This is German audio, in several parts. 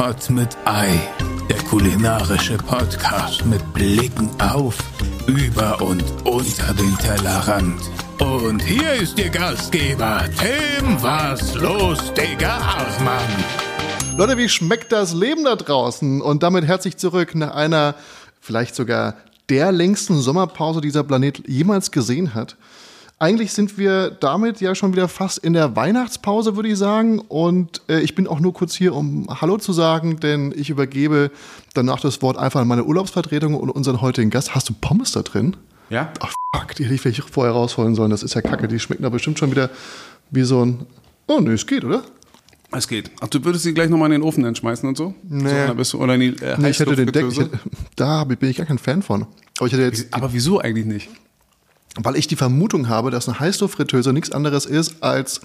Pot mit Ei, der kulinarische Podcast mit Blicken auf, über und unter den Tellerrand. Und hier ist Ihr Gastgeber, Tim Was los, Digga Hartmann. Leute, wie schmeckt das Leben da draußen? Und damit herzlich zurück nach einer vielleicht sogar der längsten Sommerpause, die dieser Planet jemals gesehen hat. Eigentlich sind wir damit ja schon wieder fast in der Weihnachtspause, würde ich sagen. Und äh, ich bin auch nur kurz hier, um Hallo zu sagen, denn ich übergebe danach das Wort einfach an meine Urlaubsvertretung und unseren heutigen Gast. Hast du Pommes da drin? Ja? Ach, fuck, die hätte ich vielleicht vorher rausholen sollen. Das ist ja kacke. Die schmecken da bestimmt schon wieder wie so ein. Oh, nee, es geht, oder? Es geht. Ach, du würdest sie gleich nochmal in den Ofen entschmeißen und so? Nee. so bist du, oder in die äh, Nee, ich hätte den Deck. Hätte, da bin ich gar kein Fan von. Aber ich hätte jetzt Aber wieso eigentlich nicht? Weil ich die Vermutung habe, dass eine Heißluftfritteuse nichts anderes ist als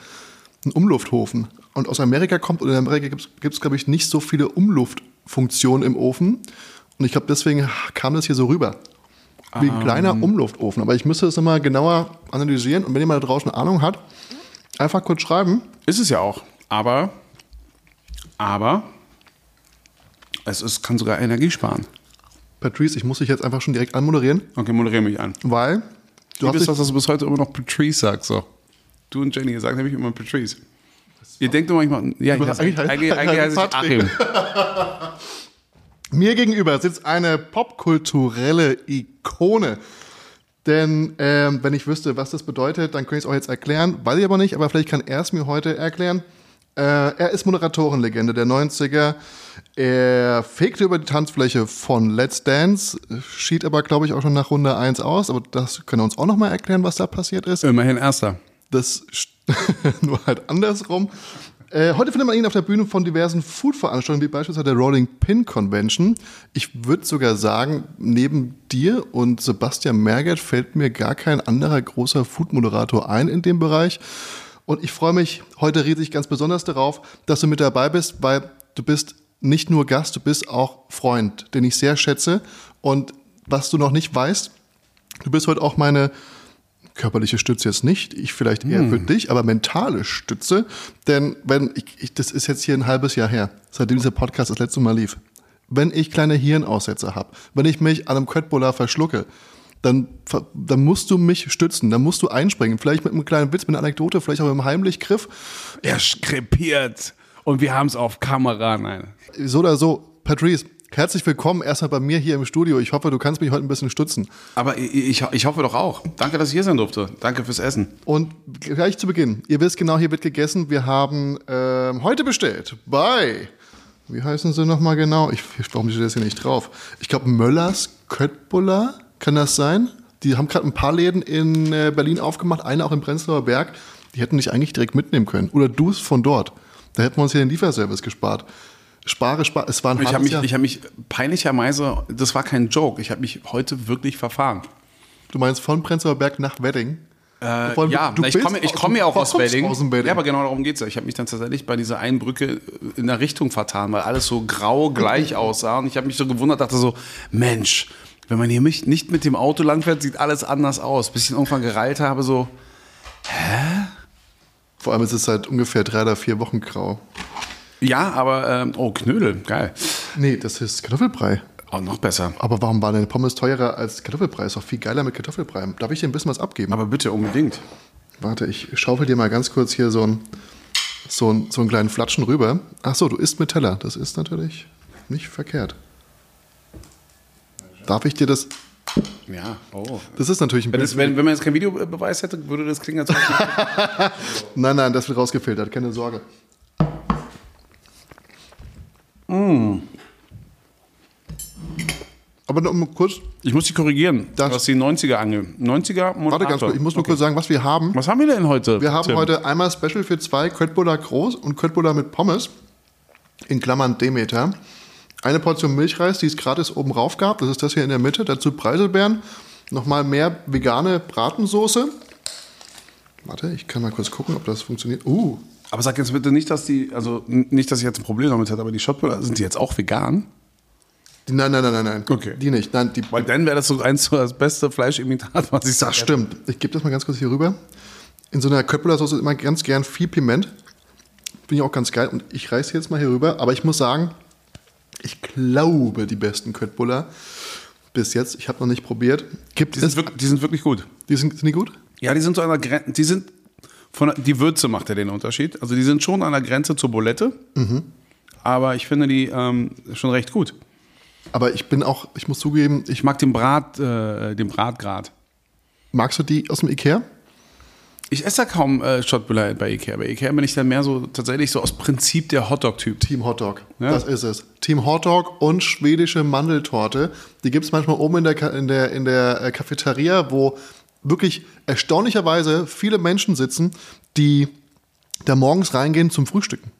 ein Umlufthofen. Und aus Amerika kommt, und in Amerika gibt es, glaube ich, nicht so viele Umluftfunktionen im Ofen. Und ich glaube, deswegen kam das hier so rüber. Wie ein kleiner Umluftofen. Aber ich müsste das nochmal genauer analysieren. Und wenn jemand da draußen Ahnung hat, einfach kurz schreiben. Ist es ja auch. Aber, aber, es ist, kann sogar Energie sparen. Patrice, ich muss dich jetzt einfach schon direkt anmoderieren, Okay, moderiere mich an. weil du hast das, dass du bis heute immer noch Patrice sagst. So. Du und Jenny, ihr sagt nämlich immer Patrice. Ihr denkt immer manchmal, ja, ich heiße, Eigentlich eigentlich, heißt- eigentlich, heiße ich. Achim. Mir gegenüber sitzt eine popkulturelle Ikone. Denn ähm, wenn ich wüsste, was das bedeutet, dann könnte ich es auch jetzt erklären. Weiß ich aber nicht, aber vielleicht kann er es mir heute erklären. Äh, er ist Moderatorenlegende der 90er. Er fegte über die Tanzfläche von Let's Dance, schied aber, glaube ich, auch schon nach Runde 1 aus. Aber das können wir uns auch noch mal erklären, was da passiert ist. Immerhin Erster. Das nur halt andersrum. Äh, heute findet man ihn auf der Bühne von diversen Food-Veranstaltungen, wie beispielsweise der Rolling Pin Convention. Ich würde sogar sagen, neben dir und Sebastian Merget fällt mir gar kein anderer großer Food-Moderator ein in dem Bereich. Und ich freue mich heute riesig ganz besonders darauf, dass du mit dabei bist, weil du bist nicht nur Gast, du bist auch Freund, den ich sehr schätze. Und was du noch nicht weißt, du bist heute auch meine körperliche Stütze jetzt nicht, ich vielleicht eher für dich, aber mentale Stütze. Denn wenn ich, ich, das ist jetzt hier ein halbes Jahr her, seitdem dieser Podcast das letzte Mal lief. Wenn ich kleine Hirnaussetzer habe, wenn ich mich an einem Köttbullar verschlucke, dann, dann musst du mich stützen, dann musst du einspringen. Vielleicht mit einem kleinen Witz, mit einer Anekdote, vielleicht auch mit einem Heimlichgriff. Er skrepiert. Und wir haben es auf Kamera. Nein. So oder so, Patrice, herzlich willkommen erstmal bei mir hier im Studio. Ich hoffe, du kannst mich heute ein bisschen stützen. Aber ich, ich, ich hoffe doch auch. Danke, dass ich hier sein durfte. Danke fürs Essen. Und gleich zu Beginn, ihr wisst genau, hier wird gegessen. Wir haben ähm, heute bestellt bei, wie heißen sie nochmal genau? Ich, warum steht das hier nicht drauf? Ich glaube, Möllers Köttbullar, kann das sein? Die haben gerade ein paar Läden in äh, Berlin aufgemacht, eine auch im Prenzlauer Berg. Die hätten dich eigentlich direkt mitnehmen können. Oder du es von dort. Da hätten wir uns hier den Lieferservice gespart. Spare, spare. Es war ein Ich habe mich, Jahr. ich hab mich peinlicherweise, das war kein Joke, ich habe mich heute wirklich verfahren. Du meinst von Prenzlauer Berg nach Wedding? Äh, allem, ja, du na, ich komme komme ja auch aus Wedding. aus Wedding. Ja, aber genau darum geht's ja. Ich habe mich dann tatsächlich bei dieser einen Brücke in der Richtung vertan, weil alles so grau gleich aussah. Und ich habe mich so gewundert, dachte so, Mensch, wenn man hier nicht mit dem Auto langfährt, sieht alles anders aus. Bis ich irgendwann gereilt habe, so, Vor allem ist es seit ungefähr drei oder vier Wochen grau. ja, aber, ähm, oh, Knödel, geil. Nee, das ist Kartoffelbrei. Oh, noch besser. Aber warum war denn Pommes teurer als Kartoffelbrei? Ist doch viel geiler mit Kartoffelbrei. Darf ich dir ein bisschen was abgeben? Aber bitte, unbedingt. Warte, ich schaufel dir mal ganz kurz hier so, ein, so, ein, so einen kleinen Flatschen rüber. Ach so, du isst mit Teller. Das ist natürlich nicht verkehrt. Darf ich dir das... Ja, oh. Das ist natürlich ein Wenn, das, bisschen... wenn, wenn man jetzt keinen Videobeweis hätte, würde das klingen, als ob Nein, nein, das wird rausgefiltert. Keine Sorge. Aber noch mal kurz... Ich muss dich korrigieren, Das- was die 90er angeht. 90er Warte ganz Moderator. kurz. Ich muss nur kurz sagen, was wir haben. Was haben wir denn heute? Wir haben Tim? heute einmal Special für zwei Köttbullar groß und Köttbullar mit Pommes. In Klammern Demeter. Eine Portion Milchreis, die es gratis oben rauf gab. Das ist das hier in der Mitte. Dazu Preiselbeeren. Nochmal mehr vegane Bratensoße. Warte, ich kann mal kurz gucken, ob das funktioniert. Uh, Aber sag jetzt bitte nicht, dass die, also nicht, dass ich jetzt ein Problem damit hätte, aber die Schottbullar, sind die jetzt auch vegan? nein, nein, nein, nein, nein. Okay. Die nicht. Nein, die, Weil dann wäre das so eins so das beste Fleischimitat, was ich das sage. stimmt. Ich gebe das mal ganz kurz hier rüber. In so einer Köttbullar-Soße immer ganz gern viel Piment. Finde ich auch ganz geil. Und ich reiße jetzt mal hier rüber. Aber ich muss sagen, ich glaube, die besten Köttbullar bis jetzt. Ich habe noch nicht probiert. Gibt Die sind, wirklich, die sind wirklich gut. Die sind, sind die gut? Ja, die sind so an der Grenze, die sind von der- die Würze macht ja den Unterschied. Also die sind schon an der Grenze zur Bulette. Aber ich finde die ähm, schon recht gut. Aber ich bin auch, ich muss zugeben, ich Ich mag den Brat, äh, den Bratgrad. magst du die aus dem Ikea? Ich esse ja kaum äh, Schottbüller bei Ikea. Bei Ikea bin ich dann mehr so tatsächlich so aus Prinzip der Hotdog-Typ. Team Hotdog. Ja. Das ist es. Team Hotdog und schwedische Mandeltorte. Die gibt es manchmal oben in der, in der, in der äh, Cafeteria, wo wirklich erstaunlicherweise viele Menschen sitzen, die da morgens reingehen zum Frühstücken.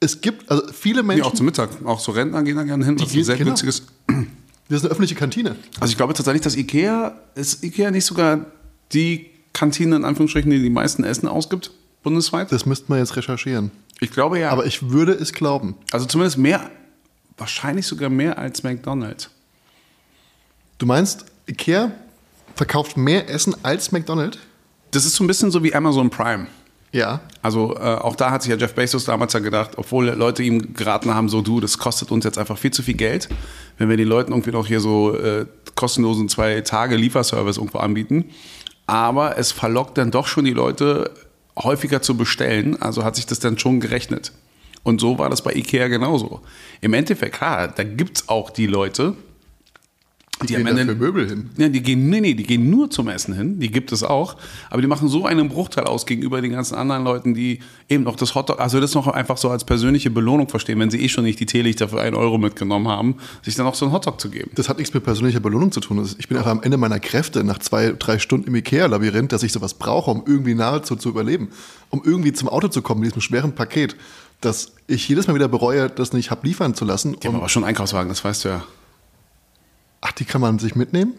Es gibt also viele Menschen, auch zum Mittag. Auch so Rentner gehen da gerne hin. Das ist ein sehr genau. günstiges. das ist eine öffentliche Kantine. Also ich glaube tatsächlich, dass Ikea, ist Ikea nicht sogar die Kantine in Anführungsstrichen, die die meisten Essen ausgibt, bundesweit? Das müsste man jetzt recherchieren. Ich glaube ja. Aber ich würde es glauben. also zumindest mehr, wahrscheinlich sogar mehr als McDonald's. Du meinst, Ikea verkauft mehr Essen als McDonald's? Das ist so ein bisschen so wie Amazon Prime. Ja. Also äh, auch da hat sich ja Jeff Bezos damals ja gedacht, obwohl Leute ihm geraten haben, so du, das kostet uns jetzt einfach viel zu viel Geld, wenn wir den Leuten irgendwie noch hier so äh, kostenlosen zwei Tage Lieferservice irgendwo anbieten. Aber es verlockt dann doch schon die Leute häufiger zu bestellen, also hat sich das dann schon gerechnet. Und so war das bei Ikea genauso. Im Endeffekt, klar, da gibt es auch die Leute, die, Gehen da für Möbel hin. ja, die gehen, nee, nee, die gehen nur zum Essen hin, die gibt es auch, aber die machen so einen Bruchteil aus gegenüber den ganzen anderen Leuten, die eben noch das Hotdog, also das noch einfach so als persönliche Belohnung verstehen, wenn sie eh schon nicht die Teelichter für einen Euro mitgenommen haben, sich dann auch so ein Hotdog zu geben. Das hat nichts mit persönlicher Belohnung zu tun. Ich bin einfach am Ende meiner Kräfte nach zwei, drei Stunden im Ikea-Labyrinth, dass ich sowas brauche, um irgendwie nahezu zu überleben. Um irgendwie zum Auto zu kommen mit diesem schweren Paket, dass ich jedes Mal wieder bereue, das nicht hab liefern zu lassen. Die haben aber schon einen Einkaufswagen, das weißt du ja. Ach, die kann man sich mitnehmen?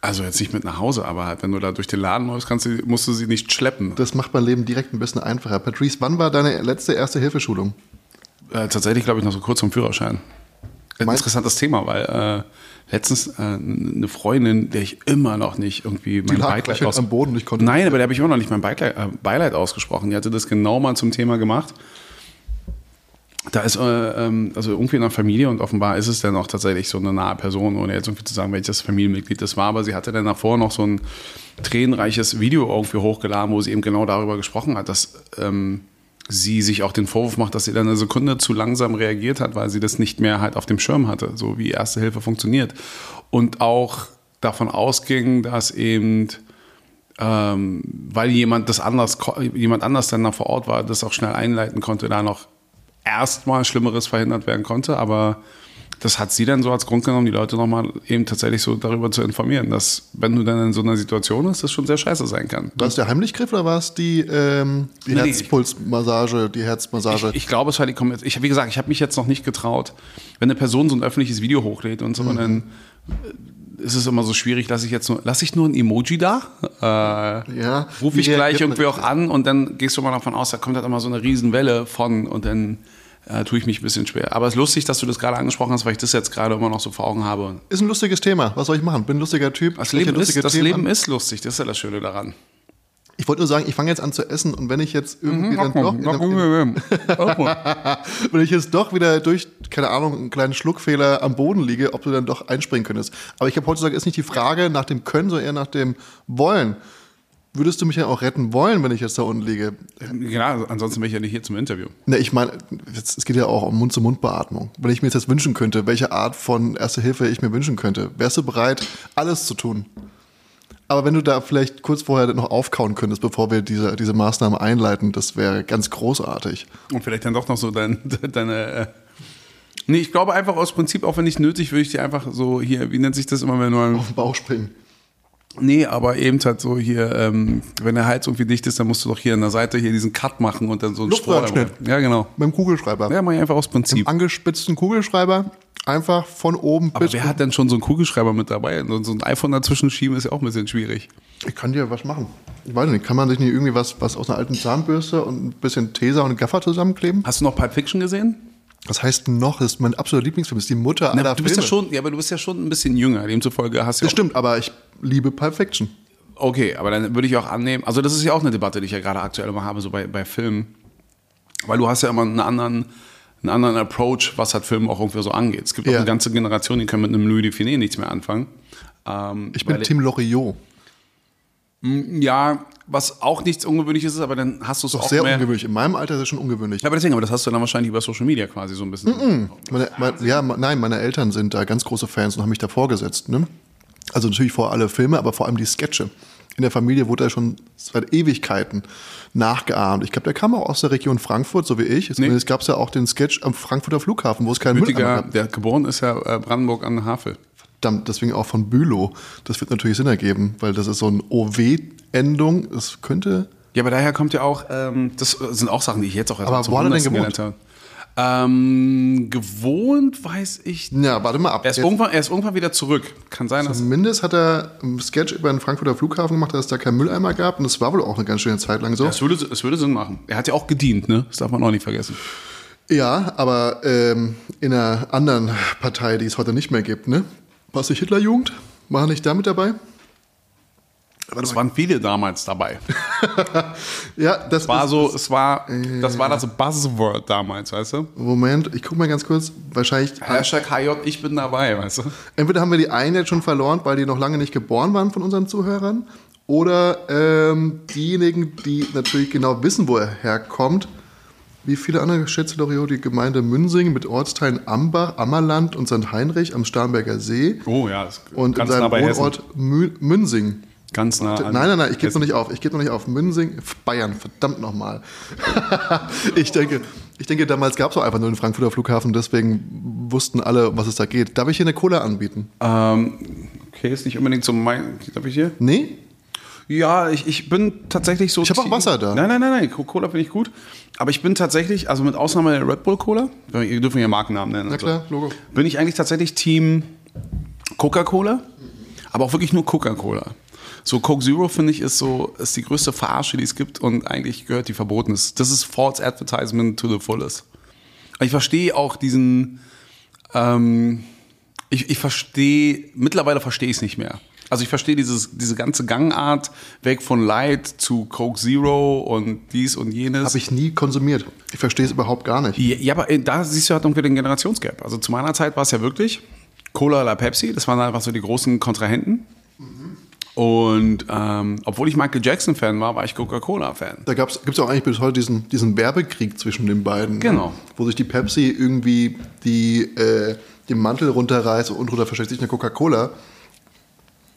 Also jetzt nicht mit nach Hause, aber halt, wenn du da durch den Laden läufst, kannst du, musst du sie nicht schleppen. Das macht mein Leben direkt ein bisschen einfacher. Patrice, wann war deine letzte Erste-Hilfeschulung? Äh, tatsächlich glaube ich noch so kurz vom Führerschein. Ein interessantes Thema, weil äh, letztens äh, eine Freundin, der ich immer noch nicht irgendwie mein Beileid wahrscheinlich am Boden ich konnte- Nein, aber der habe ich immer noch nicht mein Beileid, äh, Beileid ausgesprochen. Die hatte das genau mal zum Thema gemacht. Da ist äh, ähm, also irgendwie in der Familie und offenbar ist es dann auch tatsächlich so eine nahe Person, ohne jetzt irgendwie zu sagen, welches Familienmitglied das war, aber sie hatte dann davor noch so ein tränenreiches Video irgendwie hochgeladen, wo sie eben genau darüber gesprochen hat, dass ähm, sie sich auch den Vorwurf macht, dass sie dann eine Sekunde zu langsam reagiert hat, weil sie das nicht mehr halt auf dem Schirm hatte, so wie Erste Hilfe funktioniert. Und auch davon ausging, dass eben ähm, weil jemand das anders, jemand anders dann da vor Ort war, das auch schnell einleiten konnte, da noch erstmal Schlimmeres verhindert werden konnte. Aber das hat sie dann so als Grund genommen, die Leute nochmal eben tatsächlich so darüber zu informieren, dass wenn du dann in so einer Situation bist, das schon sehr scheiße sein kann. War es der Heimlichgriff oder war es die, ähm, die Nee. Herzpulsmassage, die Herzmassage? Ich, ich glaube, es war die Kommentare. Ich, wie gesagt, ich habe mich jetzt noch nicht getraut. Wenn eine Person so ein öffentliches Video hochlädt und so, Mhm. dann ist es immer so schwierig, lasse ich jetzt nur, lasse ich nur ein Emoji da? Äh, Ja. Ruf ich gleich irgendwie auch an und dann gehst du mal davon aus, da kommt halt immer so eine Riesenwelle von und dann äh, tue ich mich ein bisschen schwer. Aber es ist lustig, dass du das gerade angesprochen hast, weil ich das jetzt gerade immer noch so vor Augen habe. Ist ein lustiges Thema. Was soll ich machen? Bin ein lustiger Typ. Das Leben, ist, das Leben ist lustig, das ist ja das Schöne daran. Ich wollte nur sagen, ich fange jetzt an zu essen und wenn ich jetzt Mhm, irgendwie dann doch, in einem- wenn ich jetzt doch wieder durch, keine Ahnung, einen kleinen Schluckfehler am Boden liege, ob du dann doch einspringen könntest. Aber ich habe heutzutage ist nicht die Frage nach dem Können, sondern eher nach dem Wollen. Würdest du mich ja auch retten wollen, wenn ich jetzt da unten liege? ja, ansonsten bin ich ja nicht hier zum Interview. Ne, ich meine, es geht ja auch um Mund-zu-Mund-Beatmung. Wenn ich mir jetzt wünschen könnte, welche Art von Erste Hilfe ich mir wünschen könnte, wärst du bereit, alles zu tun? Aber wenn du da vielleicht kurz vorher noch aufkauen könntest, bevor wir diese, diese Maßnahme einleiten, das wäre ganz großartig. Und vielleicht dann doch noch so dein, deine. Äh nee, ich glaube einfach aus Prinzip, auch wenn nicht nötig, würde ich dir einfach so hier, wie nennt sich das immer, wenn du. Auf den Bauch springen. Nee, aber eben halt so hier, ähm, wenn der Hals irgendwie dicht ist, dann musst du doch hier an der Seite hier diesen Cut machen und dann so ein Luftröhrenschnitt. Ja, genau. Mit dem Kugelschreiber. Ja, mach ich einfach aus Prinzip. Angespitzten Kugelschreiber, einfach von oben Aber bis. wer hat denn schon so einen Kugelschreiber mit dabei? So ein iPhone dazwischen schieben ist ja auch ein bisschen schwierig. Ich kann dir was machen. Ich weiß nicht, kann man sich nicht irgendwie was, was aus einer alten Zahnbürste und ein bisschen Tesa und Gaffer zusammenkleben? Hast du noch Pulp Fiction gesehen? Was heißt noch? Das ist mein absoluter Lieblingsfilm. Das ist die Mutter aller Na, du bist ja Filme. schon, ja, aber du bist ja schon ein bisschen jünger. Demzufolge hast du ja Das stimmt, aber ich liebe Pulp Fiction. Okay, aber dann würde ich auch annehmen, also das ist ja auch eine Debatte, die ich ja gerade aktuell immer habe, so bei, bei Filmen. Weil du hast ja immer einen anderen, einen anderen Approach, was halt Film auch irgendwie so angeht. Es gibt auch Ja. eine ganze Generation, die können mit einem Louis Define nichts mehr anfangen. Ähm, Ich bin Tim Loriot. Ja, was auch nichts Ungewöhnliches ist, aber dann hast du es Doch auch sehr mehr. ungewöhnlich. In meinem Alter ist es schon ungewöhnlich. Ja, aber deswegen, aber das hast du dann wahrscheinlich über Social Media quasi so ein bisschen. Meine, mein, ja, nein, meine Eltern sind da ganz große Fans und haben mich da vorgesetzt. Ne? Also natürlich vor alle Filme, aber vor allem die Sketche. In der Familie wurde er schon seit Ewigkeiten nachgeahmt. Ich glaube, der kam auch aus der Region Frankfurt, so wie ich. Es gab ja auch den Sketch am Frankfurter Flughafen, wo es keinen Mülleimer gab. der geboren ist ja äh, Brandenburg an der Havel. Verdammt, deswegen auch von Bülow. Das wird natürlich Sinn ergeben, weil das ist so ein OW-Endung. Es könnte Ja, aber daher kommt ja auch, ähm, das sind auch Sachen, die ich jetzt auch erst Aber zum wo hat er denn gelernt habe. Ähm, gewohnt weiß ich. Ja, warte mal ab. Er ist, irgendwann, er ist irgendwann wieder zurück. Kann sein, dass. Zumindest hat er einen Sketch über den Frankfurter Flughafen gemacht, dass es da keinen Mülleimer gab. Und das war wohl auch eine ganz schöne Zeit lang so. Es würde, es würde Sinn machen. Er hat ja auch gedient, ne? Das darf man auch nicht vergessen. Ja, aber ähm, in einer anderen Partei, die es heute nicht mehr gibt, ne? Was die Hitlerjugend? War er nicht da mit dabei? Es waren viele damals dabei. Ja, das Es war ist, so, es war, das war das Buzzword damals, weißt du? Moment, ich gucke mal ganz kurz. Wahrscheinlich, Hashtag HJ, ich bin dabei, weißt du? entweder haben wir die einen jetzt schon verloren, weil die noch lange nicht geboren waren von unseren Zuhörern, oder ähm, diejenigen, die natürlich genau wissen, wo er herkommt. Wie viele andere schätze Loriot die Gemeinde Münsing mit Ortsteilen Ambach, Ammerland und St. Heinrich am Starnberger See Oh ja, das ist und in seinem. Wohnort Mü Münsing. Ganz nah an Nein, nein, nein, ich gebe noch nicht auf. Ich gebe noch nicht auf. Münsing, Bayern, verdammt nochmal. ich, denke, ich denke, damals gab es auch einfach nur den Frankfurter Flughafen, deswegen wussten alle, was es da geht. Darf ich hier eine Cola anbieten? Ähm, okay, ist nicht unbedingt so mein. Darf ich hier? Nee? Ja, ich, ich bin tatsächlich so. Ich hab auch Wasser da. Nein, nein, nein, nein. Coca-Cola finde ich gut. Aber ich bin tatsächlich, also mit Ausnahme der Red Bull Cola, wir dürfen ja Markennamen nennen. Na und so, klar, Logo. Bin ich eigentlich tatsächlich Team Coca-Cola, aber auch wirklich nur Coca-Cola. So Coke Zero finde ich ist so ist die größte Verarsche, die es gibt und eigentlich gehört die verboten ist. Das ist False Advertisement to the fullest. Ich verstehe auch diesen, ähm, ich, ich verstehe, mittlerweile verstehe ich es nicht mehr. Also ich verstehe dieses, diese ganze Gangart weg von Light zu Coke Zero und dies und jenes. Habe ich nie konsumiert. Ich verstehe es überhaupt gar nicht. Ja, ja, aber äh, da siehst du halt irgendwie den Generationsgap. Also zu meiner Zeit war es ja wirklich Cola oder Pepsi, das waren einfach so die großen Kontrahenten. Und ähm, obwohl ich Michael Jackson-Fan war, war ich Coca-Cola-Fan. Da gibt es auch eigentlich bis heute diesen, diesen Werbekrieg zwischen den beiden. ne? Genau. Wo sich die Pepsi irgendwie die, äh, den Mantel runterreißt und drunter versteckt sich eine Coca-Cola.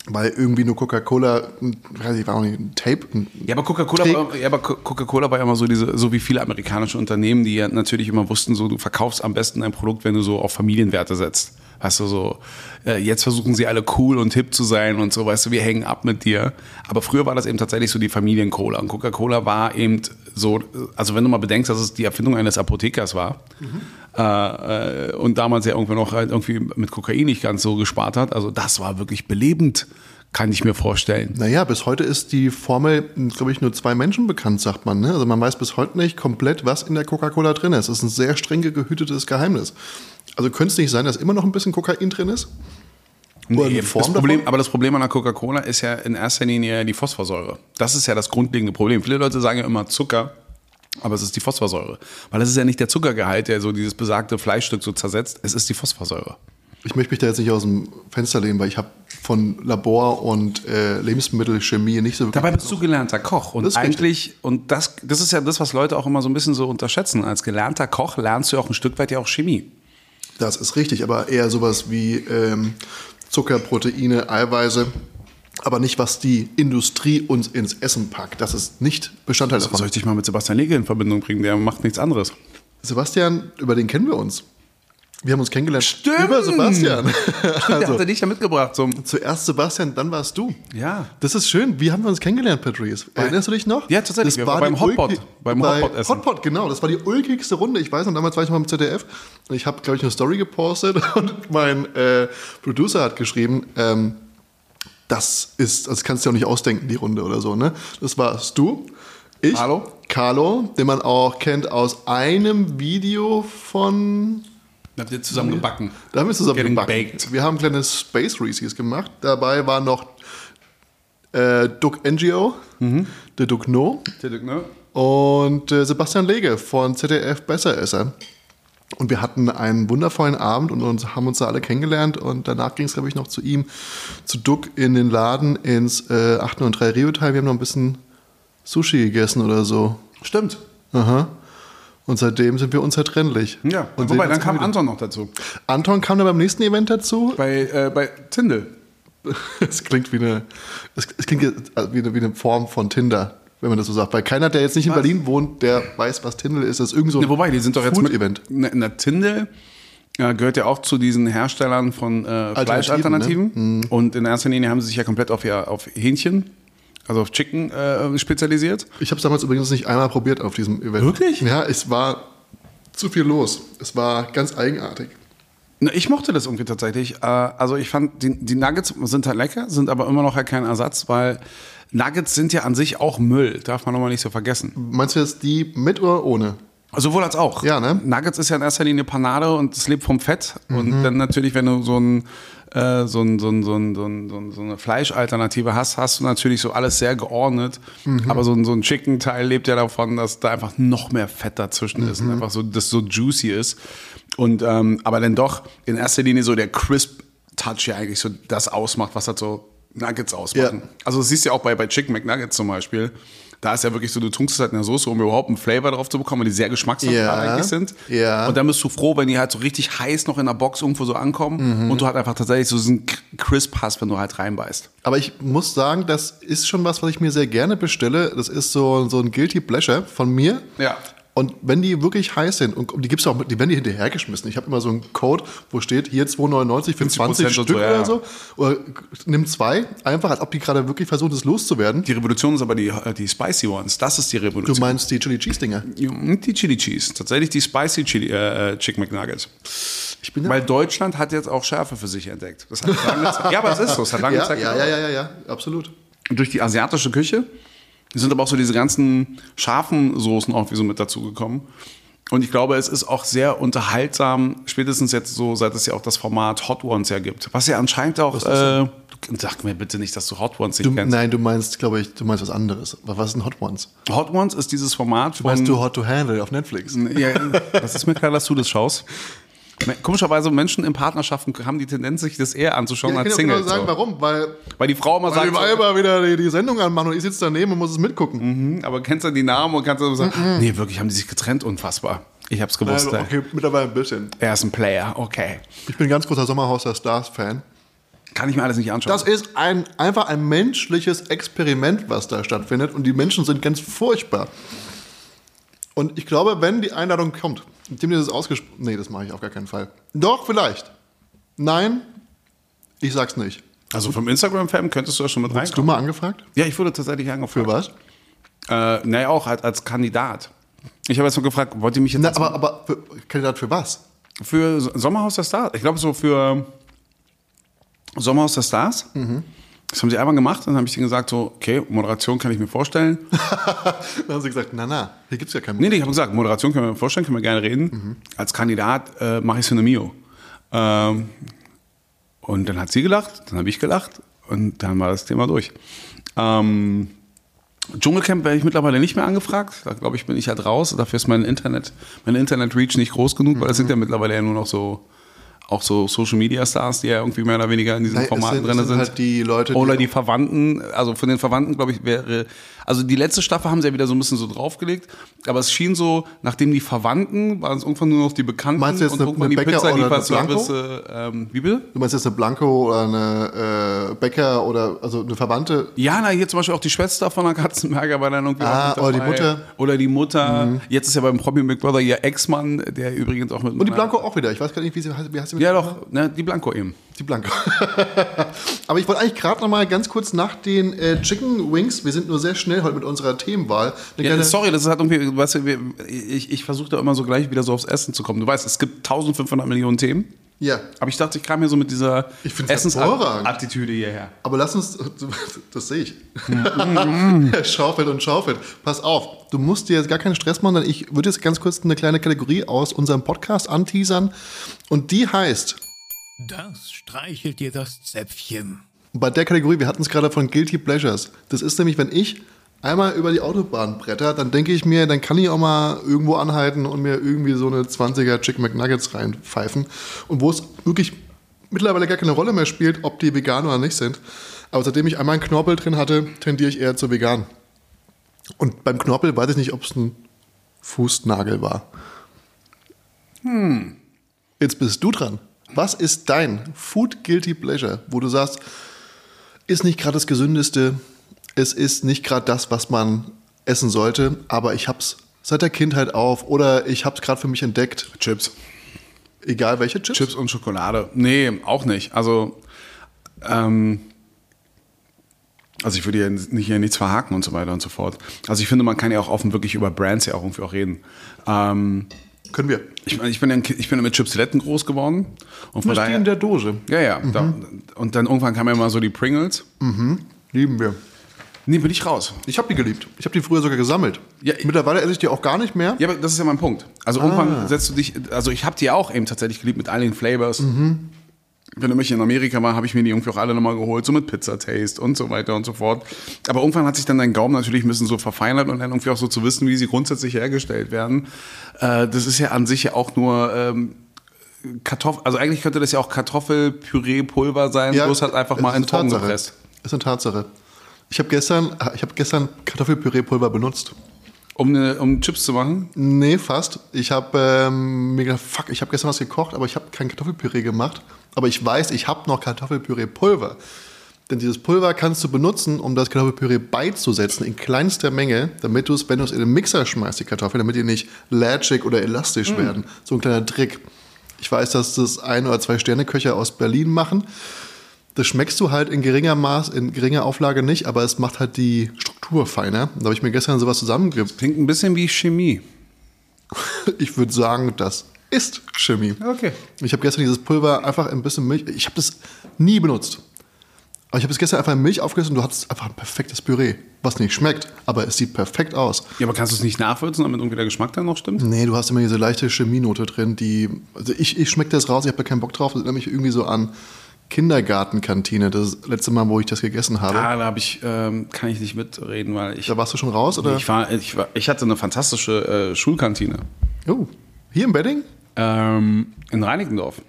Weil irgendwie nur Coca-Cola, ein- weiß ich, war auch nicht ein Tape. Ein Ja, aber Coca-Cola war, ja, aber Co- Coca-Cola war ja immer so diese, so wie viele amerikanische Unternehmen, die ja natürlich immer wussten, so du verkaufst am besten ein Produkt, wenn du so auf Familienwerte setzt. Weißt du, so, äh, jetzt versuchen sie alle cool und hip zu sein und so, weißt du, wir hängen ab mit dir. Aber früher war das eben tatsächlich so die Familien-Cola. Und Coca-Cola war eben so, also wenn du mal bedenkst, dass es die Erfindung eines Apothekers war, äh, äh, und damals ja irgendwie noch halt irgendwie mit Kokain nicht ganz so gespart hat, also das war wirklich belebend, kann ich mir vorstellen. Naja, bis heute ist die Formel, glaube ich, nur zwei Menschen bekannt, sagt man. Ne? Also man weiß bis heute nicht komplett, was in der Coca-Cola drin ist. Es ist ein sehr streng gehütetes Geheimnis. Also könnte es nicht sein, dass immer noch ein bisschen Kokain drin ist? Nee, das Problem, aber das Problem an der Coca-Cola ist ja in erster Linie die Phosphorsäure. Das ist ja das grundlegende Problem. Viele Leute sagen ja immer Zucker, aber es ist die Phosphorsäure. Weil es ist ja nicht der Zuckergehalt, der so dieses besagte Fleischstück so zersetzt, es ist die Phosphorsäure. Ich möchte mich da jetzt nicht aus dem Fenster lehnen, weil ich habe von Labor und äh, Lebensmittelchemie nicht so wirklich. Dabei bist du gelernter Koch. Und Das ist richtig. eigentlich, und das, das ist ja das, was Leute auch immer so ein bisschen so unterschätzen. Als gelernter Koch lernst du auch ein Stück weit ja auch Chemie. Das ist richtig, aber eher sowas wie ähm, Zucker, Proteine, Eiweiße. Aber nicht, was die Industrie uns ins Essen packt. Das ist nicht Bestandteil davon. Soll ich dich mal mit Sebastian Lege in Verbindung bringen? Der macht nichts anderes. Sebastian, über den kennen wir uns. Wir haben uns kennengelernt Stimmt. über Sebastian. Der also, hat dich ja mitgebracht zum. zuerst Sebastian, dann warst du. Ja. Das ist schön. Wie haben wir uns kennengelernt, Patrice? Erinnerst du dich noch? Ja, tatsächlich. Das war beim Hotpot. Beim bei Hotpot-Essen. Hotpot, genau. Das war die ulkigste Runde. Ich weiß noch, damals war ich mal im ZDF. Ich habe, glaube ich, eine Story gepostet. Und mein äh, Producer hat geschrieben, ähm, das ist, das kannst du dir auch nicht ausdenken, die Runde oder so. Ne? Das warst du, ich, Carlo. Carlo, den man auch kennt aus einem Video von Habt ihr zusammen gebacken? da haben wir zusammen Getting gebacken. baked. Wir haben kleine Space Reese's gemacht. Dabei war noch äh, Duck NGO, Mhm. der Duck No Ne? und äh, Sebastian Lege von ZDF Besseresser. Und wir hatten einen wundervollen Abend und uns, haben uns da alle kennengelernt. Und danach ging es, glaube ich, noch zu ihm, zu Duck in den Laden ins äh, 803 Rio-Teil. Wir haben noch ein bisschen Sushi gegessen oder so. Stimmt. Aha. Und seitdem sind wir unzertrennlich. Ja, und wobei, dann kam wieder. Anton noch dazu. Anton kam dann beim nächsten Event dazu. Bei, äh, bei Tindel. Es klingt wie eine, es, klingt wie eine, wie eine Form von Tinder, wenn man das so sagt. Weil keiner, der jetzt nicht in Was? Berlin wohnt, der weiß, was Tinder ist. Das ist irgend so ein Ja, wobei, die sind doch jetzt mit Food-Event. Na, na, Tindel äh, gehört ja auch zu diesen Herstellern von äh, Fleischalternativen. ne? Und in erster Linie haben sie sich ja komplett auf, ihr, auf Hähnchen, also auf Chicken äh, spezialisiert. Ich habe es damals übrigens nicht einmal probiert auf diesem Event. Wirklich? Ja, es war zu viel los. Es war ganz eigenartig. Na, Ich mochte das irgendwie tatsächlich. Äh, Also ich fand, die, die Nuggets sind halt lecker, sind aber immer noch halt kein Ersatz, weil Nuggets sind ja an sich auch Müll, darf man nochmal nicht so vergessen. Meinst du jetzt die mit oder ohne? Sowohl als auch. Ja, ne? Nuggets ist ja in erster Linie Panade und es lebt vom Fett. Mhm. Und dann natürlich, wenn du so ein äh, so, ein, so, ein, so, ein, so, ein, so, ein, so eine Fleischalternative hast, hast du natürlich so alles sehr geordnet. Mhm. Aber so ein, so ein Chicken-Teil lebt ja davon, dass da einfach noch mehr Fett dazwischen ist Mhm. und einfach so, das so juicy ist. Und ähm, aber dann doch in erster Linie so der Crisp-Touch ja eigentlich so das ausmacht, was halt so Nuggets ausmachen. Ja. Also das siehst du ja auch bei, bei Chicken McNuggets zum Beispiel. Da ist ja wirklich so, du tunkst es halt in der Soße, um überhaupt einen Flavor drauf zu bekommen, weil die sehr geschmacksneutral eigentlich sind. Ja. Und dann bist du froh, wenn die halt so richtig heiß noch in der Box irgendwo so ankommen Mhm. und du halt einfach tatsächlich so diesen Crisp hast, wenn du halt reinbeißt. Aber ich muss sagen, das ist schon was, was ich mir sehr gerne bestelle. Das ist so, so ein Guilty Pleasure von mir. Ja. Und wenn die wirklich heiß sind, und die gibt's auch, die werden die hinterhergeschmissen. Ich habe immer so einen Code, wo steht, hier 2,99 für 50% 20 und Stück so, ja, oder so. Oder nimm zwei, einfach als ob die gerade wirklich versuchen, das loszuwerden. Die Revolution ist aber die, die Spicy Ones. Das ist die Du Revolution. meinst die Chili Cheese Dinger? Die Chili Cheese. Tatsächlich die Spicy Chili, äh, äh, Chicken McNuggets. Ich bin Weil Deutschland hat jetzt auch Schärfe für sich entdeckt. Das hat lange Zeit, ja, aber es ist so. Es hat lange ja, Zeit ja, ja, ja, ja, ja, absolut. durch die asiatische Küche sind aber auch so diese ganzen scharfen Soßen auch wie so mit dazugekommen. Und ich glaube, es ist auch sehr unterhaltsam, spätestens jetzt so, seit es ja auch das Format Hot Ones ja gibt. Was ja anscheinend auch, äh, sag mir bitte nicht, dass du Hot Ones nicht Du, kennst. nein, du meinst, glaube ich, du meinst was anderes. Aber was sind Hot Ones? Hot Ones ist dieses Format von... Meinst du Hot to Handle auf Netflix? Ja, das ist mir klar, dass du das schaust. Komischerweise Menschen in Partnerschaften haben die Tendenz, sich das eher anzuschauen Ja, ich als kann Single. genau sagen, so. warum. Weil, Weil die Frau immer weil sagt, die Weiber wieder die, die Sendung anmachen und ich sitze daneben und muss es mitgucken. Hm, aber kennst du die Namen und kannst du sagen, nee, wirklich haben die sich getrennt, unfassbar. Ich hab's gewusst. Also, okay, mittlerweile ein bisschen. Er ist ein Player, okay. Ich bin ein ganz großer Sommerhaus der Stars-Fan. Kann ich mir alles nicht anschauen. Das ist ein, einfach ein menschliches Experiment, was da stattfindet. Und die Menschen sind ganz furchtbar. Und ich glaube, wenn die Einladung kommt, indem die das ausgesprochen. Nee, das mache ich auf gar keinen Fall. Doch, vielleicht. Nein, ich sag's nicht. also vom Instagram-Fan könntest du ja schon mit Hast du reinkommen. mal angefragt? Ja, ich wurde tatsächlich angefragt. Für was? Äh, naja, auch als, als Kandidat. Ich habe jetzt nur gefragt, wollt ihr mich jetzt Na, aber, aber für, Kandidat für was? für So- Sommerhaus der Stars? Ich glaube so für Sommerhaus der Stars. Mhm. Das haben sie einmal gemacht, dann habe ich denen gesagt, so, okay, Moderation kann ich mir vorstellen. Dann haben sie gesagt, na na, hier gibt's ja keinen Nee, nee, ich habe gesagt, Moderation können wir mir vorstellen, können wir gerne reden. Mhm. Als Kandidat äh, mache ich Synomio. Ähm, und dann hat sie gelacht, dann habe ich gelacht und dann war das Thema durch. Ähm, Dschungelcamp werde ich mittlerweile nicht mehr angefragt. Da glaube ich, bin ich halt raus. Dafür ist mein Internet, meine Internet-Reach nicht groß genug, weil es Mhm. sind ja mittlerweile ja nur noch so auch so Social Media Stars, die ja irgendwie mehr oder weniger in diesen Nein, Formaten sind- drin sind. sind halt die Leute, die- Oder die Verwandten, also von den Verwandten, glaube ich, wäre. Also die letzte Staffel haben sie ja wieder so ein bisschen so draufgelegt, aber es schien so, nachdem die Verwandten, waren es irgendwann nur noch die Bekannten Meinst du jetzt und eine- irgendwann eine die Becker oder eine Pizzalieferservice. Blanco? Äh, ähm, wie bitte? Du meinst jetzt eine Blanco oder eine äh, Bäcker oder also eine Verwandte? Ja, na, hier zum Beispiel auch die Schwester von der Katzenberger war dann irgendwie Ah, oder die. Mutter. Mhm. Oder die Mutter. Jetzt ist ja beim Promi Big Brother ihr Ex-Mann, der übrigens auch mit. Und die Blanco auch wieder. Ich weiß gar nicht, wie sie. Wie heißt sie mit Ja, doch, ne, die Blanco eben. Die Blanco. Aber ich wollte eigentlich gerade noch mal ganz kurz nach den äh, Chicken Wings, wir sind nur sehr schnell heute mit unserer Themenwahl. Ja, sorry, das hat irgendwie, weißt du, ich, ich versuche da immer so gleich wieder so aufs Essen zu kommen. Du weißt, es gibt 1500 Millionen Themen. ja, Aber ich dachte, ich kam hier so mit dieser Ich. Essensattitüde hierher. aber lass uns, das sehe ich. schaufelt und schaufelt. Pass auf, du musst dir jetzt gar keinen Stress machen, denn ich würde jetzt ganz kurz eine kleine Kategorie aus unserem Podcast anteasern. Und die heißt, Das streichelt dir das Zäpfchen. bei der Kategorie, wir hatten es gerade von Guilty Pleasures. Das ist nämlich, wenn ich einmal über die Autobahn bretter, dann denke ich mir, dann kann ich auch mal irgendwo anhalten und mir irgendwie so eine 20er Chicken McNuggets reinpfeifen. Und wo es wirklich mittlerweile gar keine Rolle mehr spielt, ob die vegan oder nicht sind. Aber seitdem ich einmal einen Knorpel drin hatte, tendiere ich eher zu vegan. Und beim Knorpel weiß ich nicht, ob es ein Fußnagel war. Hm. Jetzt bist du dran. Was ist dein Food Guilty Pleasure, wo du sagst, ist nicht gerade das Gesündeste, es ist nicht gerade das, was man essen sollte, aber ich hab's seit der Kindheit auf oder ich hab's gerade für mich entdeckt. Chips. Egal welche Chips. Chips und Schokolade. Nee, auch nicht. Also, ähm, also ich würde hier, nicht, hier nichts verhaken und so weiter und so fort. Also ich finde, man kann ja auch offen wirklich über Brands ja auch irgendwie auch reden. Ähm, Können wir. ich, ich, bin ich bin mit Chipsletten groß geworden. Und von Was die daher, in der Dose? ja, ja. Da, und dann irgendwann kamen ja mal so die Pringles. Lieben wir. Nee, bin ich raus. Ich habe die geliebt. Ich habe die früher sogar gesammelt. Ja, Mittlerweile esse ich die auch gar nicht mehr. Ja, aber das ist ja mein Punkt. Also irgendwann setzt du dich, also ich habe die auch eben tatsächlich geliebt mit all den Flavors. Wenn du mich in Amerika war, habe ich mir die irgendwie auch alle nochmal geholt, so mit Pizza Taste und so weiter und so fort. Aber irgendwann hat sich dann dein Gaumen natürlich ein bisschen so verfeinert und dann irgendwie auch so zu wissen, wie sie grundsätzlich hergestellt werden. Äh, das ist ja an sich ja auch nur ähm, Kartoffel, also eigentlich könnte das ja auch Kartoffelpüree-Pulver sein, bloß halt einfach mal ist in eine Ton Tatsache. gepresst. Ist eine Tatsache. Ich habe gestern, ich habe gestern Kartoffelpüree-Pulver benutzt. Um, eine, um Chips zu machen. Nee, fast. Ich habe ähm, mir gedacht, fuck, ich habe gestern was gekocht, aber ich habe kein Kartoffelpüree gemacht. Aber ich weiß, ich habe noch Kartoffelpüree-Pulver. Denn dieses Pulver kannst du benutzen, um das Kartoffelpüree beizusetzen in kleinster Menge, damit du es, wenn du es in den Mixer schmeißt, die Kartoffeln, damit die nicht latschig oder elastisch werden. So ein kleiner Trick. Ich weiß, dass das ein oder zwei Sterneköche aus Berlin machen. Das schmeckst du halt in geringer Maß, in geringer Auflage nicht, aber es macht halt die Struktur feiner. Da habe ich mir gestern sowas zusammengebracht. Klingt ein bisschen wie Chemie. Ich würde sagen, das ist Chemie. Okay. Ich habe gestern dieses Pulver einfach ein bisschen Milch. Ich habe das nie benutzt. Aber ich habe es gestern einfach in Milch aufgelöst und du hattest einfach ein perfektes Püree. Was nicht schmeckt, aber es sieht perfekt aus. Ja, aber kannst du es nicht nachwürzen, damit irgendwie der Geschmack dann noch stimmt? Nee, du hast immer diese leichte Chemienote drin, die. Also ich, ich schmecke das raus, ich habe da keinen Bock drauf. Das erinnert mich irgendwie so an Kindergartenkantine. Das letzte Mal, wo ich das gegessen habe. Ah, da habe ich, ähm, kann ich nicht mitreden, weil ich, Da warst du schon raus, oder? ich war, ich war, ich hatte eine fantastische äh, Schulkantine oh, hier im Bedding? ähm, in Reinickendorf.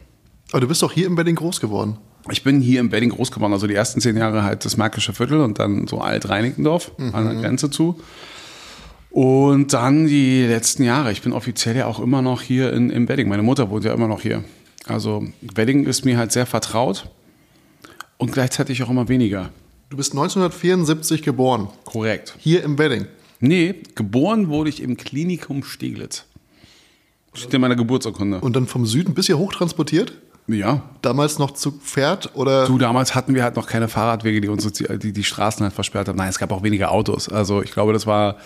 Aber du bist doch hier im Bedding groß geworden. Ich bin hier im Bedding groß geworden, also die ersten zehn Jahre halt das Märkische Viertel und dann so Alt-Reinickendorf an der Grenze zu. Und dann die letzten Jahre. Ich bin offiziell ja auch immer noch hier in, im Bedding. Meine Mutter wohnt ja immer noch hier. Also Bedding ist mir halt sehr vertraut und gleichzeitig auch immer weniger. Du bist 1974 geboren. Korrekt. Hier im Bedding. Nee, geboren wurde ich im Klinikum Steglitz. Steht in meiner Geburtsurkunde. Und dann vom Süden bis hier hoch transportiert? Ja. Damals noch zu Pferd oder? Du, damals hatten wir halt noch keine Fahrradwege, die uns die, die, die Straßen halt versperrt haben. Nein, es gab auch weniger Autos. Also ich glaube, das war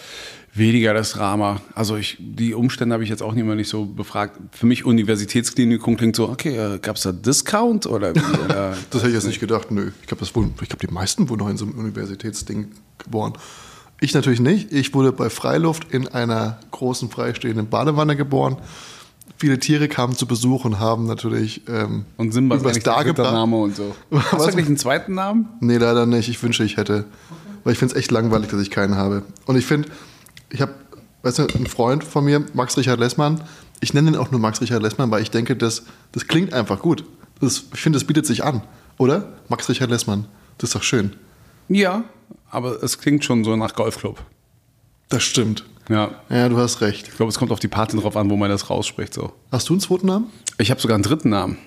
weniger das Drama. Also ich, die Umstände habe ich jetzt auch nicht mehr nicht so befragt. Für mich Universitätsklinikum klingt so, okay, äh, gab es da Discount oder? Oder? Das hätte ich jetzt nicht gedacht. Nö, ich glaube, glaube, die meisten wurden noch in so einem Universitätsding geboren. Ich natürlich nicht. Ich wurde bei Freiluft in einer großen freistehenden Badewanne geboren. Viele Tiere kamen zu Besuch und haben natürlich ähm, Und Simba ist übers dritte Dargebracht. Name und so. Hast Was? du eigentlich einen zweiten Namen? Nee, leider nicht. Ich wünsche, ich hätte. Weil ich finde es echt langweilig, dass ich keinen habe. Und ich finde, ich habe, weißt du, einen Freund von mir, Max Richard Lessmann. Ich nenne ihn auch nur Max Richard Lessmann, weil ich denke, das, das klingt einfach gut. Das, ich finde, das bietet sich an. Oder? Max Richard Lessmann. Das ist doch schön. Ja, aber es klingt schon so nach Golfclub. Das stimmt. Ja. Ja, du hast recht. Ich glaube, es kommt auf die Party drauf an, wo man das rausspricht. So. Hast du einen zweiten Namen? Ich habe sogar einen dritten Namen.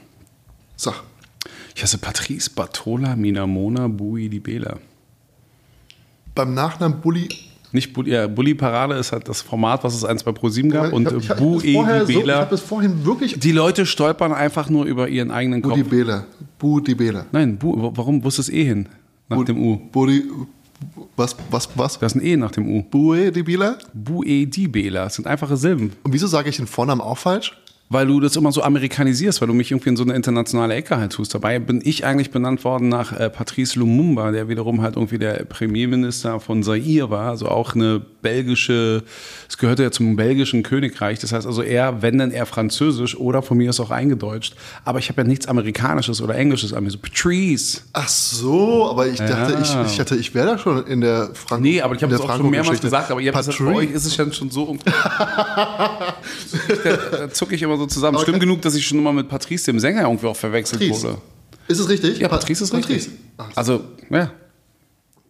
Sag. Ich heiße Patrice Bartola Minamona Bui Di Bela. Beim Nachnamen Bulli. Nicht Bulli, ja, Bulli Parade ist halt das Format, was es eins bei ProSieben gab. und hab- ich hab Bu das E vorher so, ich habe das vorhin wirklich. die Leute stolpern einfach nur über ihren eigenen Kopf. Budi Bela. Budi Bela. Nein, Bu, warum wusste es E hin? Nach dem U. Budi. Was, was, was? Da ist ein E nach dem U. Bue Di Bela? Bu E Di Bela. Das sind einfache Silben. Und wieso sage ich den Vornamen auch falsch? Weil du das immer so amerikanisierst, weil du mich irgendwie in so eine internationale Ecke halt tust. Dabei bin ich eigentlich benannt worden nach äh, Patrice Lumumba, der wiederum halt irgendwie der Premierminister von Zaire war, also auch eine belgische, es gehörte ja zum belgischen Königreich. Das heißt also eher, wenn dann eher französisch oder von mir ist auch eingedeutscht. Aber ich habe ja nichts amerikanisches oder englisches an mir. So Patrice. Ach so, aber ich dachte, ich, ich dachte, ich wäre da schon in der Frank Nee, aber ich habe der auch schon mehrmals gesagt, aber ihr habt es bei euch ist es ja schon so. da zucke ich immer so zusammen. Stimmt genug, dass ich schon immer mit Patrice, dem Sänger, irgendwie auch verwechselt Patrice. wurde. Ist es richtig? Ja, Pa- Patrice ist richtig. Ach, Also, ja.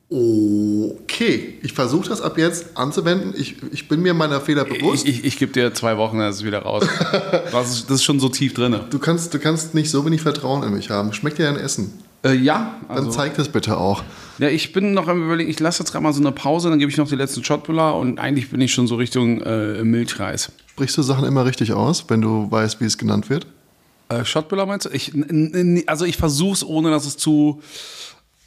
Okay, ich versuche das ab jetzt anzuwenden. Ich, ich bin mir meiner Fehler bewusst. Ich, ich, ich gebe dir zwei Wochen, dann ist es wieder raus. Das ist, das ist schon so tief drin. du, kannst, du kannst nicht so wenig Vertrauen in mich haben. Schmeckt dir ein Essen? Äh, ja, Dann also, zeig das bitte auch. ja, ich bin noch am überlegen, ich lasse jetzt gerade mal so eine Pause, dann gebe ich noch die letzten Shotbullar und eigentlich bin ich schon so Richtung äh, Milchreis. Sprichst du Sachen immer richtig aus, wenn du weißt, wie es genannt wird? Äh, Shotbullar meinst du? Ich, also ich versuche es, ohne dass es zu,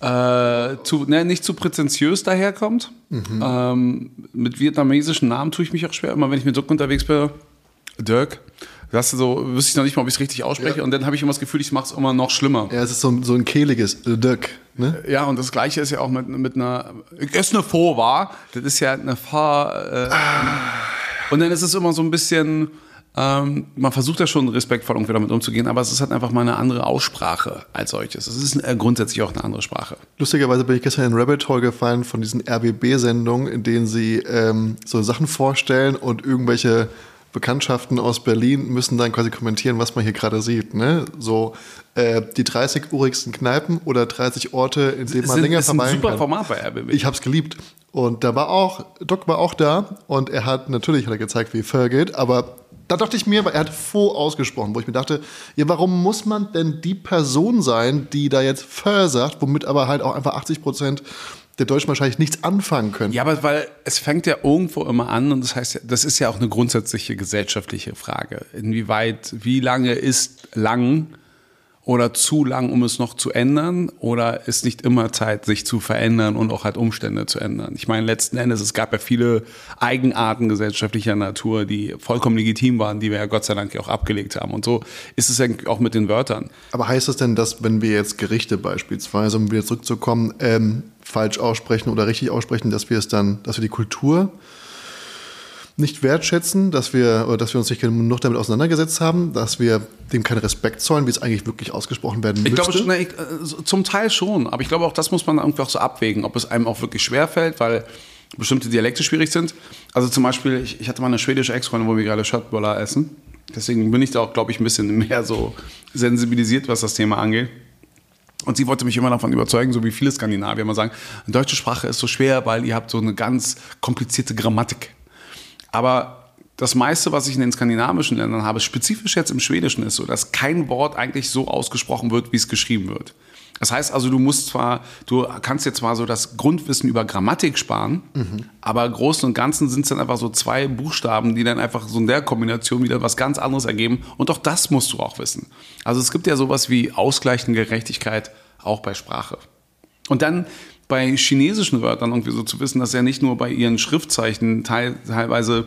äh, zu ne, nicht zu prätentiös daherkommt. Ähm, mit vietnamesischen Namen tue ich mich auch schwer. Immer wenn ich mit Dirk unterwegs bin, Dirk, das so, wüsste ich noch nicht mal, ob ich es richtig ausspreche. Ja. Und dann habe ich immer das Gefühl, ich mache es immer noch schlimmer. Ja, es ist so, ein- so ein kehliges äh, Dirk. Ne? Ja, und das gleiche ist ja auch mit, mit einer. Es ist eine Faux war. Das ist ja eine Fahr. Äh, Und dann ist es immer so ein bisschen. Ähm, man versucht ja schon respektvoll irgendwie damit umzugehen, aber es ist halt einfach mal eine andere Aussprache als solches. Es ist äh, grundsätzlich auch eine andere Sprache. Lustigerweise bin ich gestern in Rabbit Hole gefallen von diesen RBB-Sendungen, in denen sie ähm, so Sachen vorstellen und irgendwelche Bekanntschaften aus Berlin müssen dann quasi kommentieren, was man hier gerade sieht. Ne? So äh, die 30 urigsten Kneipen oder 30 Orte, in denen man Sind- länger ist ein verweilen super kann. Format bei RBB. Ich habe es geliebt. Und da war auch, Doc war auch da und er hat, natürlich hat er gezeigt, wie Fur geht, aber da dachte ich mir, er hat Faux ausgesprochen, wo ich mir dachte, ja, warum muss man denn die Person sein, die da jetzt Fur sagt, womit aber halt auch einfach 80 Prozent der Deutschen wahrscheinlich nichts anfangen können. Ja, aber weil es fängt ja irgendwo immer an und das heißt, das ist ja auch eine grundsätzliche gesellschaftliche Frage. Inwieweit, wie lange ist lang oder zu lang, um es noch zu ändern? Oder ist nicht immer Zeit, sich zu verändern und auch halt Umstände zu ändern? Ich meine, letzten Endes, es gab ja viele Eigenarten gesellschaftlicher Natur, die vollkommen legitim waren, die wir ja Gott sei Dank auch abgelegt haben. Und so ist es eigentlich auch mit den Wörtern. Aber heißt das denn, dass wenn wir jetzt Gerichte beispielsweise, um wieder zurückzukommen, ähm, falsch aussprechen oder richtig aussprechen, dass wir es dann, dass wir die Kultur nicht wertschätzen, dass wir, oder dass wir uns nicht genug damit auseinandergesetzt haben, dass wir dem keinen Respekt zollen, wie es eigentlich wirklich ausgesprochen werden Ich müsste? glaube schon, ne, ich, äh, zum Teil schon, aber ich glaube auch, das muss man irgendwie auch so abwägen, ob es einem auch wirklich schwerfällt, weil bestimmte Dialekte schwierig sind. Also zum Beispiel, ich, ich hatte mal eine schwedische Ex-Freundin, wo wir gerade Schöttböller essen. Deswegen bin ich da auch, glaube ich, ein bisschen mehr so sensibilisiert, was das Thema angeht. Und sie wollte mich immer davon überzeugen, so wie viele Skandinavier immer sagen, deutsche Sprache ist so schwer, weil ihr habt so eine ganz komplizierte Grammatik. Aber das meiste, was ich in den skandinavischen Ländern habe, spezifisch jetzt im Schwedischen, ist so, dass kein Wort eigentlich so ausgesprochen wird, wie es geschrieben wird. Das heißt also, du musst zwar, du kannst dir zwar so das Grundwissen über Grammatik sparen, aber im Großen und Ganzen sind es dann einfach so zwei Buchstaben, die dann einfach so in der Kombination wieder was ganz anderes ergeben. Und auch das musst du auch wissen. Also es gibt ja sowas wie ausgleichende Gerechtigkeit auch bei Sprache. Und dann bei chinesischen Wörtern irgendwie so zu wissen, dass ja nicht nur bei ihren Schriftzeichen teil, teilweise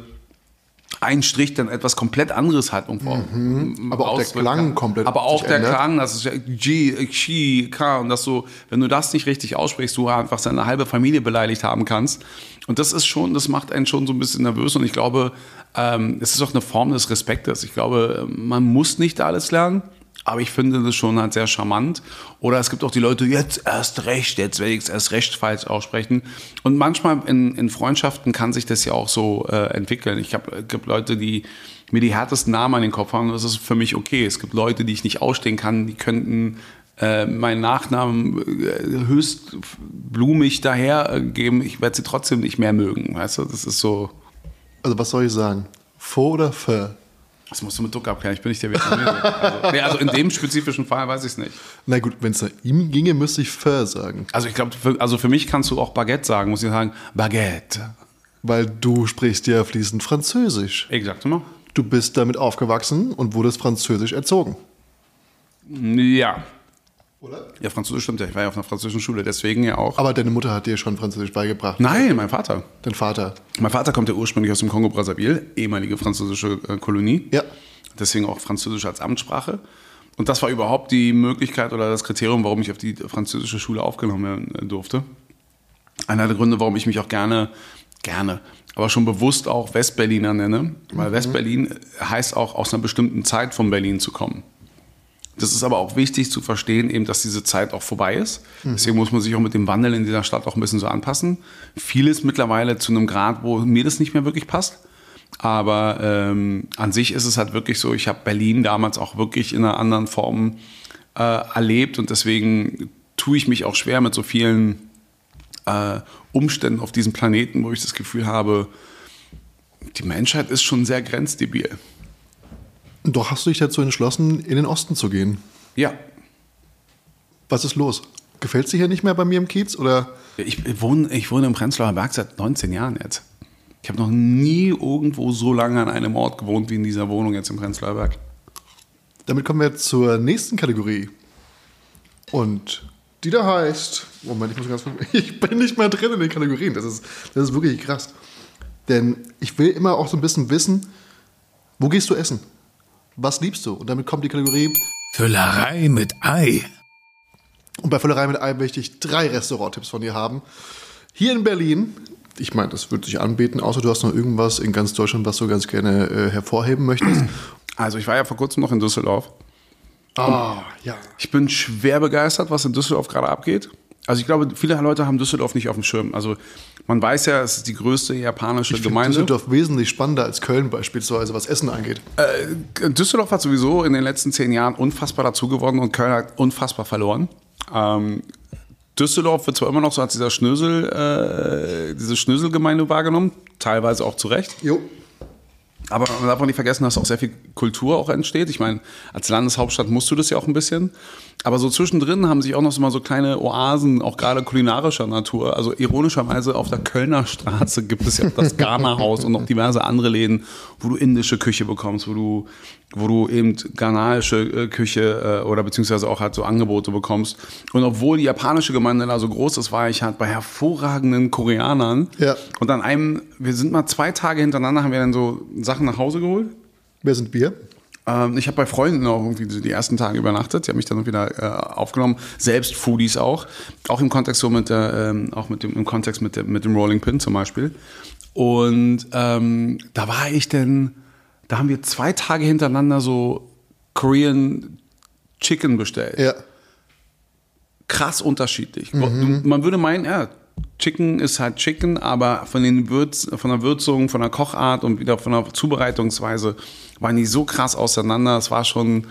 ein Strich dann etwas komplett anderes hat. Irgendwo Mhm. Aber auch der Klang komplett Aber auch der ändert. Klang, das ist ja G, Xi, K und das so, wenn du das nicht richtig aussprichst, du einfach seine halbe Familie beleidigt haben kannst. Und das ist schon, das macht einen schon so ein bisschen nervös und ich glaube, ähm, es ist auch eine Form des Respektes. Ich glaube, man muss nicht alles lernen. Aber ich finde das schon halt sehr charmant. Oder es gibt auch die Leute, jetzt erst recht, jetzt werde ich es erst recht falsch aussprechen. Und manchmal in, in Freundschaften kann sich das ja auch so äh, entwickeln. Ich habe gibt Leute, die mir die härtesten Namen an den Kopf haben. Das ist für mich okay. Es gibt Leute, die ich nicht ausstehen kann, die könnten äh, meinen Nachnamen äh, höchst blumig dahergeben. Ich werde sie trotzdem nicht mehr mögen. Weißt du, das ist so. Also was soll ich sagen? Faux oder Fur? Das musst du mit Druck abklären. Ich bin nicht der Vietnamese. Also, nee, also in dem spezifischen Fall weiß ich es nicht. Na gut, wenn es nach ihm ginge, müsste ich Fur sagen. Also ich glaube, für, also für mich kannst du auch Baguette sagen, muss ich sagen, Baguette. Weil du sprichst ja fließend Französisch. Exactement. Du bist damit aufgewachsen und wurdest französisch erzogen. Ja. Oder? Ja, Französisch stimmt ja. Ich war ja auf einer französischen Schule, deswegen ja auch. Aber deine Mutter hat dir schon Französisch beigebracht. Nein, mein Vater. Dein Vater. Mein Vater kommt ja ursprünglich aus dem Kongo-Brazzaville, ehemalige französische äh, Kolonie. Ja. Deswegen auch Französisch als Amtssprache. Und das war überhaupt die Möglichkeit oder das Kriterium, warum ich auf die französische Schule aufgenommen werden durfte. Einer der Gründe, warum ich mich auch gerne, gerne, aber schon bewusst auch Westberliner nenne, weil Westberlin heißt auch aus einer bestimmten Zeit von Berlin zu kommen. Das ist aber auch wichtig zu verstehen, eben, dass diese Zeit auch vorbei ist. Deswegen muss man sich auch mit dem Wandel in dieser Stadt auch ein bisschen so anpassen. Vieles mittlerweile zu einem Grad, wo mir das nicht mehr wirklich passt. Aber ähm, an sich ist es halt wirklich so, ich habe Berlin damals auch wirklich in einer anderen Form äh, erlebt und deswegen tue ich mich auch schwer mit so vielen äh, Umständen auf diesem Planeten, wo ich das Gefühl habe, die Menschheit ist schon sehr grenzdebil. Doch hast du dich dazu entschlossen, in den Osten zu gehen. Ja, Was ist los? Gefällt es dir hier nicht mehr bei mir im Kiez? Oder ich wohne, ich wohne im Prenzlauer Berg seit 19 Jahren jetzt. Ich habe noch nie irgendwo so lange an einem Ort gewohnt wie in dieser Wohnung jetzt im Prenzlauer Berg. damit kommen wir zur nächsten Kategorie. Und die da heißt. Moment, ich muss ganz. Ich bin nicht mehr drin in den Kategorien. Das ist, das ist wirklich krass. Denn ich will immer auch so ein bisschen wissen, wo gehst du essen? Was liebst du? Und damit kommt die Kategorie. Füllerei mit Ei. Und bei Völlerei mit Ei möchte ich drei Restauranttipps von dir haben. Hier in Berlin, ich meine, das wird sich anbieten, außer du hast noch irgendwas in ganz Deutschland, was du ganz gerne äh, hervorheben möchtest. Also ich war ja vor kurzem noch in Düsseldorf. Ah, ja. Ich bin schwer begeistert, was in Düsseldorf gerade abgeht. Also ich glaube, viele Leute haben Düsseldorf nicht auf dem Schirm. Also man weiß ja, es ist die größte japanische Ich Gemeinde. Düsseldorf wesentlich spannender als Köln beispielsweise, was Essen angeht. Äh, Düsseldorf hat sowieso in den letzten zehn Jahren unfassbar dazu gewonnen und Köln hat unfassbar verloren. Ähm, Düsseldorf wird zwar immer noch so als dieser Schnösel, äh, diese Schnöselgemeinde wahrgenommen, teilweise auch zu Recht. Jo. Aber man darf auch nicht vergessen, dass auch sehr viel Kultur auch entsteht. Ich meine, als Landeshauptstadt musst du das ja auch ein bisschen. Aber so zwischendrin haben sich auch noch so mal so kleine Oasen, auch gerade kulinarischer Natur. Also ironischerweise auf der Kölner Straße gibt es ja das Ghana-Haus und noch diverse andere Läden, wo du indische Küche bekommst, wo du, wo du eben ghanaische äh, Küche äh, oder beziehungsweise auch halt so Angebote bekommst. Und obwohl die japanische Gemeinde da so groß ist, war ich halt bei hervorragenden Koreanern. Ja. Und an einem, wir sind mal zwei Tage hintereinander, haben wir dann so Sachen nach Hause geholt. Wer sind wir? Ähm, ich habe bei Freunden auch irgendwie so die ersten Tage übernachtet. Die haben mich dann wieder äh, aufgenommen. Selbst Foodies auch. Auch im Kontext so mit der, ähm, auch mit dem, im Kontext mit, der, mit dem Rolling Pin zum Beispiel. Und ähm, da war ich denn, da haben wir zwei Tage hintereinander so Korean Chicken bestellt Ja. krass unterschiedlich. Man würde meinen, ja, Chicken ist halt Chicken, aber von den Würz, von der Würzung, von der Kochart und wieder von der Zubereitungsweise waren die so krass auseinander. Es war schon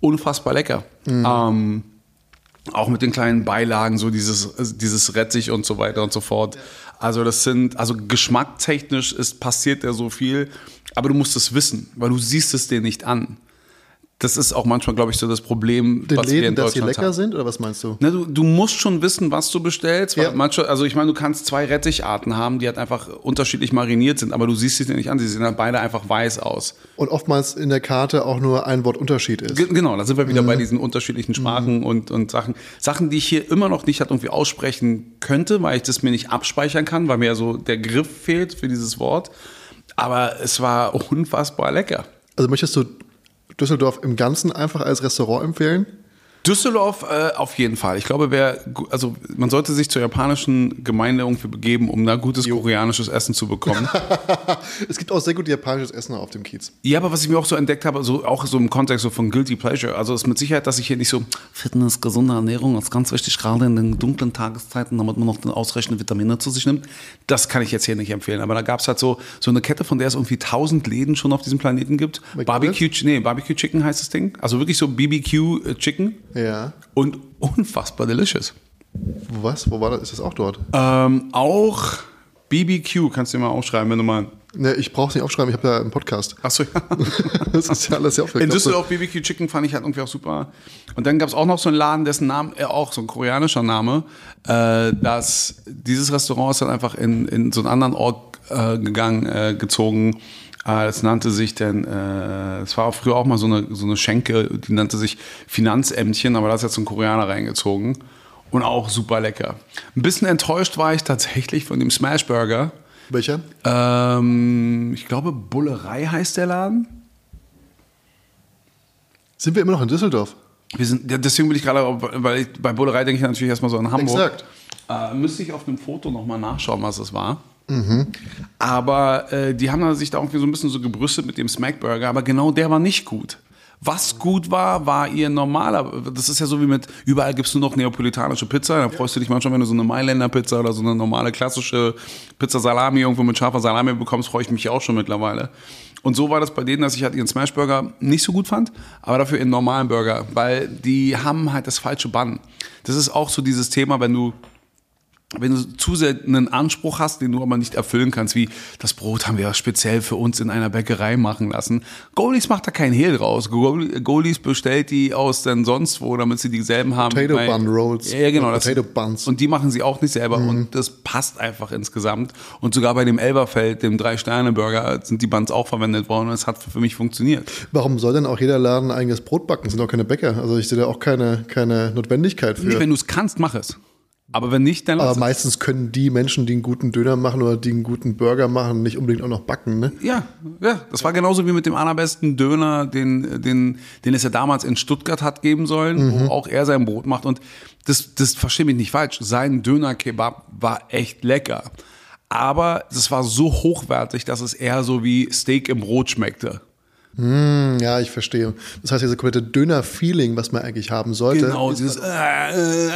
unfassbar lecker. Ähm, auch mit den kleinen Beilagen, so dieses, dieses Rettich und so weiter und so fort. Also das sind, also geschmacktechnisch ist, passiert ja so viel, aber du musst es wissen, weil du siehst es dir nicht an. Das ist auch manchmal, glaube ich, so das Problem, Den was wir in Läden, dass sie Deutschland lecker haben. sind, oder was meinst du? Ne, du, du musst schon wissen, was du bestellst. Ja. manche, also ich meine, du kannst zwei Retticharten haben, die halt einfach unterschiedlich mariniert sind, aber du siehst sie dir nicht an. Sie sehen halt beide einfach weiß aus. Und oftmals in der Karte auch nur ein Wort Unterschied ist. Ge- Genau, da sind wir wieder Mhm. bei diesen unterschiedlichen Sprachen und, und Sachen. Sachen, die ich hier immer noch nicht halt irgendwie aussprechen könnte, weil ich das mir nicht abspeichern kann, weil mir ja so der Griff fehlt für dieses Wort. Aber es war unfassbar lecker. Also möchtest du Düsseldorf im Ganzen einfach als Restaurant empfehlen? Düsseldorf äh, auf jeden Fall. Ich glaube, wer, also man sollte sich zur japanischen Gemeinde irgendwie begeben, um da gutes koreanisches Essen zu bekommen. Es gibt auch sehr gut japanisches Essen auf dem Kiez. Ja, aber was ich mir auch so entdeckt habe, so auch so im Kontext so von Guilty Pleasure, also ist mit Sicherheit, dass ich hier nicht so Fitness, gesunde Ernährung ist ganz wichtig, gerade in den dunklen Tageszeiten, damit man noch den ausreichenden Vitamine zu sich nimmt. Das kann ich jetzt hier nicht empfehlen. Aber da gab es halt so, so eine Kette, von der es irgendwie tausend Läden schon auf diesem Planeten gibt. McDonald's? Barbecue, nee, Barbecue Chicken heißt das Ding. Also wirklich so BBQ äh, Chicken Ja. und unfassbar delicious. Was? Wo war das? Ist das auch dort? Ähm, auch BBQ kannst du dir mal aufschreiben, wenn du mal. Ne, ich brauche es nicht aufschreiben, ich habe ja einen Podcast. Achso, ja. Das ist ja alles ja In Düsseldorf BBQ Chicken fand ich halt irgendwie auch super. Und dann gab es auch noch so einen Laden, dessen Name, äh, auch so ein koreanischer Name, äh, dass dieses Restaurant ist dann einfach in, in so einen anderen Ort äh, gegangen, äh, gezogen. Es nannte sich denn, äh, es war auch früher auch mal so eine, so eine Schenke, die nannte sich Finanzämtchen, aber da ist jetzt ein Koreaner reingezogen. Und auch super lecker. Ein bisschen enttäuscht war ich tatsächlich von dem Smashburger. Welcher? Ähm, ich glaube, Bullerei heißt der Laden. Sind wir immer noch in Düsseldorf? Wir sind, ja, deswegen bin ich gerade, weil ich, bei Bullerei denke ich natürlich erstmal so an Hamburg. Exakt. Äh, müsste ich auf dem Foto nochmal nachschauen, was es war. Mhm. Aber äh, die haben da sich da irgendwie so ein bisschen so gebrüstet mit dem Smackburger, aber genau der war nicht gut. Was gut war, war ihr normaler. Das ist ja so wie mit, überall gibst du noch neapolitanische Pizza. Da freust du dich manchmal, wenn du so eine Mailänder Pizza oder so eine normale klassische Pizza Salami irgendwo mit scharfer Salami bekommst, freue ich mich auch schon mittlerweile. Und so war das bei denen, dass ich halt ihren Smashburger nicht so gut fand, aber dafür ihren normalen Burger, weil die haben halt das falsche Bann. Das ist auch so dieses Thema, wenn du wenn du zu sehr einen Anspruch hast, den du aber nicht erfüllen kannst, wie das Brot haben wir speziell für uns in einer Bäckerei machen lassen. Goalies macht da keinen Hehl draus. Goalies bestellt die aus denn sonst wo, damit sie dieselben haben. Potato Weil- Bun Rolls. Ja, genau. Das, Potato Buns. Und die machen sie auch nicht selber und das passt einfach insgesamt. Und sogar bei dem Elberfeld, dem Drei-Sterne-Burger, sind die Buns auch verwendet worden und es hat für mich funktioniert. Warum soll denn auch jeder Laden ein eigenes Brot backen? Sind doch keine Bäcker. Also ich sehe da auch keine, keine Notwendigkeit Nicht, für. wenn du es kannst, mach es. Aber wenn nicht, dann Aber es. meistens können die Menschen, die einen guten Döner machen oder die einen guten Burger machen, nicht unbedingt auch noch backen, ne? Ja, ja, das war genauso wie mit dem allerbesten Döner, den, den, den es ja damals in Stuttgart hat geben sollen, wo auch er sein Brot macht. Und das, das verstehe mich nicht falsch. Sein Döner-Kebab war echt lecker. Aber das war so hochwertig, dass es eher so wie Steak im Brot schmeckte. Hm, ja, ich verstehe. Das heißt, diese komplette Döner-Feeling, was man eigentlich haben sollte, Genau, ist dieses, äh, äh,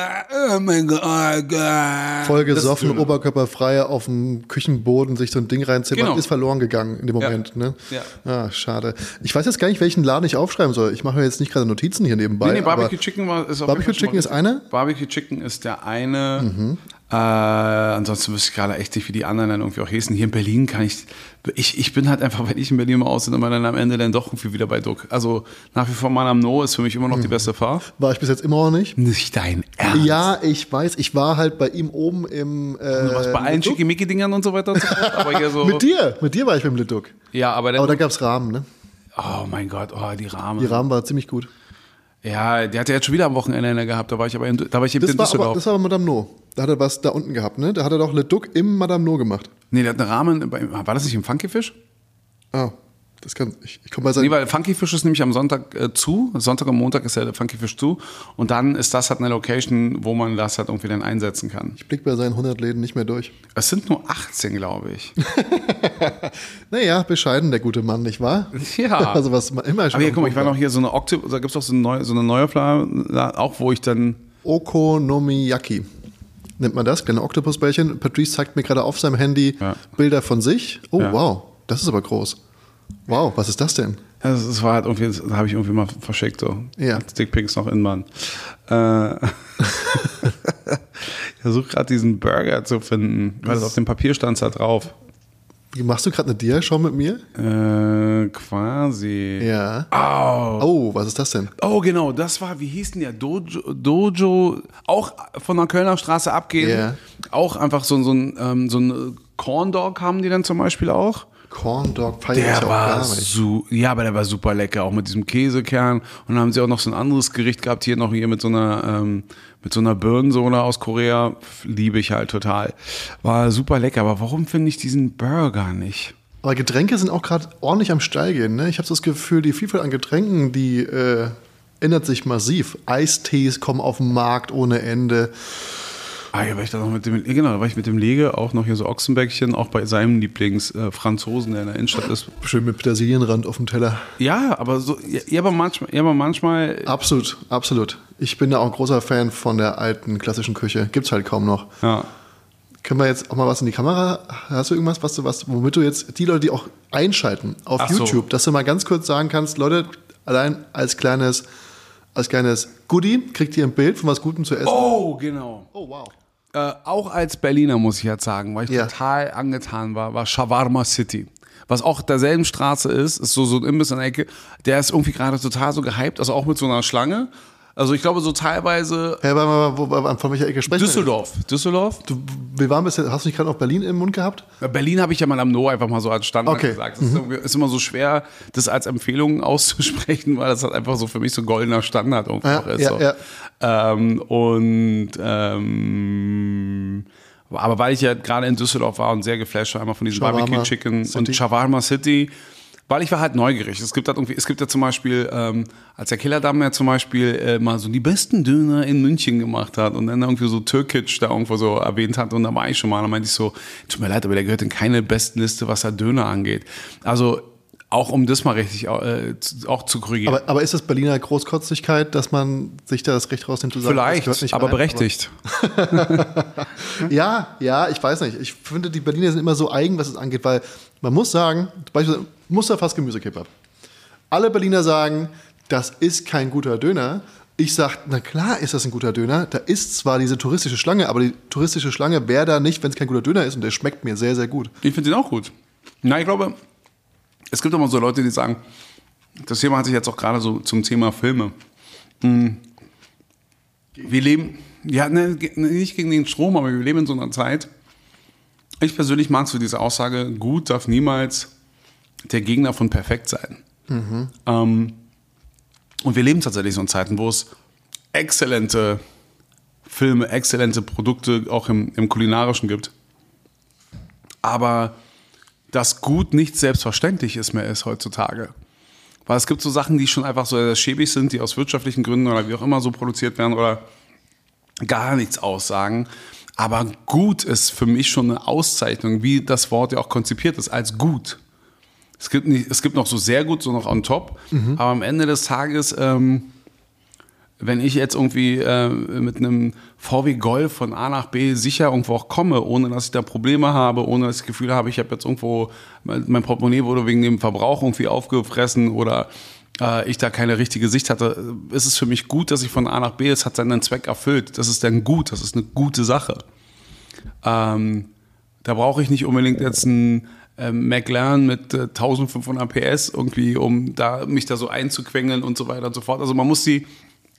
oh oh Gott. voll Das gesoffen, Döner. oberkörperfrei auf dem Küchenboden sich so ein Ding reinzimmern, Genau. ist verloren gegangen in dem Moment. Ne? Ja. Ah, schade. Ich weiß jetzt gar nicht, welchen Laden ich aufschreiben soll. Ich mache mir jetzt nicht gerade Notizen hier nebenbei. Nee, nee, Barbecue Chicken war, ist Barbecue Chicken ist eine? Mhm. Barbecue Chicken ist der eine. Äh, ansonsten wüsste ich gerade echt nicht, wie die anderen dann irgendwie auch hießen. Hier in Berlin kann ich, ich, ich bin halt einfach, wenn ich in Berlin mal aus immer dann am Ende dann doch irgendwie wieder bei Duck. Also nach wie vor Madame No ist für mich immer noch Mhm. die beste Fahrt. war ich bis jetzt immer noch nicht. Nicht dein Ernst. Ja, ich weiß. Ich war halt bei ihm oben im. Äh, Du warst bei allen. Schickimicki-Dingern und so weiter und so fort. Aber hier so. Mit dir, mit dir war ich beim Lidduck. Ja, aber, dann, Aber da gab es Rahmen, ne? oh mein Gott, oh, die Rahmen. Die Rahmen war ziemlich gut. Ja, der hat ja jetzt schon wieder am Wochenende gehabt. Da war ich aber in, da war ich eben Das in war, aber, Düsseldorf. das war aber Madame No. Da hat er was da unten gehabt, ne? Da hat er doch Leduc im Madame No gemacht. nee, der hat eine Rahmen. bei- War das nicht im Funky Fish? Ah, das kann. Ich, ich komme bei seinem. Nee, weil Funky Fish ist nämlich am Sonntag äh, zu. Sonntag und Montag ist ja der Funky Fish zu. Und dann ist das halt eine Location, wo man das halt irgendwie dann einsetzen kann. ich blick bei seinen 100 Läden nicht mehr durch. Es sind nur 18, glaube ich. Naja, bescheiden, der gute Mann, nicht wahr? Ja. Also, was man immer schon. Aber hier, guck mal, ich war noch hier so eine Octopus, da gibt es auch so eine neue, so eine neue Flyer, auch wo ich dann. Okonomiyaki. Nennt man das? Kleine Oktopusbällchen. Patrice zeigt mir gerade auf seinem Handy Ja. Bilder von sich. Oh, Ja. wow. Das ist aber groß. Wow, was ist das denn? Das, das war halt irgendwie, das habe ich irgendwie mal verschickt, so. Ja. Dickpics noch in Mann. Äh, ich versuche gerade diesen Burger zu finden, weil das auf dem Papier stand da drauf. Machst du gerade eine Dia-Show mit mir? Äh, quasi. Ja. Au. Oh, was ist das denn? Oh, genau, das war, wie hieß denn der? Dojo, Dojo auch von der Kölner Straße abgehen. Ja. Auch einfach so, so ein, ähm, so ein Corn Dog haben die dann zum Beispiel auch. Corn Dog feiere ich Der auch war gar nicht. su ja, aber der war super lecker, auch mit diesem Käsekern. Und dann haben sie auch noch so ein anderes Gericht gehabt, hier noch hier mit so einer, ähm, mit so einer Birnensohle aus Korea. Liebe ich halt total. War super lecker, aber warum finde ich diesen Burger nicht? Aber Getränke sind auch gerade ordentlich am Steil gehen. Ne? Ich habe so das Gefühl, die Vielfalt an Getränken, die äh, ändert sich massiv. Eistees kommen auf den Markt ohne Ende. Ah, ja, war ich da noch mit dem, genau, da war ich mit dem Lege, auch noch hier so Ochsenbäckchen, auch bei seinem Lieblings-Franzosen, der in der Innenstadt ist. Schön mit Petersilienrand auf dem Teller. Ja, aber so, ja, aber manchmal, ja, aber manchmal, Absolut, absolut. Ich bin da auch ein großer Fan von der alten klassischen Küche. Gibt's halt kaum noch. ja. Können wir jetzt auch mal was in die Kamera? Hast du irgendwas, was du, was, womit du jetzt die Leute, die auch einschalten auf Ach so. YouTube, dass du mal ganz kurz sagen kannst, Leute, allein als kleines, als kleines Goodie kriegt ihr ein Bild von was Gutem zu essen. Oh, genau. oh wow. Äh, auch als Berliner muss ich jetzt sagen, weil ich Ja. total angetan war, war Shawarma City. Was auch derselben Straße ist, ist so, so ein Imbiss in der Ecke. Der ist irgendwie gerade total so gehypt, also auch mit so einer Schlange. Also ich glaube so teilweise Hey, warte wo, von welcher Ecke sprechen wir Düsseldorf. Düsseldorf. jetzt? Du, wir waren bisher, hast du nicht gerade noch Berlin im Mund gehabt? Berlin habe ich ja mal am No einfach mal so als Standard Okay. gesagt. Es ist, irgendwie- ist immer so schwer, das als Empfehlung auszusprechen, weil das halt einfach so für mich so goldener Standard irgendwie Ja, auch ist. ja, so. ja. Ähm, und ähm, aber weil ich ja gerade in Düsseldorf war und sehr geflasht war, einmal von diesem Shawarma Barbecue Chicken City. und Shawarma City, Weil ich war halt neugierig. Es gibt halt irgendwie, es gibt ja zum Beispiel, ähm, als der Killerdamm ja zum Beispiel äh, mal so die besten Döner in München gemacht hat und dann irgendwie so Türkic da irgendwo so erwähnt hat und da war ich schon mal, dann meinte ich so, tut mir leid, aber der gehört in keine besten Liste, was da Döner angeht. Also auch um das mal richtig äh, auch zu korrigieren. Aber, aber ist das Berliner Großkotzigkeit, dass man sich da das Recht rausnimmt zu sagen, Vielleicht, aber rein? berechtigt. Ja, ja, ich weiß nicht. Ich finde, die Berliner sind immer so eigen, was es angeht, weil man muss sagen, beispielsweise Musterfass Gemüsekebab. Alle Berliner sagen, das ist kein guter Döner. Ich sage, na klar ist das ein guter Döner. Da ist zwar diese touristische Schlange, aber die touristische Schlange wäre da nicht, wenn es kein guter Döner ist und der schmeckt mir sehr, sehr gut. Ich finde den auch gut. Na, ich glaube, es gibt immer so Leute, die sagen, das Thema hat sich jetzt auch gerade so zum Thema Filme. Mm. Wir leben, ja, ne, ge- nicht gegen den Strom, aber wir leben in so einer Zeit. Ich persönlich mag so diese Aussage, gut darf niemals der Gegner von perfekt sein. Ähm, und wir leben tatsächlich so in Zeiten, wo es exzellente Filme, exzellente Produkte auch im, im kulinarischen gibt. Aber dass gut nicht selbstverständlich ist mehr ist heutzutage. Weil es gibt so Sachen, die schon einfach so schäbig sind, die aus wirtschaftlichen Gründen oder wie auch immer so produziert werden oder gar nichts aussagen. Aber gut ist für mich schon eine Auszeichnung, wie das Wort ja auch konzipiert ist, als gut. Es gibt, nicht, es gibt noch so sehr gut, so noch on top. Aber am Ende des Tages, ähm, wenn ich jetzt irgendwie äh, mit einem VW Golf von A nach B sicher irgendwo auch komme, ohne dass ich da Probleme habe, ohne dass ich das Gefühl habe, ich habe jetzt irgendwo, mein Portemonnaie wurde wegen dem Verbrauch irgendwie aufgefressen oder äh, ich da keine richtige Sicht hatte, ist es für mich gut, dass ich von A nach B, es hat seinen Zweck erfüllt. Das ist dann gut, das ist eine gute Sache. Ähm, da brauche ich nicht unbedingt jetzt einen ähm, McLaren mit äh, 1500 PS irgendwie, um da mich da so einzuquengeln und so weiter und so fort. Also man muss die,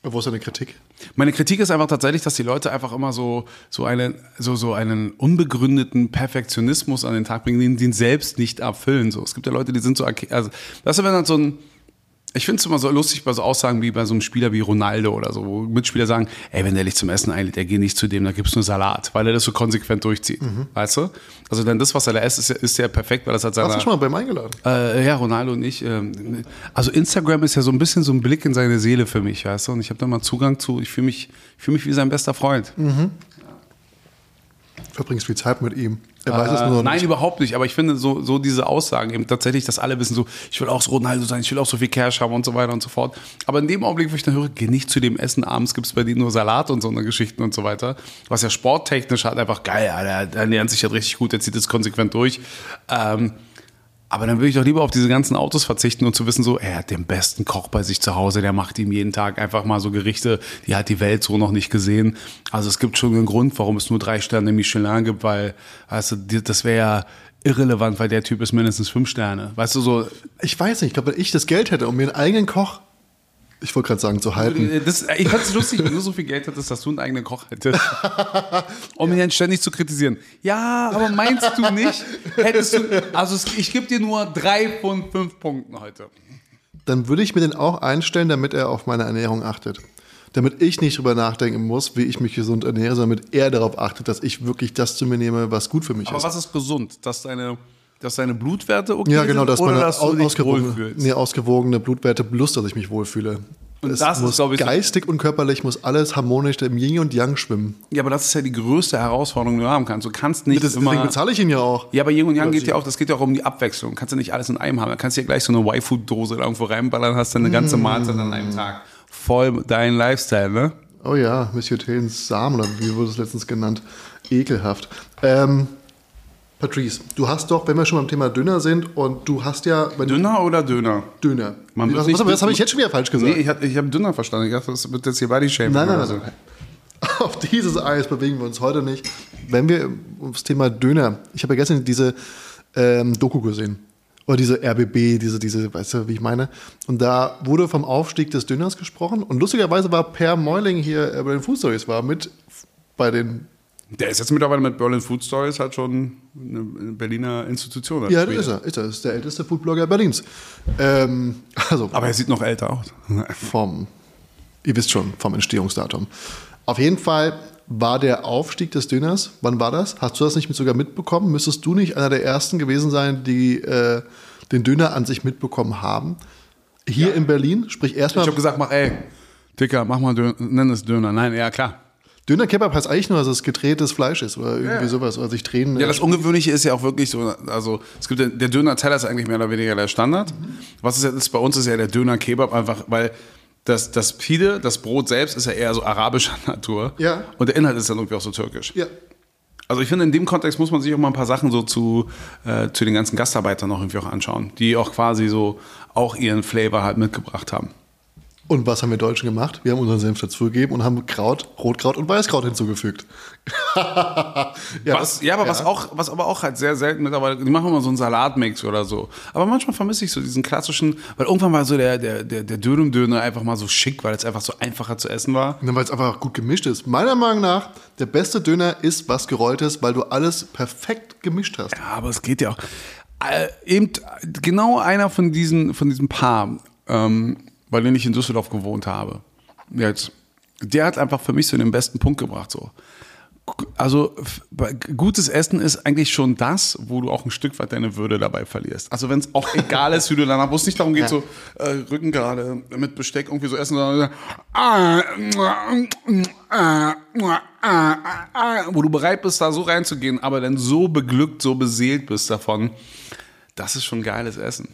Wo ist deine Kritik? meine Kritik ist einfach tatsächlich, dass die Leute einfach immer so, so, eine, so, so einen unbegründeten Perfektionismus an den Tag bringen, den, den selbst nicht erfüllen. So. Es gibt ja Leute, die sind so, also, das ist, wenn dann so ein, ich finde es immer so lustig bei so Aussagen wie bei so einem Spieler wie Ronaldo oder so, wo Mitspieler sagen, ey, wenn der dich zum Essen einlädt, der geht nicht zu dem, da gibt's nur Salat, weil er das so konsequent durchzieht. Weißt du? Also dann das, was er da isst, ist ja, ist ja perfekt, weil das hat Hast seine... du schon mal beim eingeladen? Äh, ja, Ronaldo und ich. Ähm, also Instagram ist ja so ein bisschen so ein Blick in seine Seele für mich, weißt du? Und ich habe da mal Zugang zu. Ich fühle mich, ich fühle mich wie sein bester Freund. Verbringst viel Zeit mit ihm. Er weiß es Äh, nur nein, nicht. überhaupt nicht. Aber ich finde so, so diese Aussagen eben tatsächlich, dass alle wissen so, ich will auch so Ronaldo sein, ich will auch so viel Cash haben und so weiter und so fort. Aber in dem Augenblick, wo ich dann höre, geh nicht zu dem Essen, abends gibt's bei denen nur Salat und so eine Geschichten und so weiter. Was ja sporttechnisch halt einfach geil, Alter, der lernt sich halt richtig gut, der zieht es konsequent durch. Ähm, aber dann würde ich doch lieber auf diese ganzen Autos verzichten und zu wissen, so, er hat den besten Koch bei sich zu Hause, der macht ihm jeden Tag einfach mal so Gerichte, die hat die Welt so noch nicht gesehen. Also es gibt schon einen Grund, warum es nur drei Sterne Michelin gibt, weil, die- das wäre ja irrelevant, weil der Typ ist mindestens fünf Sterne. Weißt du, so, Ich weiß nicht, ich glaube, wenn ich das Geld hätte, um mir einen eigenen Koch, ich wollte gerade sagen, zu halten. äh, das, ich fand es lustig, wenn du so viel Geld hättest, dass du einen eigenen Koch hättest. Um ihn dann ständig zu kritisieren. Ja, aber meinst du nicht? Hättest du, also ich gebe dir nur drei von fünf Punkten heute. Dann würde ich mir den auch einstellen, damit er auf meine Ernährung achtet. Damit ich nicht drüber nachdenken muss, wie ich mich gesund ernähre, sondern damit er darauf achtet, dass ich wirklich das zu mir nehme, was gut für mich Aber ist. was ist gesund? Dass deine, dass deine Blutwerte okay Ja, genau, sind dass oder meine dass du dich ausgewogene, wohlfühlst? nee, ausgewogene Blutwerte plus, dass ich mich wohlfühle. Und es das ist, muss glaub ich, geistig und körperlich muss alles harmonisch im Yin und Yang schwimmen. Ja, aber das ist ja die größte Herausforderung, die du haben kannst. Du kannst nicht Das, deswegen immer... bezahle ich ihn ja auch. Ja, aber Yin und Yang geht ja auch, das geht ja auch um die Abwechslung. Kannst du nicht alles in einem haben. Dann kannst du ja gleich so eine Y-Food-Dose da irgendwo reinballern, hast dann eine ganze Mm. Mahlzeit an einem Tag. Voll dein Lifestyle, ne? Oh ja, Monsieur Tellens Samen, oder wie wurde es letztens genannt? Ekelhaft. Ähm, Patrice, du hast doch, wenn wir schon beim Thema Döner sind, und du hast ja. Dünner oder Döner? Döner. Man was, was, das habe ich jetzt schon wieder falsch gesagt. Nee, ich habe ich hab Dünner verstanden. Ich dachte, das wird jetzt hier Body Shaming Nein, nein, nein, so. nein. Auf dieses Eis bewegen wir uns heute nicht. Wenn wir ums Thema Döner, ich habe ja gestern diese ähm, Doku gesehen. Oder diese RBB, diese, diese, weißt du, wie ich meine? Und da wurde vom Aufstieg des Döners gesprochen. Und lustigerweise war Per Meuling hier äh, bei den Food Stories, war mit bei den. Der ist jetzt mittlerweile mit Berlin Food Stories halt schon eine Berliner Institution. Ja, das ist er. Ist er. Das ist der älteste Foodblogger Berlins. Ähm, also Aber er sieht noch älter aus. vom, ihr wisst schon, vom Entstehungsdatum. Auf jeden Fall war der Aufstieg des Döners, wann war das? Hast du das nicht mit sogar mitbekommen? Müsstest du nicht einer der ersten gewesen sein, die äh, den Döner an sich mitbekommen haben. Hier in Berlin, sprich erstmal. Ich habe gesagt, mach, ey, Dicker, mach mal Döner, nenn es Döner. Nein, ja, klar. Döner Kebab heißt eigentlich nur, dass es gedrehtes Fleisch ist oder irgendwie sowas. Oder sich drehen. Ja, das Ungewöhnliche ist ja auch wirklich so, also es gibt ja, der Döner-Teller ist eigentlich mehr oder weniger der Standard. Was ist jetzt ist, bei uns ist ja der Döner-Kebab einfach, weil das, das Pide, das Brot selbst ist ja eher so arabischer Natur. Ja. Und der Inhalt ist dann irgendwie auch so türkisch. ja. Also ich finde, in dem Kontext muss man sich auch mal ein paar Sachen so zu, äh, zu den ganzen Gastarbeitern noch irgendwie auch anschauen, die auch quasi so auch ihren Flavor halt mitgebracht haben. Und was haben wir Deutschen gemacht? Wir haben unseren Senf dazugegeben und haben Kraut, Rotkraut und Weißkraut hinzugefügt. ja, was, ja, aber was auch, was aber auch halt sehr selten mittlerweile, die machen immer so einen Salatmix oder so. Aber manchmal vermisse ich so diesen klassischen, weil irgendwann war so der, der, der, der Döner einfach mal so schick, weil es einfach so einfacher zu essen war. Weil es einfach gut gemischt ist. Meiner Meinung nach, der beste Döner ist was Gerolltes, weil du alles perfekt gemischt hast. Ja, aber es geht ja auch. Äh, eben genau einer von diesen, von diesem Paar, ähm, bei denen ich in Düsseldorf gewohnt habe, jetzt, der hat einfach für mich so den besten Punkt gebracht. So. Also gutes Essen ist eigentlich schon das, wo du auch ein Stück weit deine Würde dabei verlierst. Also wenn es auch egal ist, wie du danach, wo es nicht darum geht, so äh, Rücken gerade mit Besteck irgendwie so essen, sondern ah, wo du bereit bist, da so reinzugehen, aber dann so beglückt, so beseelt bist davon, das ist schon geiles Essen.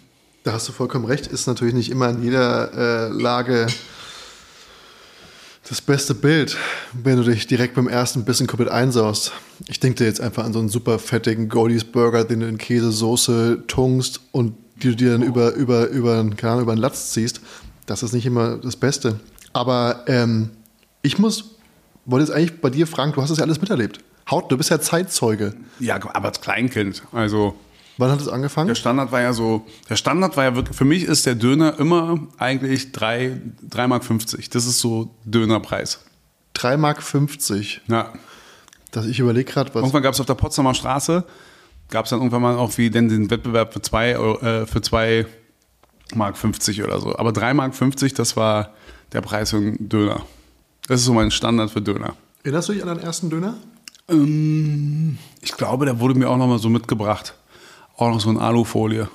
Da hast du vollkommen recht, ist natürlich nicht immer in jeder äh, Lage das beste Bild, wenn du dich direkt beim ersten Bissen komplett einsaust. Ich denke dir jetzt einfach an so einen super fettigen Goldies Burger, den du in Käsesoße tunkst und die du dir dann über, über, über, keine über den Latz ziehst. Das ist nicht immer das Beste. Aber ähm, ich muss, wollte jetzt eigentlich bei dir fragen, du hast das ja alles miterlebt. Haut, du bist ja Zeitzeuge. Ja, aber als Kleinkind, also Wann hat es angefangen? Der Standard war ja so, der Standard war ja wirklich, für mich ist der Döner immer eigentlich 3, 3 Mark 50. Das ist so Dönerpreis. 3,50 Mark. 50. Ja. Das, ich überlege gerade, was. Irgendwann gab es auf der Potsdamer Straße, gab es dann irgendwann mal auch wie denn den Wettbewerb für 2 äh, für 2 Mark 50 oder so. Aber 3 Mark 50, das war der Preis für einen Döner. Das ist so mein Standard für Döner. Erinnerst du dich an deinen ersten Döner? Ähm, ich glaube, der wurde mir auch noch mal so mitgebracht. Auch noch so in Alufolie.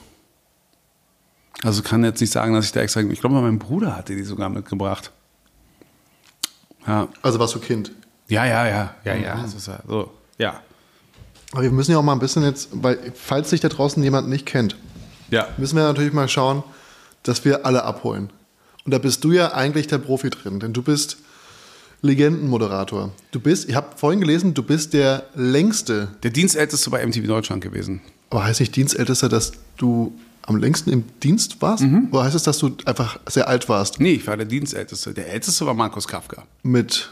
Also kann jetzt nicht sagen, dass ich da extra. Ich glaube, mein Bruder hatte die sogar mitgebracht. Ja, Also warst du Kind. ja, ja, ja, ja, ja. Ist ja so. Ja. Aber wir müssen ja auch mal ein bisschen jetzt, weil falls sich da draußen jemand nicht kennt, Ja. müssen wir natürlich mal schauen, dass wir alle abholen. Und da bist du ja eigentlich der Profi drin, denn du bist Legendenmoderator. Du bist, ich habe vorhin gelesen, du bist der längste, Der Dienstälteste bei MTV Deutschland gewesen. Aber heißt nicht Dienstältester, dass du am längsten im Dienst warst? Oder heißt es, dass du einfach sehr alt warst? Nee, ich war der Dienstälteste. Der Älteste war Markus Kafka. Mit.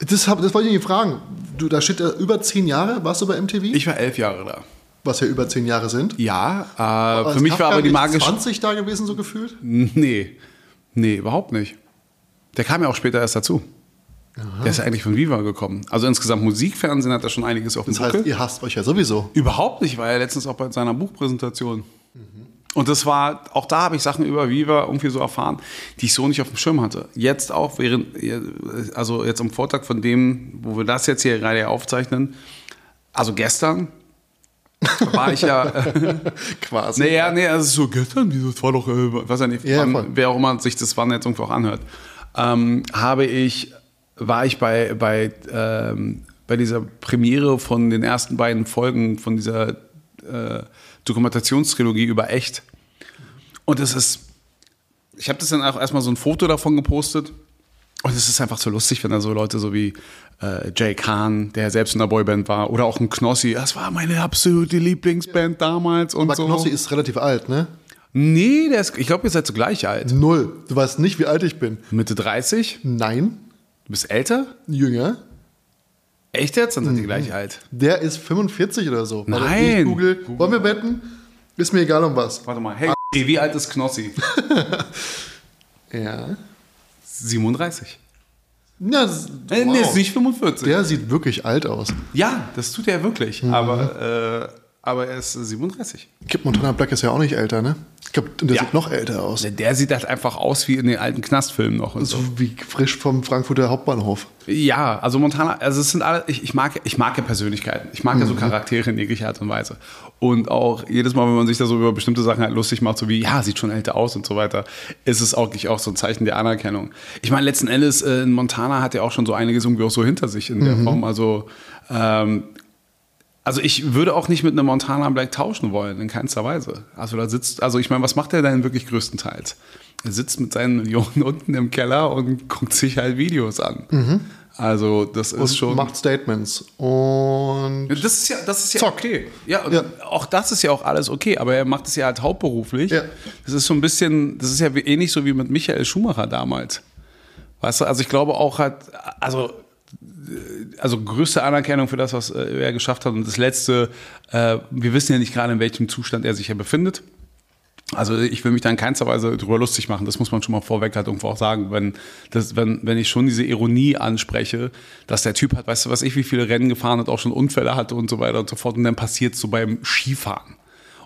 Das, hab, das wollte ich nicht fragen. Du, da steht äh, über zehn Jahre, warst du bei MTV? Ich war elf Jahre da. was ja über zehn Jahre sind. Ja, äh, Als für mich Kafka war aber die magische. 20 da gewesen, so gefühlt? Nee, nee, überhaupt nicht. Der kam ja auch später erst dazu. Der ist ja eigentlich von Viva gekommen. Also insgesamt Musikfernsehen hat er schon einiges auf dem Das heißt, Buckel. ihr hasst euch ja sowieso. Überhaupt nicht, war er letztens auch bei seiner Buchpräsentation. Und das war, auch da habe ich Sachen über Viva irgendwie so erfahren, die ich so nicht auf dem Schirm hatte. Jetzt auch, während, also jetzt am Vortag von dem, wo wir das jetzt hier gerade aufzeichnen, also gestern, war ich ja, Quasi. naja, nee, also so gestern, wieso, das war doch, äh, weiß ja nicht, Ja, wann, wer auch immer sich das wann jetzt irgendwo auch anhört, ähm, habe ich, war ich bei, bei, ähm, bei dieser Premiere von den ersten beiden Folgen von dieser äh, Dokumentationstrilogie über echt. Und es ist, ich habe das dann auch erstmal so ein Foto davon gepostet. Und es ist einfach so lustig, wenn da so Leute so wie äh, Jay Kahn, der selbst in der Boyband war, oder auch ein Knossi, das war meine absolute Lieblingsband damals und Aber so. Knossi ist relativ alt, ne? Nee, der ist, ich glaube, ihr seid so gleich alt. Null. Du weißt nicht, wie alt ich bin. Mitte 30? Nein, Du bist älter? jünger. Echt jetzt? Dann seid Mhm. ihr gleich alt. Der ist 45 oder so. Warte, Nein. Ich google. Wollen wir wetten? Ist mir egal um was. Warte mal, hey, wie alt ist Knossi? Ja. 37. ja das, Äh, Nee, wow. ist nicht 45. Der sieht wirklich alt aus. Ja, das tut er wirklich. Mhm. Aber, äh, aber er ist 37. Kip Montana Black ist ja auch nicht älter, ne? Ich glaube, der Ja. sieht noch älter aus. Der sieht halt einfach aus wie in den alten Knastfilmen noch. So. So wie frisch vom Frankfurter Hauptbahnhof. Ja, also Montana, also es sind alle, ich, ich, mag, ich mag ja Persönlichkeiten. Ich mag ja so Charaktere in jeglicher Art und Weise. Und auch jedes Mal, wenn man sich da so über bestimmte Sachen halt lustig macht, so wie, ja, sieht schon älter aus und so weiter, ist es auch, auch so ein Zeichen der Anerkennung. Ich meine, letzten Endes, äh, Montana hat ja auch schon so einiges irgendwie auch so hinter sich in der Form. Also, ähm, also ich würde auch nicht mit einem Montana Black tauschen wollen, in keinster Weise. Also da sitzt, also ich meine, was macht er denn wirklich größtenteils? Er sitzt mit seinen Millionen unten im Keller und guckt sich halt Videos an. Also das ist Und schon. macht Statements. Und das ist ja, das ist ja Zockt. okay. Ja, Ja. auch das ist ja auch alles okay, aber er macht es ja halt hauptberuflich. Ja. Das ist so ein bisschen, das ist ja ähnlich so wie mit Michael Schumacher damals. Weißt du, also ich glaube auch halt, also also größte Anerkennung für das, was äh, er geschafft hat. Und das Letzte, äh, wir wissen ja nicht gerade, in welchem Zustand er sich hier befindet. Also ich will mich da in keinster Weise drüber lustig machen. Das muss man schon mal vorweg halt irgendwo auch sagen. Wenn, das, wenn, wenn ich schon diese Ironie anspreche, dass der Typ hat, weißt du was ich, wie viele Rennen gefahren hat, auch schon Unfälle hatte und so weiter und so fort. Und dann passiert so beim Skifahren.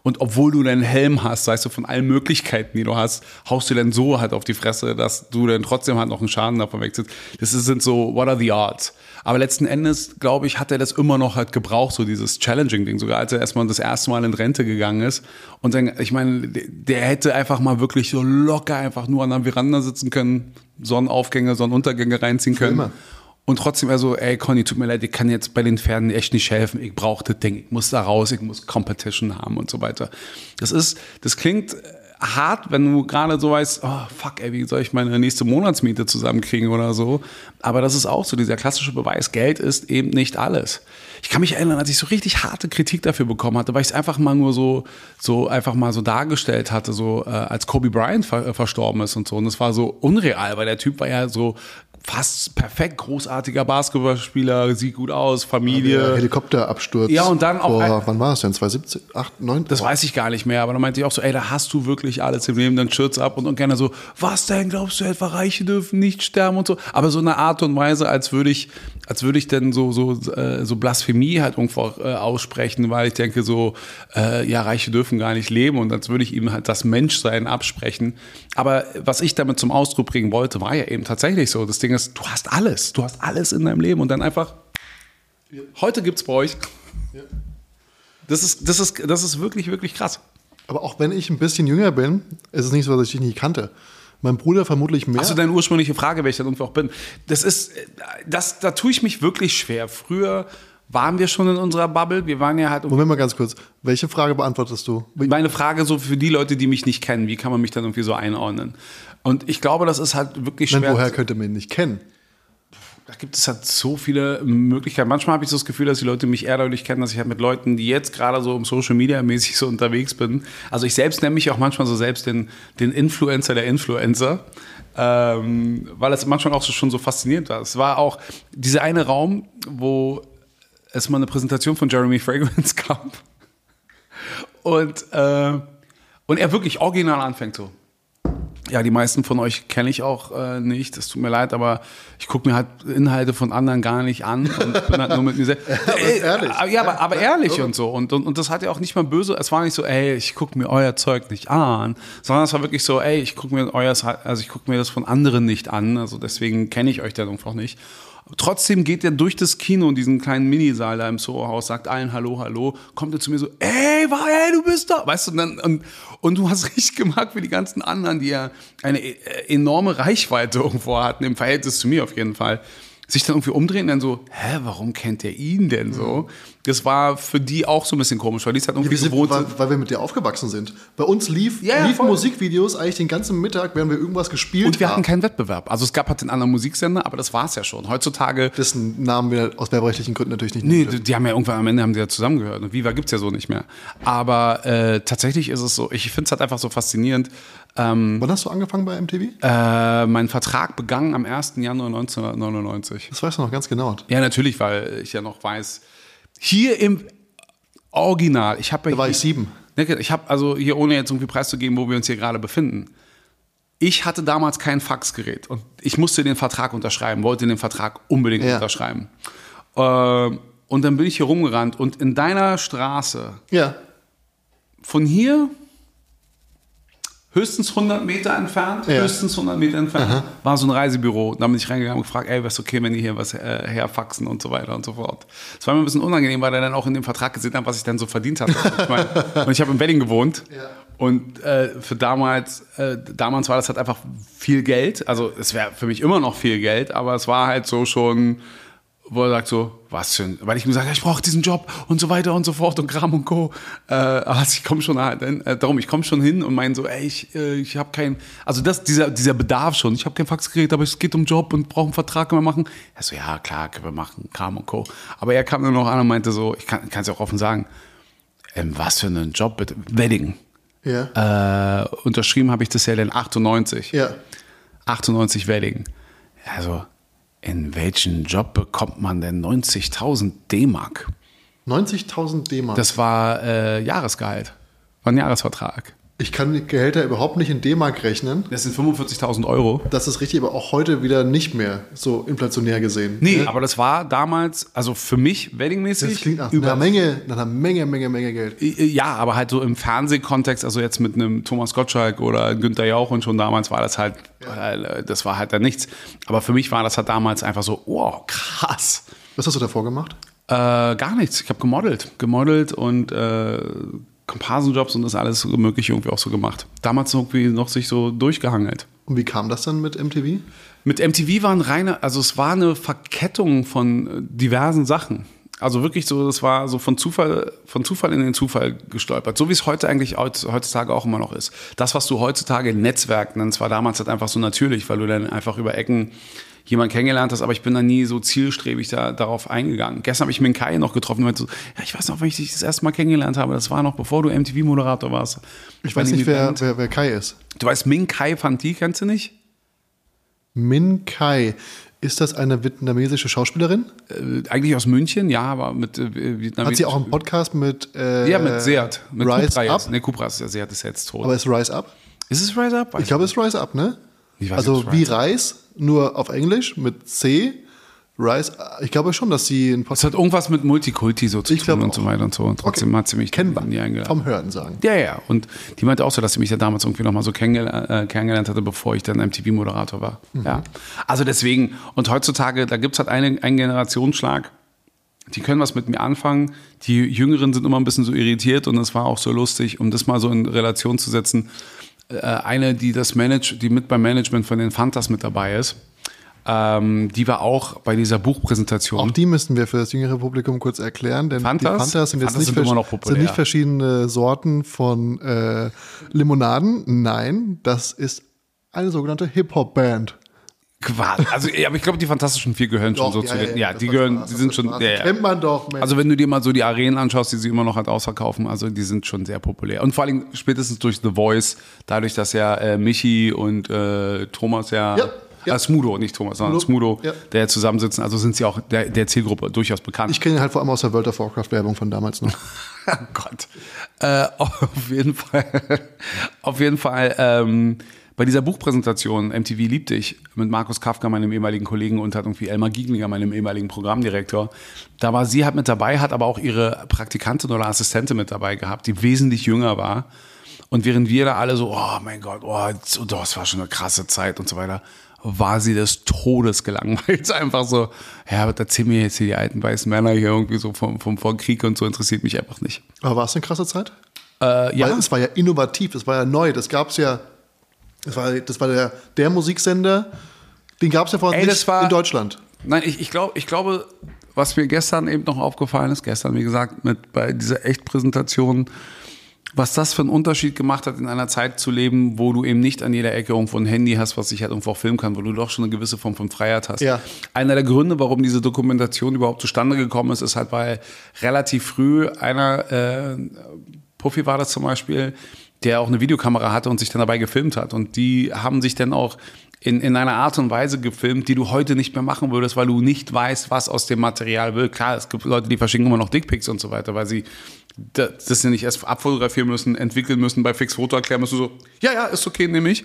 Und obwohl du deinen Helm hast, weißt du, von allen Möglichkeiten, die du hast, haust du dann so halt auf die Fresse, dass du dann trotzdem halt noch einen Schaden davon wegziehst. Das ist- sind so, what are the odds? Aber letzten Endes, glaube ich, hat er das immer noch halt gebraucht, so dieses Challenging-Ding. Sogar als er erstmal das erste Mal in Rente gegangen ist. Und dann, ich meine, der hätte einfach mal wirklich so locker einfach nur an der Veranda sitzen können, Sonnenaufgänge, Sonnenuntergänge reinziehen können. immer. Und trotzdem er so, ey Conny, tut mir leid, ich kann jetzt bei den Pferden echt nicht helfen. Ich brauche das Ding, ich muss da raus, ich muss Competition haben und so weiter. Das ist, das klingt äh, hart, wenn du gerade so weißt, oh fuck, ey, wie soll ich meine nächste Monatsmiete zusammenkriegen oder so. Aber das ist auch so dieser klassische Beweis, Geld ist eben nicht alles. Ich kann mich erinnern, als ich so richtig harte Kritik dafür bekommen hatte, weil ich es einfach mal nur so, so einfach mal so dargestellt hatte, so äh, als Kobe Bryant ver äh, verstorben ist und so. Und das war so unreal, weil der Typ war ja so fast perfekt großartiger Basketballspieler, sieht gut aus, Familie. Helikopterabsturz. Ja, und dann auch Vor, wann war das denn? 2017? 8, 9? Das weiß ich gar nicht mehr, aber dann meinte ich auch so, ey, da hast du wirklich alles im Leben, dann Schürz ab und, und gerne so, was denn, glaubst du etwa, Reiche dürfen nicht sterben und so. Aber so eine Art und Weise, als würde ich, als würde ich dann so, so, äh, so Blasphemie halt irgendwo äh, aussprechen, weil ich denke so, äh, ja, Reiche dürfen gar nicht leben und als würde ich ihm halt das Menschsein absprechen. Aber was ich damit zum Ausdruck bringen wollte, war ja eben tatsächlich so. Das Ding ist, du hast alles, du hast alles in deinem Leben und dann einfach, heute gibt's bei euch. Das ist, das ist, das ist wirklich, wirklich krass. Aber auch wenn ich ein bisschen jünger bin, ist es nicht so, dass ich dich nicht kannte. Mein Bruder vermutlich mehr. Hast du deine ursprüngliche Frage, wer ich dann irgendwo auch bin? Das ist, das, da tue ich mich wirklich schwer. Früher waren wir schon in unserer Bubble. Wir waren ja halt. Moment mal ganz kurz. Welche Frage beantwortest du? Meine Frage so für die Leute, die mich nicht kennen, wie kann man mich dann irgendwie so einordnen? Und ich glaube, das ist halt wirklich Nein, schwer. woher könnte man ihn nicht kennen? Da gibt es halt so viele Möglichkeiten. Manchmal habe ich so das Gefühl, dass die Leute mich eher dadurch kennen, dass ich halt mit Leuten, die jetzt gerade so im Social Media mäßig so unterwegs bin. Also ich selbst nenne mich auch manchmal so selbst den, den Influencer der Influencer. Ähm, weil es manchmal auch so schon so faszinierend war. Es war auch dieser eine Raum, wo es mal eine Präsentation von Jeremy Fragrance gab. Und, äh, und er wirklich original anfängt so. Ja, die meisten von euch kenne ich auch äh, nicht. Es tut mir leid, aber ich gucke mir halt Inhalte von anderen gar nicht an und bin halt nur mit mir selbst. Ey, ehrlich. aber- Ja, aber, aber ehrlich und so. Und, und, und das hat ja auch nicht mal böse. Es war nicht so, ey, ich gucke mir euer Zeug nicht an, sondern es war wirklich so, ey, ich gucke mir euer, also ich gucke mir das von anderen nicht an. Also deswegen kenne ich euch dann einfach nicht. Trotzdem geht er durch das Kino in diesen kleinen Minisaal da im Soho-Haus, sagt allen Hallo, Hallo, kommt er zu mir so, ey, war, ey, du bist da. Weißt du, und, dann, und, und du hast richtig gemerkt, wie die ganzen anderen, die ja eine äh, enorme Reichweite irgendwo hatten, im Verhältnis zu mir auf jeden Fall, sich dann irgendwie umdrehen und dann so, hä, warum kennt der ihn denn so? Das war für die auch so ein bisschen komisch, weil die es halt irgendwie sind, gewohnt weil, weil wir mit dir aufgewachsen sind. Bei uns lief, Ja, ja, liefen voll. Musikvideos eigentlich den ganzen Mittag, während wir irgendwas gespielt Und wir hatten haben. keinen Wettbewerb. Also es gab halt den anderen Musiksender, aber das war es ja schon. Heutzutage Dessen Namen wir aus werberechtlichen Gründen natürlich nicht Nee, die, die haben ja irgendwann am Ende haben die ja zusammengehört. Und Viva gibt's ja so nicht mehr. Aber äh, tatsächlich ist es so, ich finde es halt einfach so faszinierend. Ähm, Wann hast du angefangen bei MTV? äh, mein Vertrag begann am 1. Januar 1999. Das weißt du noch ganz genau. Ja, natürlich, weil ich ja noch weiß, hier im Original, ich habe ja Da war ich sieben. Necke, Ich habe also hier, ohne jetzt irgendwie preiszugeben, wo wir uns hier gerade befinden. Ich hatte damals kein Faxgerät und ich musste den Vertrag unterschreiben, wollte den Vertrag unbedingt Ja. unterschreiben. Ähm, Und dann bin ich hier rumgerannt und in deiner Straße, Ja. von hier höchstens 100 Meter entfernt, Ja. höchstens 100 Meter entfernt, war so ein Reisebüro. Da bin ich reingegangen und gefragt, ey, es okay, wenn die hier was äh, herfaxen und so weiter und so fort. Das war mir ein bisschen unangenehm, weil er dann auch in dem Vertrag gesehen hat, was ich dann so verdient hatte. ich mein, und ich habe in Wedding gewohnt. Und äh, für damals, äh, damals war das halt einfach viel Geld. Also es wäre für mich immer noch viel Geld, aber es war halt so schon, wo er sagt so, was für ein, weil ich ihm habe, ich brauche diesen Job und so weiter und so fort und Kram und Co. Äh, also ich komme schon halt, äh, darum, ich komme schon hin und meine so, ey, ich, äh, ich habe kein, also das, dieser, dieser Bedarf schon, ich habe kein Faxgerät, aber es geht um Job und brauche einen Vertrag, können wir machen. Er so, ja klar, können wir machen, Kram und Co. Aber er kam dann noch an und meinte so, ich kann es ja auch offen sagen, ähm, was für einen Job bitte, Wedding. Ja. Äh, unterschrieben habe ich das ja dann 98. Ja. 98 Wedding. Also, in welchen Job bekommt man denn 90.000 D-Mark? 90.000 D-Mark. Das war äh, Jahresgehalt. War ein Jahresvertrag. Ich kann die Gehälter überhaupt nicht in D-Mark rechnen. Das sind 45.000 Euro. Das ist richtig, aber auch heute wieder nicht mehr so inflationär gesehen. Nee, Ne? aber das war damals, also für mich weddingmäßig. das klingt nach über einer Menge, nach einer Menge, Menge, Menge Geld. Ja, aber halt so im Fernsehkontext, also jetzt mit einem Thomas Gottschalk oder Günther Jauch und schon damals war das halt, äh, das war halt dann nichts. Aber für mich war das halt damals einfach so, wow, krass. Was hast du davor gemacht? Äh, gar nichts. Ich habe gemodelt. Gemodelt und äh, Komparsenjobs und das alles möglich irgendwie auch so gemacht. Damals irgendwie noch sich so durchgehangelt. Und wie kam das dann mit MTV? Mit MTV waren reine, also es war eine Verkettung von äh, diversen Sachen. Also wirklich so, das war so von Zufall, von Zufall in den Zufall gestolpert. So wie es heute eigentlich heut- heutzutage auch immer noch ist. Das, was du heutzutage Netzwerk nennst, war damals halt einfach so natürlich, weil du dann einfach über Ecken jemanden kennengelernt hast, aber ich bin da nie so zielstrebig da, darauf eingegangen. Gestern habe ich Minkai noch getroffen und meinte so, ja, ich weiß noch, wenn ich dich das erste Mal kennengelernt habe, das war noch bevor du MTV-Moderator warst. Ich weiß nicht, wer, wer, wer Kai ist. Du weißt, Minkai Fanti, kennst du nicht? Min Kai. Ist das eine vietnamesische Schauspielerin? Äh, eigentlich aus München, ja, aber mit äh, Vietnamesisch. Hat sie auch einen Podcast mit. Äh, Ja, mit Seat. Mit Rise Cupra Up? Nee, Cupra ist ja Seat ist jetzt tot. Aber ist Rise Up? ist es Rise Up? Weiß Ich glaube, es ist Rise Up, ne? Also wie Reis, nur auf Englisch mit C. Rise. Ich glaube schon, dass sie einen Es hat irgendwas mit Multikulti so zu Ich tun und so weiter und so. Und trotzdem Okay. hat sie mich Kennen wir. nie eingeladen. Vom Hören sagen. Ja, ja. Und die meinte auch so, dass sie mich ja damals irgendwie noch mal so kennengelernt, äh, kennengelernt hatte, bevor ich dann MTV-Moderator war. Mhm. Ja. Also deswegen, und heutzutage, da gibt es halt eine, einen Generationsschlag. Die können was mit mir anfangen. Die Jüngeren sind immer ein bisschen so irritiert und es war auch so lustig, um das mal so in Relation zu setzen. Äh, eine, die das Manage, die mit beim Management von den Fantas mit dabei ist, ähm, die war auch bei dieser Buchpräsentation. Auch die müssten wir für das jüngere Publikum kurz erklären, denn Fantas? die Fantas sind jetzt Fantas nicht, sind immer noch populär. sind nicht verschiedene Sorten von äh, Limonaden. Nein, das ist eine sogenannte Hip-Hop-Band. Quatsch. Also, ja, aber ich glaube, die Fantastischen Vier gehören schon so zu den. Ja, das die gehören, Spaß, die sind schon. Ja, ja. Kennt man doch, Mensch. Also wenn du dir mal so die Arenen anschaust, die sie immer noch halt ausverkaufen, also die sind schon sehr populär. Und vor allem spätestens durch The Voice, dadurch, dass ja äh, Michi und äh, Thomas ja, Ja, ja. Äh, Smudo, nicht Thomas, sondern Smudo, Ja. der zusammensitzen, also sind sie auch der, der Zielgruppe durchaus bekannt. ich kenne ihn halt vor allem aus der World of Warcraft-Werbung von damals noch. Oh Gott. Äh, auf jeden Fall. auf jeden Fall. Ähm, bei dieser Buchpräsentation MTV liebt dich mit Markus Kafka, meinem ehemaligen Kollegen, und hat irgendwie Elmar Gieglinger, meinem ehemaligen Programmdirektor. Da war sie halt mit dabei, hat aber auch ihre Praktikantin oder Assistentin mit dabei gehabt, die wesentlich jünger war. Und während wir da alle so, oh mein Gott, oh, das war schon eine krasse Zeit und so weiter, war sie des Todes gelangweilt. Einfach so, ja, aber erzähl mir jetzt hier die alten weißen Männer hier irgendwie so vom, vom, vom Krieg und so, interessiert mich einfach nicht. Aber war es eine krasse Zeit? Äh, ja, Weil es war ja innovativ, es war ja neu, das gab es ja, das war, das war der, der Musiksender, den gab es ja vorher Ey, nicht war- in Deutschland. Nein, ich, ich, glaub, ich glaube, was mir gestern eben noch aufgefallen ist, gestern, wie gesagt, mit bei dieser Echtpräsentation, was das für einen Unterschied gemacht hat, in einer Zeit zu leben, wo du eben nicht an jeder Ecke irgendwo ein Handy hast, was sich halt irgendwo auch filmen kann, wo du doch schon eine gewisse Form von Freiheit hast. Ja. Einer der Gründe, warum diese Dokumentation überhaupt zustande gekommen ist, ist halt, weil relativ früh einer, äh, Puffy war das zum Beispiel, der auch eine Videokamera hatte und sich dann dabei gefilmt hat. Und die haben sich dann auch in, in einer Art und Weise gefilmt, die du heute nicht mehr machen würdest, weil du nicht weißt, was aus dem Material wird. Klar, es gibt Leute, die verschicken immer noch Dickpics und so weiter, weil sie da- das ja nicht erst abfotografieren müssen, entwickeln müssen, bei Fix Foto erklären müssen, so, ja, ja, ist okay, nehme ich.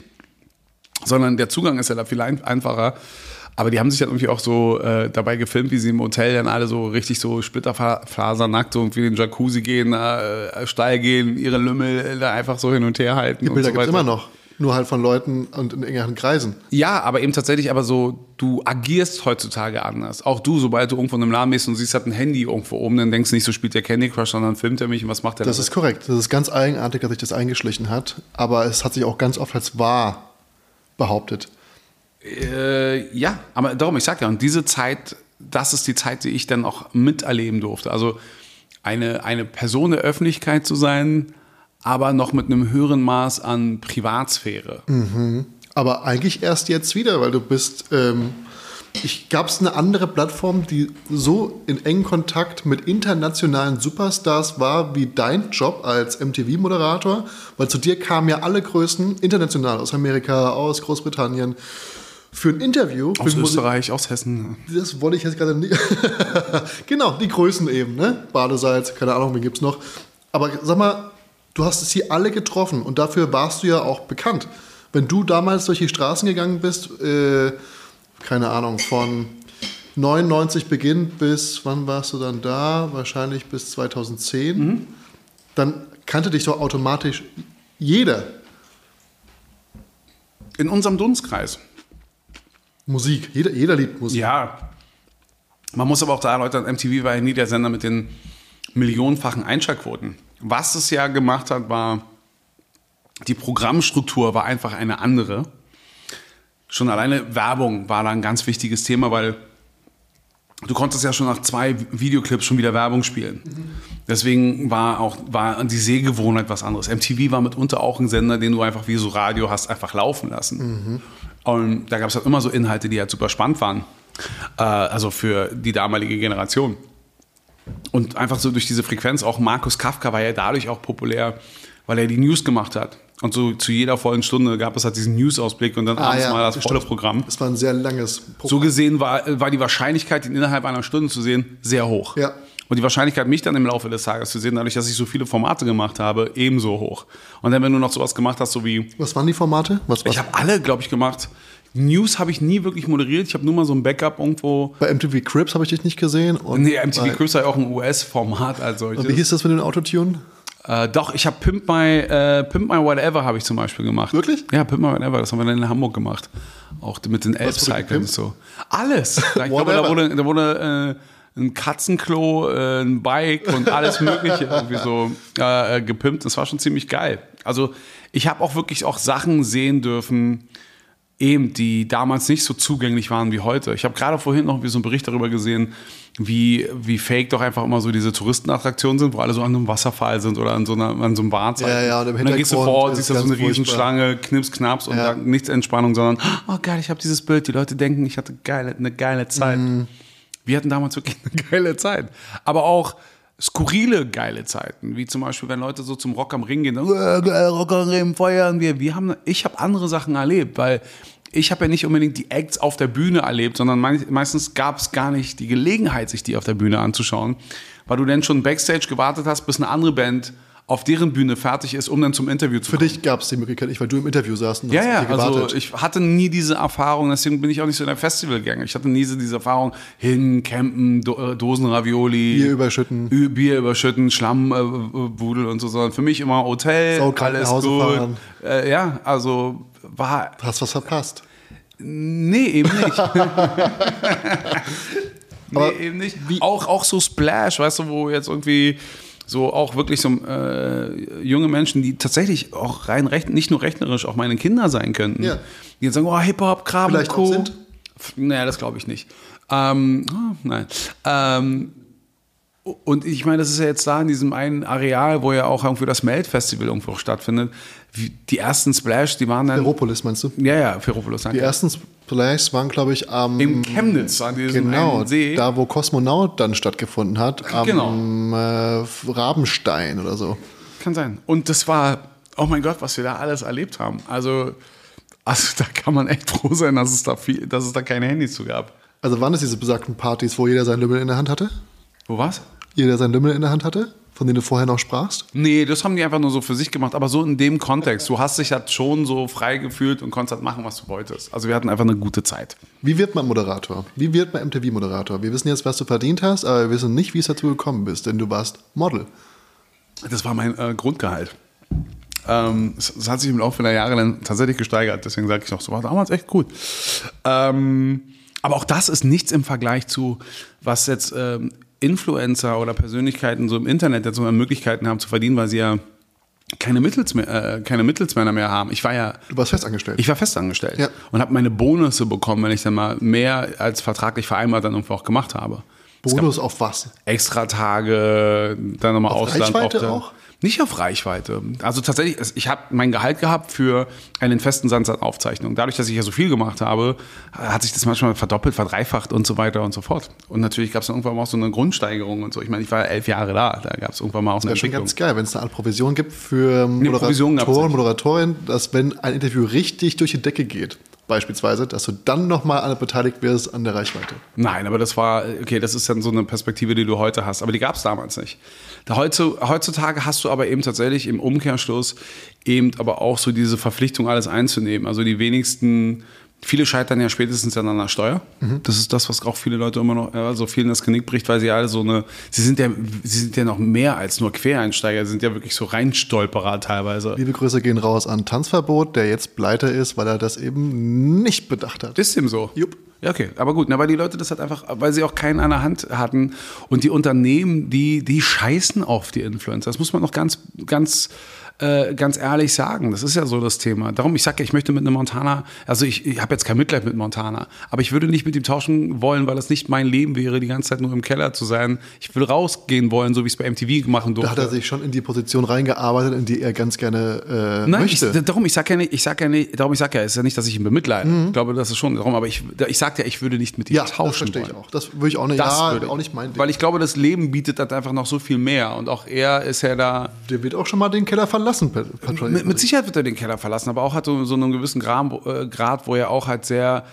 Sondern der Zugang ist ja da viel ein, einfacher. Aber die haben sich dann irgendwie auch so äh, dabei gefilmt, wie sie im Hotel dann alle so richtig so splitterfasernackt so irgendwie in den Jacuzzi gehen, äh, steil gehen, ihre Lümmel da einfach so hin und her halten. Die Bilder so gibt es weiter. immer noch. Nur halt von Leuten und in engeren Kreisen. Ja, aber eben tatsächlich, aber so, du agierst heutzutage anders. Auch du, sobald du irgendwo in einem Laden bist und siehst, hat ein Handy irgendwo oben, dann denkst du nicht, so spielt der Candy Crush, sondern filmt er mich und was macht der Das da? ist korrekt. Das ist ganz eigenartig, dass sich das eingeschlichen hat. Aber es hat sich auch ganz oft als wahr behauptet. Äh, ja, aber darum, ich sag ja, und diese Zeit, das ist die Zeit, die ich dann auch miterleben durfte. Also eine, eine Person der Öffentlichkeit zu sein, aber noch mit einem höheren Maß an Privatsphäre. Aber eigentlich erst jetzt wieder, weil du bist. Ähm, gab es eine andere Plattform, die so in engen Kontakt mit internationalen Superstars war wie dein Job als MTV-Moderator, weil zu dir kamen ja alle Größen international aus Amerika, aus Großbritannien für ein Interview. Aus Österreich, aus Hessen. Das wollte ich jetzt gerade nicht. genau, die Größen eben, ne? Badesalz, keine Ahnung, wen gibt's noch. Aber sag mal, du hast es hier alle getroffen und dafür warst du ja auch bekannt. Wenn du damals durch die Straßen gegangen bist, äh, keine Ahnung, von 99 Beginn bis, wann warst du dann da? Wahrscheinlich bis 2010. Dann kannte dich doch automatisch jeder. In unserem Dunstkreis. Musik, jeder, jeder liebt Musik. Ja. Man muss aber auch da erläutern, MTV war ja nie der Sender mit den millionenfachen Einschaltquoten. Was es ja gemacht hat, war, die Programmstruktur war einfach eine andere. Schon alleine Werbung war da ein ganz wichtiges Thema, weil du konntest ja schon nach zwei Videoclips schon wieder Werbung spielen. Deswegen war auch war die Sehgewohnheit was anderes. MTV war mitunter auch ein Sender, den du einfach wie so Radio hast einfach laufen lassen. Und da gab es halt immer so Inhalte, die halt super spannend waren. Äh, also für die damalige Generation. Und einfach so durch diese Frequenz, auch Markus Kafka war ja dadurch auch populär, weil er die News gemacht hat. Und so zu jeder vollen Stunde gab es halt diesen News-Ausblick und dann abends mal das volle. Programm. Es war ein sehr langes Programm. So gesehen war, war die Wahrscheinlichkeit, ihn innerhalb einer Stunde zu sehen, sehr hoch. Ja. Und die Wahrscheinlichkeit, mich dann im Laufe des Tages zu sehen, dadurch, dass ich so viele Formate gemacht habe, ebenso hoch. Und dann, wenn du noch sowas gemacht hast, so wie, Was waren die Formate? Was war's? ich habe alle, glaube ich, gemacht. News habe ich nie wirklich moderiert. Ich habe nur mal so ein Backup irgendwo. Bei MTV Cribs habe ich dich nicht gesehen. Und Nee, MTV bei, Cribs war ja auch ein US-Format als solches. Und wie hieß das mit dem Autotune? Äh, doch, ich habe Pimp My, äh, Pimp My Whatever habe ich zum Beispiel gemacht. Wirklich? Ja, Pimp My Whatever, das haben wir dann in Hamburg gemacht. Auch mit den Elf-Cycles so. Alles. Ich glaube, da wurde, da wurde äh, ein Katzenklo, äh, ein Bike und alles Mögliche irgendwie so äh, äh, gepimpt. Das war schon ziemlich geil. Also ich habe auch wirklich auch Sachen sehen dürfen, eben, die damals nicht so zugänglich waren wie heute. Ich habe gerade vorhin noch so einen Bericht darüber gesehen, wie, wie fake doch einfach immer so diese Touristenattraktionen sind, wo alle so an einem Wasserfall sind oder an so, einer, an so einem Wahrzeichen. Ja, ja, und im dann gehst du vor, ist siehst da so eine Riesenschlange, knips, knaps und Ja. dann nichts Entspannung, sondern, oh geil, ich habe dieses Bild. Die Leute denken, ich hatte geile, eine geile Zeit. Mhm. Wir hatten damals wirklich eine geile Zeit. Aber auch skurrile geile Zeiten, wie zum Beispiel, wenn Leute so zum Rock am Ring gehen, dann, äh, Rock am Ring feiern wir. wir haben, ich habe andere Sachen erlebt, weil ich habe ja nicht unbedingt die Acts auf der Bühne erlebt, sondern mei- meistens gab es gar nicht die Gelegenheit, sich die auf der Bühne anzuschauen, weil du dann schon Backstage gewartet hast, bis eine andere Band auf deren Bühne fertig ist, um dann zum Interview zu Für kommen. dich gab es die Möglichkeit nicht, weil du im Interview saßt und Ja, hast ja, also ich hatte nie diese Erfahrung, deswegen bin ich auch nicht so in der Festivalgänger. Ich hatte nie so diese Erfahrung, hin, campen, Do äh, Dosenravioli, Bier überschütten. Ü Bier überschütten, Schlammbudel und so, sondern für mich immer Hotel, Saukalt alles gut. Äh, ja, also war, hast was verpasst. nee, eben nicht. nee, eben nicht. Auch, auch so Splash, weißt du, wo jetzt irgendwie so auch wirklich so äh, junge Menschen, die tatsächlich auch rein recht, nicht nur rechnerisch auch meine Kinder sein könnten, Ja. die jetzt sagen, oh, Hip-Hop, Kram, Vielleicht Co. auch sind. Naja, das glaube ich nicht. Ähm, oh, nein. Ähm, und ich meine, das ist ja jetzt da in diesem einen Areal, wo ja auch irgendwie das Melt-Festival irgendwo stattfindet. Die ersten Splash, die waren dann. Ferropolis meinst du? ja, ja, Ferropolis, danke. Die ersten Splashs waren, glaube ich, am. Im Chemnitz, an diesem Genau, See. da wo Kosmonaut dann stattgefunden hat, am Genau. äh, Rabenstein oder so. Kann sein. Und das war, oh mein Gott, was wir da alles erlebt haben. Also, also da kann man echt froh sein, dass es da, viel, dass es da keine Handys zu gab. Also waren es diese besagten Partys, wo jeder seinen Lümmel in der Hand hatte? Wo war's? Jeder seinen Lümmel in der Hand hatte? von denen du vorher noch sprachst? Nee, das haben die einfach nur so für sich gemacht, aber so in dem Kontext. Du hast dich halt schon so frei gefühlt und konntest halt machen, was du wolltest. Also wir hatten einfach eine gute Zeit. Wie wird man Moderator? Wie wird man MTV-Moderator? Wir wissen jetzt, was du verdient hast, aber wir wissen nicht, wie es dazu gekommen bist, denn du warst Model. Das war mein äh, Grundgehalt. Ähm, es, es hat sich im Laufe der Jahre dann tatsächlich gesteigert, deswegen sage ich noch, so war damals echt gut. Ähm, aber auch das ist nichts im Vergleich zu, was jetzt ähm, Influencer oder Persönlichkeiten so im Internet jetzt so Möglichkeiten haben zu verdienen, weil sie ja keine, Mittelsmä äh, keine Mittelsmänner mehr haben. Ich war ja. Du warst festangestellt. Ich war festangestellt Ja. und habe meine Bonusse bekommen, wenn ich dann mal mehr als vertraglich vereinbart dann irgendwo auch gemacht habe. Bonus auf was? Extra Tage, dann nochmal Auf Ausland. Reichweite auch? Nicht auf Reichweite. Also tatsächlich, ich habe mein Gehalt gehabt für einen festen Satz an Aufzeichnungen. Dadurch, dass ich ja so viel gemacht habe, hat sich das manchmal verdoppelt, verdreifacht und so weiter und so fort. Und natürlich gab es dann irgendwann mal auch so eine Grundsteigerung und so. Ich meine, ich war elf Jahre da, da gab es irgendwann mal auch eine Das Entwicklung. ganz geil, wenn es eine Art Provision gibt für Moderatoren, nicht. Moderatorinnen, dass wenn ein Interview richtig durch die Decke geht, beispielsweise, dass du dann nochmal beteiligt wirst an der Reichweite. Nein, aber das war, okay, das ist dann so eine Perspektive, die du heute hast. Aber die gab es damals nicht. Heutzutage hast du aber eben tatsächlich im Umkehrschluss eben aber auch so diese Verpflichtung, alles einzunehmen. Also die wenigsten, viele scheitern ja spätestens an der Steuer. Das ist das, was auch viele Leute immer noch, ja, so vielen das Genick bricht, weil sie alle so eine, sie sind ja, sie sind ja noch mehr als nur Quereinsteiger, sie sind ja wirklich so Reinstolperer teilweise. Liebe Grüße gehen raus an Tanzverbot, der jetzt pleite ist, weil er das eben nicht bedacht hat. Ist dem so? Jupp. Ja, okay. Aber gut, na, weil die Leute das halt einfach, weil sie auch keinen an der Hand hatten. Und die Unternehmen, die, die scheißen auf die Influencer. Das muss man noch ganz, ganz, äh, ganz ehrlich sagen. Das ist ja so das Thema. Darum, ich sage ja, ich möchte mit einem Montana, also ich, ich habe jetzt kein Mitleid mit Montana, aber ich würde nicht mit ihm tauschen wollen, weil das nicht mein Leben wäre, die ganze Zeit nur im Keller zu sein. Ich würde rausgehen wollen, so wie ich es bei MTV machen durfte. Da hat er sich schon in die Position reingearbeitet, in die er ganz gerne äh, Nein, ich, möchte. darum, ich sag ja nicht, ich sag ja nicht, darum, ich sag ja, es ist ja nicht, dass ich ihn bemitleide. Ich glaube, das ist schon darum, aber ich, ich sag ja, ich würde nicht mit ihm ja, das tauschen verstehe ich wollen. auch. Das würde ich auch nicht, Das ja, würde ich. auch nicht mein Ding. Weil ich glaube, das Leben bietet halt einfach noch so viel mehr. Und auch er ist ja da. Der wird auch schon mal den Keller verlassen, Pat- Patrick. Mit, mit Sicherheit wird er den Keller verlassen, aber auch hat so, so einen gewissen Grad, äh, Grad, wo er auch halt sehr.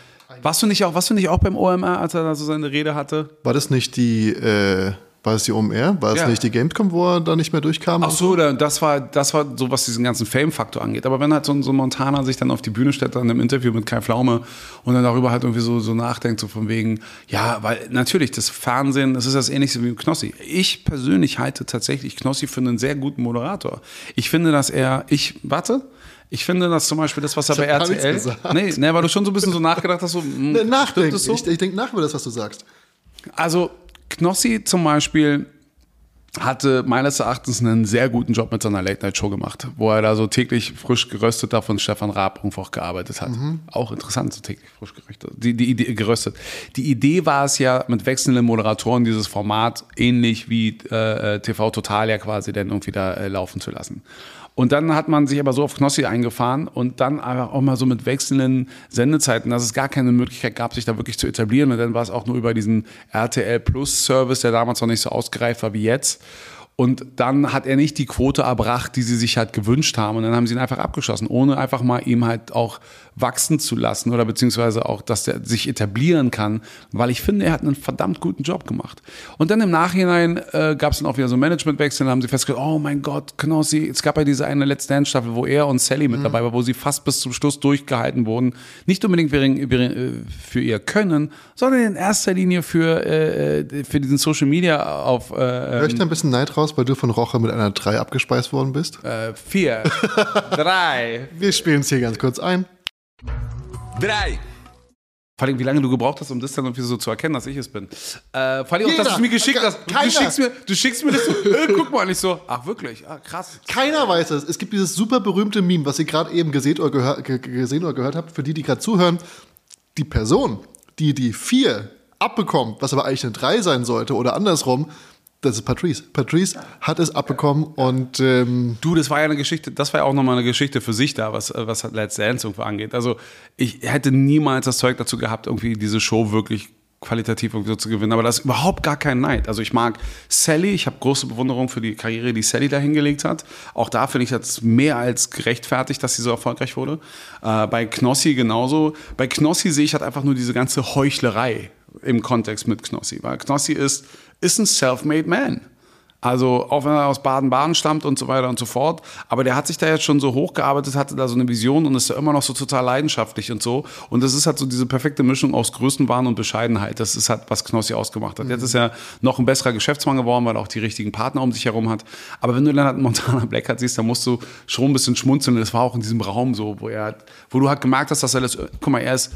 Warst du nicht auch, warst du nicht auch beim OMR, als er da so seine Rede hatte? War das nicht die, äh, war es die OMR? War es Ja. nicht die Gamescom, wo er da nicht mehr durchkam? Ach so, da- das war, das war so, was diesen ganzen Fame-Faktor angeht. Aber wenn halt so, ein- so Montana sich dann auf die Bühne stellt, dann im Interview mit Kai Pflaume und dann darüber halt irgendwie so, so nachdenkt, so von wegen, ja, weil natürlich, das Fernsehen, das ist das ähnlichste wie Knossi. Ich persönlich halte tatsächlich Knossi für einen sehr guten Moderator. Ich finde, dass er, ich, warte, ich finde, dass zum Beispiel das, was er Ich bei RTL, nee, nee, weil du schon so ein bisschen so nachgedacht hast, so, hm, Ne, Nachdenken. so? Ich, ich denke nach über das, was du sagst. Also Knossi zum Beispiel hatte meines Erachtens einen sehr guten Job mit seiner Late-Night-Show gemacht, wo er da so täglich frisch geröstet da von Stefan Raab auch gearbeitet hat. Auch interessant, so täglich frisch geröstet. Die, die Idee, geröstet. Die Idee war es ja, mit wechselnden Moderatoren dieses Format ähnlich wie äh, TV Total ja quasi dann irgendwie da äh, laufen zu lassen. Und dann hat man sich aber so auf Knossi eingefahren und dann einfach auch mal so mit wechselnden Sendezeiten, dass es gar keine Möglichkeit gab, sich da wirklich zu etablieren. Und dann war es auch nur über diesen RTL Plus Service, der damals noch nicht so ausgereift war wie jetzt. Und dann hat er nicht die Quote erbracht, die sie sich halt gewünscht haben. Und dann haben sie ihn einfach abgeschossen, ohne einfach mal ihm halt auch wachsen zu lassen oder beziehungsweise auch, dass er sich etablieren kann, weil ich finde, er hat einen verdammt guten Job gemacht. Und dann im Nachhinein äh, gab es dann auch wieder so Managementwechsel, haben sie festgestellt, oh mein Gott, Knossi, es gab ja diese eine Let's Dance Staffel, wo er und Sally mit dabei war, wo sie fast bis zum Schluss durchgehalten wurden. Nicht unbedingt wegen, äh, für ihr Können, sondern in erster Linie für, äh, äh, für diesen Social Media auf äh, Hör ich da ein bisschen Neid raus, weil du von Roche mit einer 3 abgespeist worden bist? äh, vier, drei, Wir spielen es hier ganz kurz ein. Drei. Vor allem, wie lange du gebraucht hast, um das dann irgendwie so zu erkennen, dass ich es bin. Äh, vor allem auch, dass du es mir geschickt hast. Du schickst, mir, du schickst mir das so, äh, guck mal, und ich so, ach wirklich, ah, krass. Keiner weiß es. Es gibt dieses super berühmte Meme, was ihr gerade eben gesehen oder, gesehen oder gehört habt. Für die, die gerade zuhören, die Person, die die 4 abbekommt, was aber eigentlich eine 3 sein sollte oder andersrum, das ist Patrice. Patrice hat es abbekommen und ähm, Du, das war ja eine Geschichte, das war ja auch nochmal eine Geschichte für sich da, was, was Let's Dance irgendwo angeht. Also ich hätte niemals das Zeug dazu gehabt, irgendwie diese Show wirklich qualitativ irgendwie so zu gewinnen, aber das ist überhaupt gar kein Neid. Also ich mag Sally, ich habe große Bewunderung für die Karriere, die Sally da hingelegt hat. Auch da finde ich das mehr als gerechtfertigt, dass sie so erfolgreich wurde. Äh, bei Knossi genauso. Bei Knossi sehe ich halt einfach nur diese ganze Heuchlerei im Kontext mit Knossi, weil Knossi ist, ist ein self-made man. Also auch wenn er aus Baden-Baden stammt und so weiter und so fort. Aber der hat sich da jetzt schon so hochgearbeitet, hatte da so eine Vision und ist da immer noch so total leidenschaftlich und so. Und das ist halt so diese perfekte Mischung aus Größenwahn und Bescheidenheit. Das ist halt, was Knossi ausgemacht hat. Jetzt ist er noch ein besserer Geschäftsmann geworden, weil er auch die richtigen Partner um sich herum hat. Aber wenn du dann halt Montana Black halt siehst, dann musst du schon ein bisschen schmunzeln. Das war auch in diesem Raum so, wo er, wo du halt gemerkt hast, dass er das, guck mal, er ist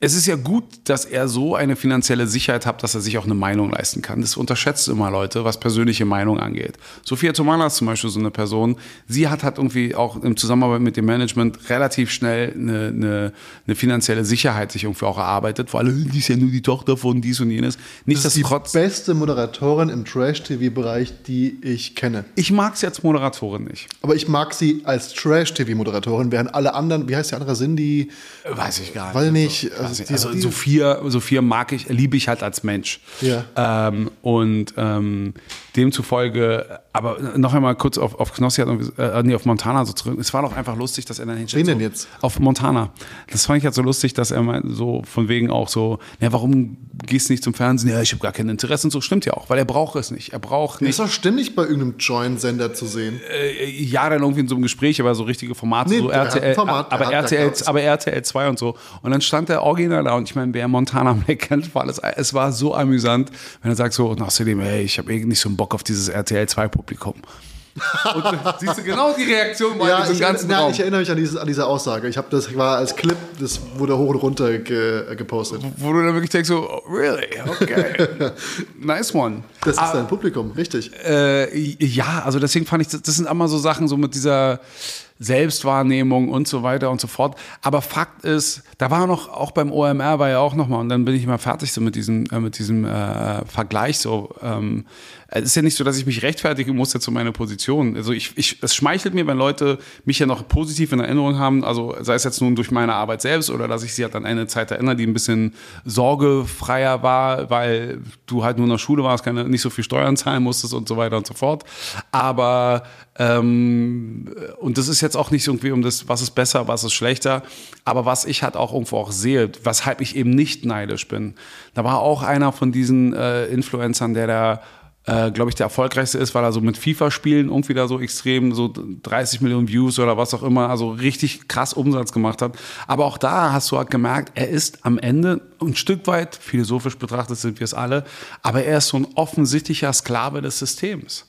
es ist ja gut, dass er so eine finanzielle Sicherheit hat, dass er sich auch eine Meinung leisten kann. Das unterschätzt immer Leute, was persönliche Meinung angeht. Sophia Tomala ist zum Beispiel so eine Person. Sie hat halt irgendwie auch im Zusammenarbeit mit dem Management relativ schnell eine, eine, eine finanzielle Sicherheit sich irgendwie auch erarbeitet. Vor allem, die ist ja nur die Tochter von dies und jenes. Nicht, das ist die beste Moderatorin im Trash-TV-Bereich, die ich kenne. Ich mag sie als Moderatorin nicht. Aber ich mag sie als Trash-TV-Moderatorin, während alle anderen, wie heißt die andere, Cindy? Weiß ich gar nicht. Weil nicht. Also, also, also Sophia, Sophia mag ich, liebe ich halt als Mensch. Ja. Ähm, und ähm, demzufolge, aber noch einmal kurz auf, auf Knossi, äh, nee, auf Montana so zurück. Es war doch einfach lustig, dass er dann hinstellt. Wen denn jetzt? Auf Montana. Das fand ich halt so lustig, dass er mal so von wegen auch so, ja, warum gehst du nicht zum Fernsehen? Ja, ich habe gar kein Interesse und so. Stimmt ja auch, weil er braucht es nicht. Er braucht nicht. Ist doch ständig bei irgendeinem Joint-Sender zu sehen. Äh, ja, dann irgendwie in so einem Gespräch, aber so richtige Formate, nee, so RTL, Format, aber, RTL, aber RTL 2 und so. Und dann stand der Original da und ich meine, wer Montana kennt, war alles, es war so amüsant, wenn er sagt so, und außerdem, ey, ich habe irgendwie nicht so einen Bock auf dieses RTL 2 Publikum. Und siehst du genau die Reaktion bei ja, diesem ich, ganzen Raum. ich erinnere mich an, dieses, an diese Aussage. Ich habe das war als Clip, das wurde hoch und runter ge, gepostet. Wo du dann wirklich denkst so, oh, really? Okay. nice one. Das ist dein Publikum, richtig. Äh, ja, also deswegen fand ich, das, das sind immer so Sachen so mit dieser Selbstwahrnehmung und so weiter und so fort. Aber Fakt ist, da war noch, auch beim OMR war ja auch nochmal, und dann bin ich mal fertig so mit diesem, äh, mit diesem äh, Vergleich so. Ähm, es ist ja nicht so, dass ich mich rechtfertigen muss jetzt zu meiner Position. Also ich, ich, es schmeichelt mir, wenn Leute mich ja noch positiv in Erinnerung haben, also sei es jetzt nun durch meine Arbeit selbst oder dass ich sie halt an eine Zeit erinnere, die ein bisschen sorgefreier war, weil du halt nur in der Schule warst, keine, nicht so viel Steuern zahlen musstest und so weiter und so fort. Aber ähm, und das ist jetzt auch nicht irgendwie um das, was ist besser, was ist schlechter, aber was ich halt auch irgendwo auch sehe, weshalb ich eben nicht neidisch bin. Da war auch einer von diesen äh, Influencern, der da äh, glaube ich, der erfolgreichste ist, weil er so mit FIFA-Spielen irgendwie da so extrem so 30 Millionen Views oder was auch immer, also richtig krass Umsatz gemacht hat. Aber auch da hast du halt gemerkt, er ist am Ende ein Stück weit, philosophisch betrachtet sind wir es alle, aber er ist so ein offensichtlicher Sklave des Systems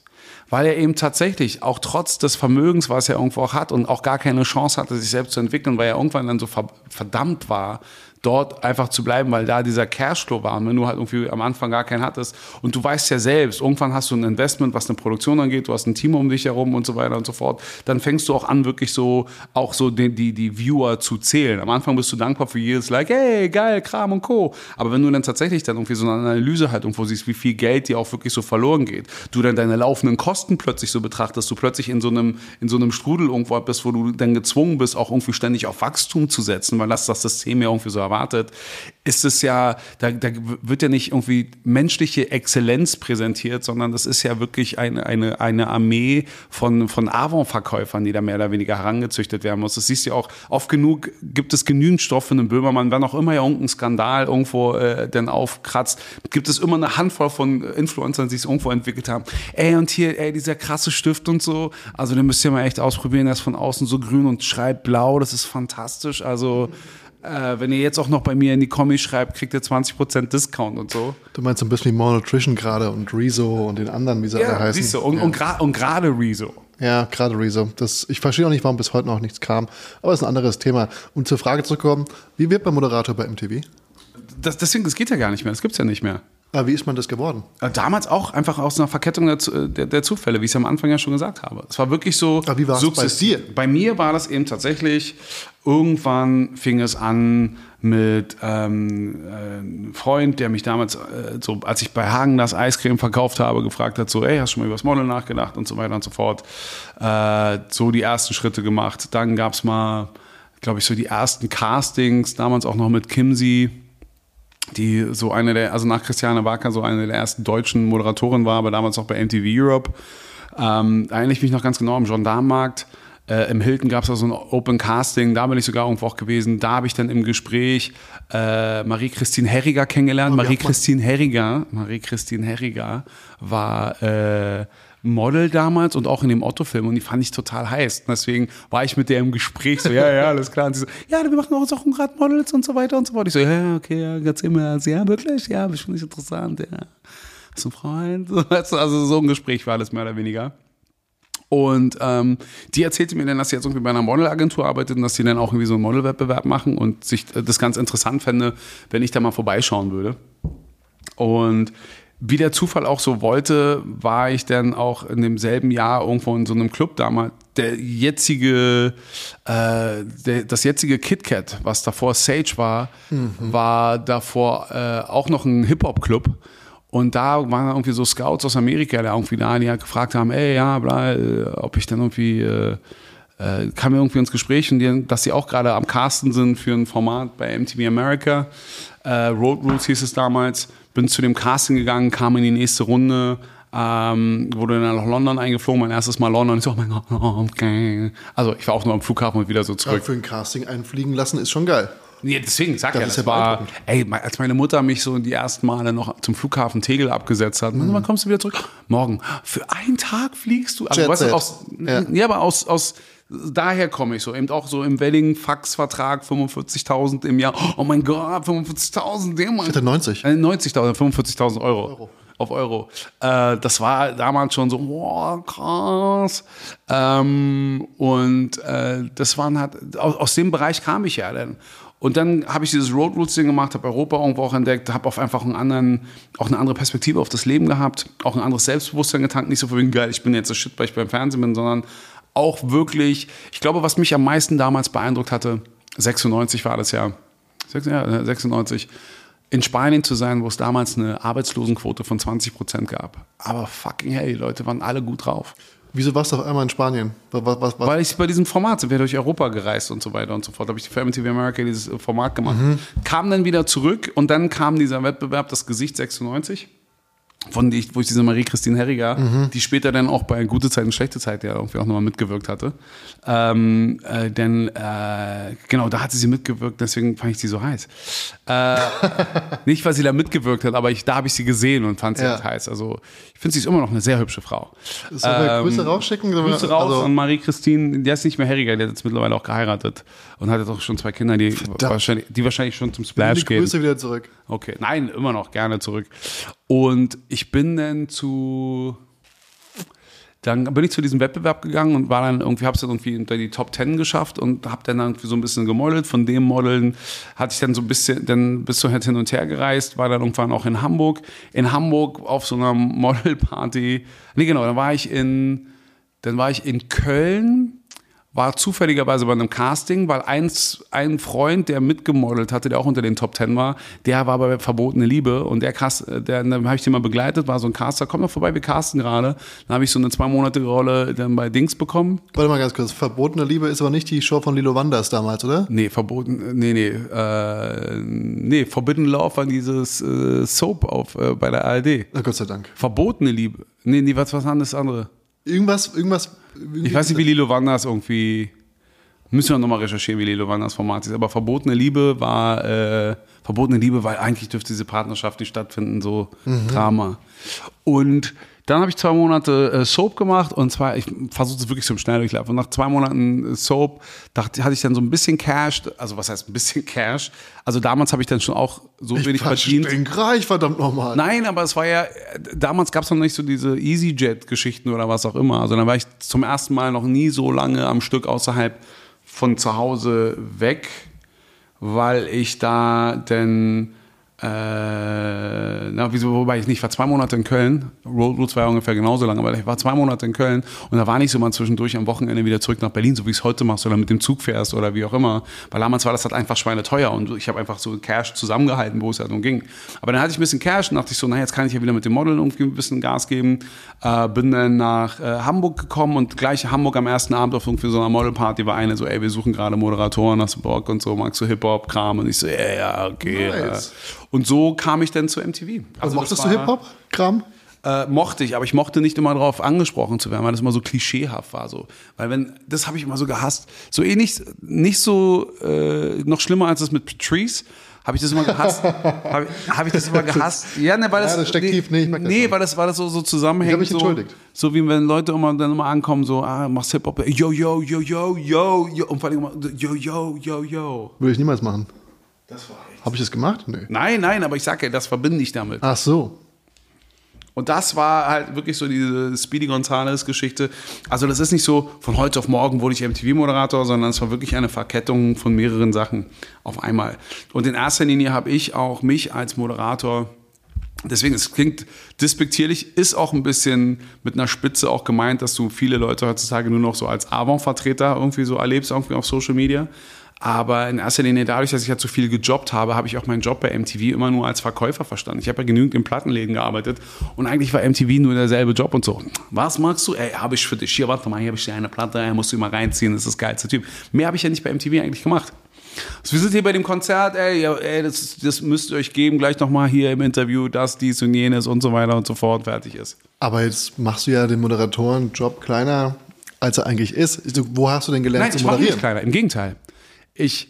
weil er eben tatsächlich auch trotz des Vermögens, was er irgendwo auch hat und auch gar keine Chance hatte, sich selbst zu entwickeln, weil er irgendwann dann so verdammt war, dort einfach zu bleiben, weil da dieser Cashflow war. Und wenn du halt irgendwie am Anfang gar keinen hattest und du weißt ja selbst, irgendwann hast du ein Investment, was eine Produktion angeht, du hast ein Team um dich herum und so weiter und so fort, dann fängst du auch an, wirklich so, auch so die, die, die Viewer zu zählen. Am Anfang bist du dankbar für jedes Like, hey, geil, Kram und Co. Aber wenn du dann tatsächlich dann irgendwie so eine Analyse halt irgendwo siehst, wie viel Geld dir auch wirklich so verloren geht, du dann deine laufenden Kosten plötzlich so betrachtest, du plötzlich in so einem, in so einem Strudel irgendwo bist, wo du dann gezwungen bist, auch irgendwie ständig auf Wachstum zu setzen, weil das das System ja irgendwie so erwartet, ist es ja, da, da wird ja nicht irgendwie menschliche Exzellenz präsentiert, sondern das ist ja wirklich eine, eine, eine Armee von, von Avon-Verkäufern, die da mehr oder weniger herangezüchtet werden muss. Das siehst du ja auch, oft genug gibt es genügend Stoff für einen Böhmermann, wenn auch immer ja irgendein Skandal irgendwo äh, denn aufkratzt, gibt es immer eine Handvoll von Influencern, die sich irgendwo entwickelt haben. Ey, und hier, ey, dieser krasse Stift und so, also den müsst ihr mal echt ausprobieren, der ist von außen so grün und schreibt blau, das ist fantastisch, also äh, wenn ihr jetzt auch noch bei mir in die Kommi schreibt, kriegt ihr 20% Discount und so. Du meinst so ein bisschen wie Malnutrition gerade und Rezo und den anderen, wie sie ja, alle heißen. Siehst du, und, ja. und gerade Rezo. Ja, gerade Rezo. Das, ich verstehe auch nicht, warum bis heute noch nichts kam. Aber das ist ein anderes Thema. Um zur Frage zurückzukommen, wie wird man Moderator bei MTV? Das, deswegen, das geht ja gar nicht mehr. Das gibt es ja nicht mehr. Aber wie ist man das geworden? Äh, damals auch einfach aus einer Verkettung der, der, der Zufälle, wie ich es am Anfang ja schon gesagt habe. Es war wirklich so. Aber wie war es bei dir? Bei mir war das eben tatsächlich, irgendwann fing es an mit ähm, äh, einem Freund, der mich damals, äh, so als ich bei Hagen das Eiscreme verkauft habe, gefragt hat, so, ey, hast du schon mal über das Model nachgedacht und so weiter und so fort. Äh, so die ersten Schritte gemacht. Dann gab es mal, glaube ich, so die ersten Castings, damals auch noch mit Kimsey die so eine der, also nach Christiane Barker so eine der ersten deutschen Moderatoren war, aber damals auch bei MTV Europe. Ähm, da erinnere ich mich noch ganz genau am Gendarmenmarkt Äh, Im Hilton gab es da so ein Open Casting, da bin ich sogar irgendwo auch gewesen. Da habe ich dann im Gespräch äh, Marie-Christine Herriger kennengelernt. Oh, Marie-Christine Herriger, Marie-Christine Herriger war äh, Model damals und auch in dem Otto-Film und die fand ich total heiß. Und deswegen war ich mit der im Gespräch so, ja, ja, alles klar. Und sie so, ja, wir machen auch Sachen gerade Models und so weiter und so fort. Ich so, ja, okay, ja, erzähl mir das. Ja, wirklich? Ja, das finde ich interessant, ja. Hast du einen Freund? Also so ein Gespräch war alles mehr oder weniger. Und ähm, die erzählte mir dann, dass sie jetzt irgendwie bei einer Modelagentur arbeitet und dass sie dann auch irgendwie so einen Modelwettbewerb machen und sich äh, das ganz interessant fände, wenn ich da mal vorbeischauen würde. Und wie der Zufall auch so wollte, war ich dann auch in demselben Jahr irgendwo in so einem Club damals. Der jetzige, äh, der, das jetzige KitKat, was davor Sage war, war davor äh, auch noch ein Hip-Hop-Club. Und da waren irgendwie so Scouts aus Amerika, der irgendwie da, die halt gefragt haben, ey, ja, bla, äh, ob ich dann irgendwie, äh, äh, kam irgendwie ins Gespräch, und die, dass sie auch gerade am Casten sind für ein Format bei MTV America. Äh, Road Rules hieß es damals. Bin zu dem Casting gegangen, kam in die nächste Runde, ähm, wurde dann nach London eingeflogen, mein erstes Mal London. Ich so, oh mein Gott, okay. Also ich war auch nur am Flughafen und wieder so Ja, zurück. für ein Casting einfliegen lassen ist schon geil. Nee, deswegen sag Das ja, ist das ja war, ey, als meine Mutter mich so die ersten Male noch zum Flughafen Tegel abgesetzt hat, Mhm. wann kommst du wieder zurück? Morgen. Für einen Tag fliegst du? Also, weißt du, aus, Ja. ja. aber aus, aus, daher komme ich so, eben auch so im Wedding-Fax-Vertrag 45.000 im Jahr. Oh mein Gott, 45.000, der Mann. Ich hatte 90. Äh, 90.000, 45.000 Euro. Auf Euro. Äh, das war damals schon so, wow, krass. Ähm, und äh, das waren halt, aus, aus dem Bereich kam ich ja dann. Und dann habe ich dieses Road Rules Ding gemacht, habe Europa irgendwo auch entdeckt, habe auf einfach einen anderen, auch eine andere Perspektive auf das Leben gehabt, auch ein anderes Selbstbewusstsein getankt. Nicht so von wegen, geil, ich bin jetzt das Shit, weil ich beim Fernsehen bin, sondern auch wirklich, ich glaube, was mich am meisten damals beeindruckt hatte, 96 war das ja, Sechs- ja, 96, in Spanien zu sein, wo es damals eine Arbeitslosenquote von 20 Prozent gab. Aber fucking hey, die Leute waren alle gut drauf. Wieso warst du auf einmal in Spanien? Was, was, was, Weil ich bei diesem Format sind wir durch Europa gereist und so weiter und so fort. Habe ich für MTV America dieses Format gemacht. Kam dann wieder zurück und dann kam dieser Wettbewerb, das Gesicht 96. Von die, ich- wo ich diese Marie-Christine Herriger, die später dann auch bei Gute Zeit und Schlechte Zeit ja irgendwie auch nochmal mitgewirkt hatte. Ähm, äh, denn äh, genau, da hatte sie mitgewirkt, deswegen fand ich sie so heiß. Äh, nicht, weil sie da mitgewirkt hat, aber ich, da habe ich sie gesehen und fand sie Ja. halt heiß. Also ich finde, sie ist immer noch eine sehr hübsche Frau. Sollen wir Grüße rausschicken? Ähm, Grüße raus Also- an Marie-Christine, die ist nicht mehr Herriger, die hat jetzt mittlerweile auch geheiratet und hat jetzt auch schon zwei Kinder, die, wahrscheinlich, die wahrscheinlich schon zum Die Splash gehen. Grüße wieder zurück. Okay, nein, immer noch gerne zurück. Und ich bin dann zu. Dann bin ich zu diesem Wettbewerb gegangen und war dann irgendwie, habe es dann irgendwie unter die Top Ten geschafft und habe dann irgendwie so ein bisschen gemodelt. Von dem Modeln hatte ich dann so ein bisschen, dann bis so halt hin und her gereist, war dann irgendwann auch in Hamburg. In Hamburg auf so einer Modelparty. Nee, genau, dann war ich in, dann war ich in Köln war zufälligerweise bei einem Casting, weil eins, ein Freund, der mitgemodelt hatte, der auch unter den Top Ten war, der war bei Verbotene Liebe und der Cast, der, dann habe ich den mal begleitet, war so ein Caster, komm doch vorbei, wir casten gerade. Dann habe ich so eine zweimonatige Rolle dann bei Dings bekommen. Warte mal ganz kurz. Verbotene Liebe ist aber nicht die Show von Lilo Wanders damals, oder? Nee, verboten, nee, nee, äh, nee, Forbidden Love war dieses äh, Soap auf, äh, bei der ARD. Na Gott sei Dank. Verbotene Liebe. Nee, nee, was, was war das andere? Irgendwas, irgendwas. Ich weiß nicht, wie Lilo Wanders irgendwie. Müssen wir nochmal recherchieren, wie Lilo Wanders Format ist. Aber verbotene Liebe war. Äh, verbotene Liebe, weil eigentlich dürfte diese Partnerschaft nicht stattfinden, so Drama. Und dann habe ich zwei Monate äh, Soap gemacht und zwar, ich versuche es wirklich zum Schnelldurchlauf. Und nach zwei Monaten äh, Soap dachte, hatte ich dann so ein bisschen Cash, also was heißt ein bisschen Cash? Also damals habe ich dann schon auch so wenig Ich war verdient. stinkreich, verdammt nochmal. Nein, aber es war ja, damals gab es noch nicht so diese EasyJet-Geschichten oder was auch immer. Also dann war ich zum ersten Mal noch nie so lange am Stück außerhalb von zu Hause weg, weil ich da denn, äh, na, wieso, wobei ich nicht, ich war zwei Monate in Köln, Road Roots war ja ungefähr genauso lange, aber ich war zwei Monate in Köln und da war nicht so mal zwischendurch am Wochenende wieder zurück nach Berlin, so wie es heute machst oder mit dem Zug fährst oder wie auch immer, weil damals war das halt einfach schweineteuer und ich habe einfach so Cash zusammengehalten, wo es halt um ging. Aber dann hatte ich ein bisschen Cash und dachte ich so, na jetzt kann ich ja wieder mit dem Model irgendwie ein bisschen Gas geben, äh, bin dann nach äh, Hamburg gekommen und gleich Hamburg am ersten Abend auf irgendwie so einer Modelparty war eine so, ey, wir suchen gerade Moderatoren, hast du Bock und so, magst du Hip-Hop-Kram und ich so, ja, ja, okay. Nice. Und so kam ich dann zu MTV. Also das mochtest du war- Hip-Hop-Kram? Äh, mochte ich, aber ich mochte nicht immer darauf angesprochen zu werden, weil das immer so klischeehaft war. So. Weil wenn, das habe ich immer so gehasst. So ähnlich, nicht so, äh, noch schlimmer als das mit Patrice, habe ich das immer gehasst. Habe hab ich das immer gehasst. Ja, ne, weil das, Ja, das steckt tief. Nee, ich das nee weil das, weil das so, so zusammenhängt. Ich hab mich so, entschuldigt. so wie wenn Leute immer dann immer ankommen, so, ah, machst Hip-Hop, yo, yo, yo, yo, yo, yo, und vor allem immer, yo, yo, yo, yo. Würde ich niemals machen. Das war. Habe ich das gemacht? Nee. Nein, nein, aber ich sag ja, das verbinde ich damit. Ach so. Und das war halt wirklich so diese Speedy Gonzales-Geschichte. Also das ist nicht so, von heute auf morgen wurde ich MTV-Moderator, sondern es war wirklich eine Verkettung von mehreren Sachen auf einmal. Und in erster Linie habe ich auch mich als Moderator Deswegen, es klingt despektierlich, ist auch ein bisschen mit einer Spitze auch gemeint, dass du viele Leute heutzutage nur noch so als Avon-Vertreter irgendwie so erlebst, irgendwie auf Social Media. Aber in erster Linie dadurch, dass ich halt so viel gejobbt habe, habe ich auch meinen Job bei MTV immer nur als Verkäufer verstanden. Ich habe ja genügend in Plattenläden gearbeitet und eigentlich war MTV nur derselbe Job und so. Was magst du? Ey, habe ich für dich. Hier, warte mal, hier habe ich dir eine Platte, ey, musst du immer reinziehen, das ist das geilste Typ. Mehr habe ich ja nicht bei MTV eigentlich gemacht. Also wir sind hier bei dem Konzert, ey, ja, ey das, das müsst ihr euch geben, gleich nochmal hier im Interview, das, dies und jenes und so weiter und so fort, fertig ist. Aber jetzt machst du ja den Moderatorenjob kleiner, als er eigentlich ist. Wo hast du denn gelernt Nein, zu ich mache nicht moderieren? kleiner. Im Gegenteil. Ich,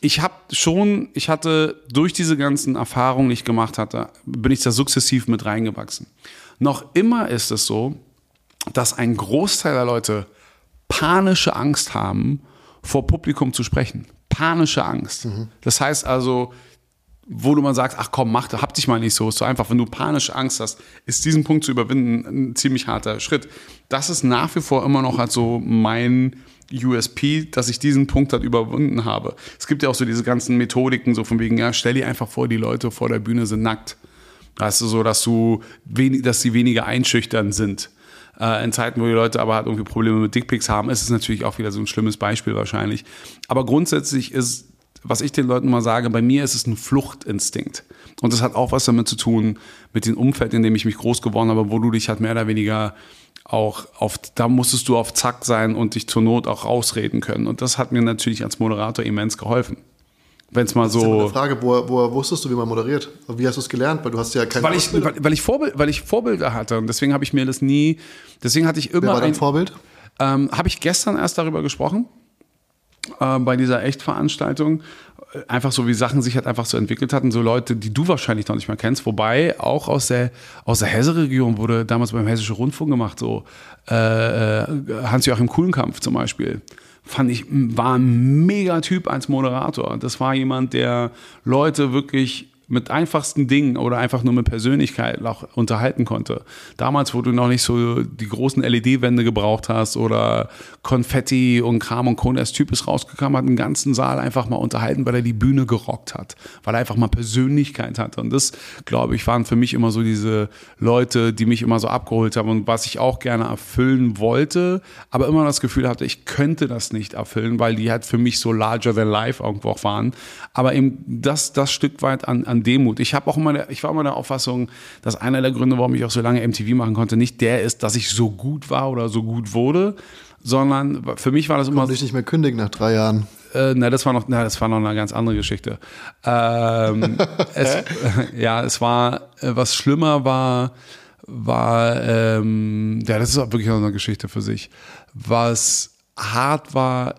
ich habe schon, ich hatte durch diese ganzen Erfahrungen, die ich gemacht hatte, bin ich da sukzessiv mit reingewachsen. Noch immer ist es so, dass ein Großteil der Leute panische Angst haben, vor Publikum zu sprechen. Panische Angst. Das heißt also, wo du mal sagst, ach komm, mach, hab dich mal nicht so, ist so einfach, wenn du panische Angst hast, ist diesen Punkt zu überwinden ein ziemlich harter Schritt. Das ist nach wie vor immer noch halt so mein USP, dass ich diesen Punkt halt überwunden habe. Es gibt ja auch so diese ganzen Methodiken, so von wegen, ja, stell dir einfach vor, die Leute vor der Bühne sind nackt. Weißt du, so, dass du, wenig, dass sie weniger einschüchtern sind. Äh, in Zeiten, wo die Leute aber halt irgendwie Probleme mit Dickpics haben, ist es natürlich auch wieder so ein schlimmes Beispiel wahrscheinlich. Aber grundsätzlich ist, was ich den Leuten mal sage, bei mir ist es ein Fluchtinstinkt. Und das hat auch was damit zu tun, mit dem Umfeld, in dem ich mich groß geworden habe, wo du dich halt mehr oder weniger auch auf, da musstest du auf Zack sein und dich zur Not auch rausreden können. Und das hat mir natürlich als Moderator immens geholfen. Wenn es mal Das ist ja so. eine Frage, woher, woher wusstest du, wie man moderiert? Wie hast du es gelernt? Weil du hast ja keine weil ich, weil, weil, ich Vorbild, weil ich Vorbilder hatte und deswegen habe ich mir das nie, deswegen hatte ich Wer immer war dein ein, Vorbild? ähm, habe ich gestern erst darüber gesprochen äh, bei dieser Echtveranstaltung, Äh, einfach so wie Sachen sich halt einfach so entwickelt hatten, so Leute, die du wahrscheinlich noch nicht mehr kennst, wobei auch aus der aus der Hesse-Region wurde damals beim Hessischen Rundfunk gemacht, so äh, äh, Hans-Joachim Kuhlenkampf zum Beispiel fand ich, war ein mega Typ als Moderator. Das war jemand, der Leute wirklich mit einfachsten Dingen oder einfach nur mit Persönlichkeit auch unterhalten konnte. Damals, wo du noch nicht so die großen LED-Wände gebraucht hast oder Konfetti und Kram und Kohn, der Typ ist rausgekommen, hat den ganzen Saal einfach mal unterhalten, weil er die Bühne gerockt hat, weil er einfach mal Persönlichkeit hatte. Und das, glaube ich, waren für mich immer so diese Leute, die mich immer so abgeholt haben und was ich auch gerne erfüllen wollte, aber immer das Gefühl hatte, ich könnte das nicht erfüllen, weil die halt für mich so larger than life irgendwo auch waren. Aber eben das, das Stück weit an, an Demut. Ich habe auch immer, der, ich war immer der Auffassung, dass einer der Gründe, warum ich auch so lange MTV machen konnte, nicht der ist, dass ich so gut war oder so gut wurde, sondern für mich war das immer Konnte ich nicht mehr kündigen nach drei Jahren. äh, na, das war noch, na, das war noch eine ganz andere Geschichte. Ähm, es, ja, es war, äh, was schlimmer war, war, ähm, ja, das ist auch wirklich noch eine Geschichte für sich. Was hart war,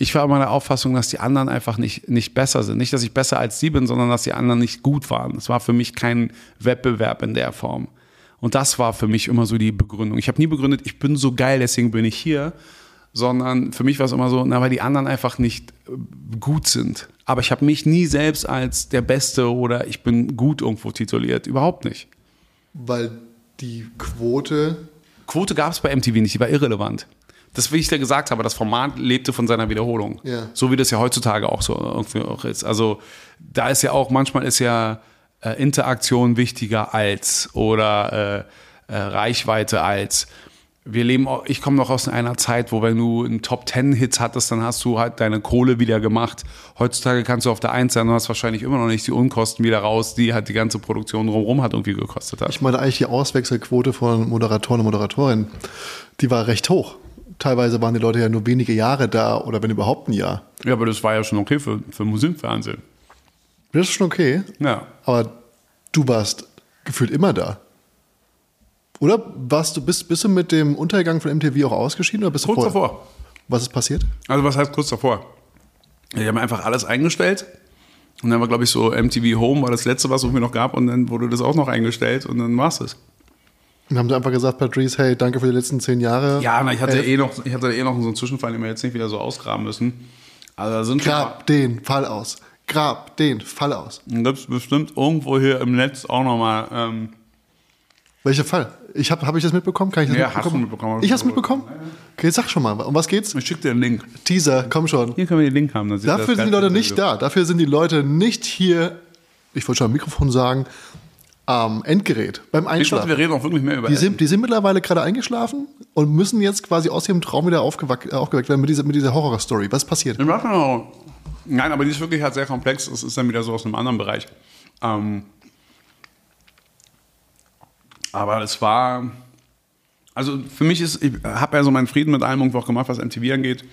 ich war immer der Auffassung, dass die anderen einfach nicht, nicht besser sind. Nicht, dass ich besser als sie bin, sondern dass die anderen nicht gut waren. Es war für mich kein Wettbewerb in der Form. Und das war für mich immer so die Begründung. Ich habe nie begründet, ich bin so geil, deswegen bin ich hier, sondern für mich war es immer so, na, weil die anderen einfach nicht äh, gut sind. Aber ich habe mich nie selbst als der Beste oder ich bin gut irgendwo tituliert. Überhaupt nicht. Weil die Quote. Quote gab es bei MTV nicht, die war irrelevant. Das, wie ich dir gesagt habe, das Format lebte von seiner Wiederholung. Ja. So wie das ja heutzutage auch so irgendwie auch ist. Also da ist ja auch, manchmal ist ja äh, Interaktion wichtiger als oder äh, äh, Reichweite als. Wir leben, auch- ich komme noch aus einer Zeit, wo wenn du einen Top Ten Hits hattest, dann hast du halt deine Kohle wieder gemacht. Heutzutage kannst du auf der Eins sein und hast wahrscheinlich immer noch nicht die Unkosten wieder raus, die halt die ganze Produktion drumherum hat irgendwie gekostet hat. Ich meine eigentlich die Auswechselquote von Moderatoren und Moderatorinnen, die war recht hoch. Teilweise waren die Leute ja nur wenige Jahre da oder wenn überhaupt ein Jahr. Ja, aber das war ja schon okay für, für Das ist schon okay. Ja. Aber du warst gefühlt immer da. Oder warst du, bist, bist du mit dem Untergang von MTV auch ausgeschieden oder bist du Kurz vorher? davor. Was ist passiert? Also was heißt kurz davor? Ich habe einfach alles eingestellt. Und dann war, glaube ich, so MTV Home war das letzte, was es mir noch gab. Und dann wurde das auch noch eingestellt und dann war es das. Und haben sie einfach gesagt, Patrice, hey, danke für die letzten zehn Jahre. Ja, na, ich hatte eh noch, ich hatte eh noch so einen Zwischenfall, den wir jetzt nicht wieder so ausgraben müssen. Also sind Grab den Fall aus. Grab den Fall aus. schon, gibt es bestimmt irgendwo hier im Netz auch nochmal. Ähm, Welcher Fall? Ich habe hab ich das mitbekommen? Kann ich das Ja, hast du mitbekommen. Ich hab's mitbekommen? Okay, sag schon mal, um was geht's? ich schicke dir einen Link. Teaser, komm schon. Hier können wir den Link haben. dann Dafür sind die Leute nicht da. Dafür sind die Leute nicht hier, ich wollte schon am Mikrofon sagen, am Endgerät, beim Ich dachte, Einschlafen. wir reden auch wirklich mehr über Die sind, die sind mittlerweile gerade eingeschlafen und müssen jetzt quasi aus ihrem Traum wieder aufgeweckt, äh, aufgeweckt werden mit dieser, mit dieser Horror-Story. Was passiert? Nein, aber die ist wirklich halt sehr komplex. Das ist dann wieder so aus einem anderen Bereich. Ähm, aber es war. Also für mich ist, ich habe ja so meinen Frieden mit allem irgendwo auch gemacht, was MTV angeht.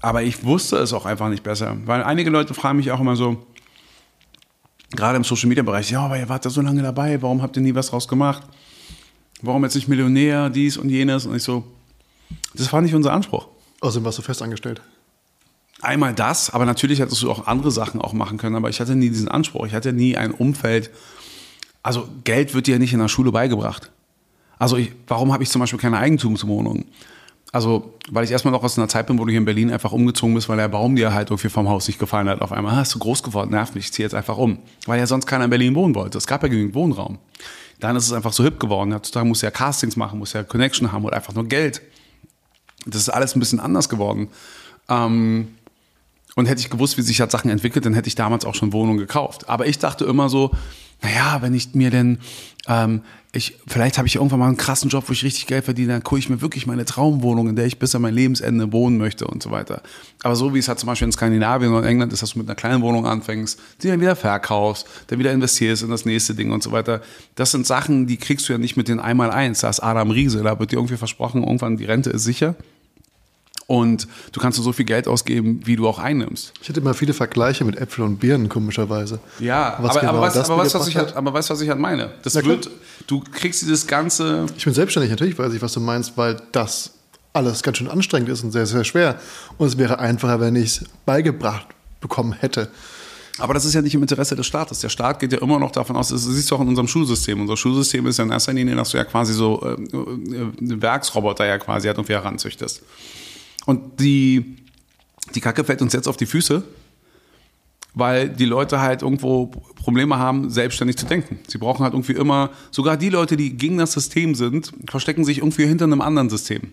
Aber ich wusste es auch einfach nicht besser. Weil einige Leute fragen mich auch immer so, gerade im Social Media Bereich, ja, aber ihr wart da so lange dabei, warum habt ihr nie was draus gemacht? Warum jetzt nicht Millionär, dies und jenes? Und ich so, das war nicht unser Anspruch. Außerdem warst du fest angestellt. Einmal das, aber natürlich hättest du auch andere Sachen auch machen können, aber ich hatte nie diesen Anspruch. Ich hatte nie ein Umfeld. Also Geld wird dir ja nicht in der Schule beigebracht. Also ich, warum habe ich zum Beispiel keine Eigentumswohnung? Also, weil ich erstmal noch aus einer Zeit bin, wo du hier in Berlin einfach umgezogen bist, weil der Baum dir halt irgendwie vom Haus nicht gefallen hat. Auf einmal ah, hast du groß geworden, nervt mich, ich ziehe jetzt einfach um. Weil ja sonst keiner in Berlin wohnen wollte. Es gab ja genügend Wohnraum. Dann ist es einfach so hip geworden. Heutzutage musst du ja Castings machen, musst ja Connection haben oder einfach nur Geld. Das ist alles ein bisschen anders geworden. Ähm, und hätte ich gewusst, wie sich halt Sachen entwickelt, dann hätte ich damals auch schon Wohnungen gekauft. Aber ich dachte immer so, naja, wenn ich mir denn, ähm, ich, vielleicht habe ich irgendwann mal einen krassen Job, wo ich richtig Geld verdiene, dann gucke ich mir wirklich meine Traumwohnung, in der ich bis an mein Lebensende wohnen möchte und so weiter. Aber so wie es halt zum Beispiel in Skandinavien oder England ist, dass du mit einer kleinen Wohnung anfängst, die dann wieder verkaufst, dann wieder investierst in das nächste Ding und so weiter. Das sind Sachen, die kriegst du ja nicht mit den Einmal-Eins. Da ist Adam Riese, da wird dir irgendwie versprochen, irgendwann die Rente ist sicher. Und du kannst nur so viel Geld ausgeben, wie du auch einnimmst. Ich hatte immer viele Vergleiche mit Äpfeln und Birnen, komischerweise. Ja, Was aber, genau aber, aber, was ich hat? halt, aber weißt du, was ich halt meine? Das Na wird, du kriegst dieses ganze, Ich bin selbstständig, natürlich weiß ich, was du meinst, weil das alles ganz schön anstrengend ist und sehr, sehr schwer. Und es wäre einfacher, wenn ich es beigebracht bekommen hätte. aber das ist ja nicht im Interesse des Staates. Der Staat geht ja immer noch davon aus, das siehst du auch in unserem Schulsystem. Unser Schulsystem ist ja in erster Linie, dass du ja quasi so äh, äh, Werksroboter ja quasi halt irgendwie heranzüchtest. Und die, die Kacke fällt uns jetzt auf die Füße, weil die Leute halt irgendwo Probleme haben, selbstständig zu denken. Sie brauchen halt irgendwie immer, sogar die Leute, die gegen das System sind, verstecken sich irgendwie hinter einem anderen System.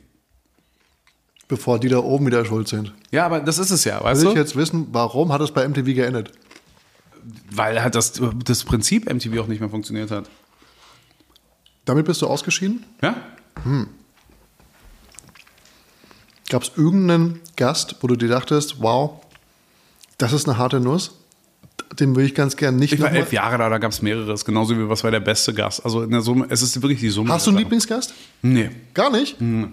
Bevor die da oben wieder schuld sind. Ja, aber das ist es ja, weißt Will ich du? jetzt wissen, warum hat es bei MTV geendet? Weil halt das, das Prinzip MTV auch nicht mehr funktioniert hat. Damit bist du ausgeschieden? Ja? Gab es irgendeinen Gast, wo du dir dachtest, wow, das ist eine harte Nuss? Den würde ich ganz gern nicht Ich war elf Jahre da, da gab es mehrere. Genauso wie was war der beste Gast. Also in der Summe, es ist wirklich die Summe. Hast du einen Lieblingsgast? Nee. Gar nicht? Null.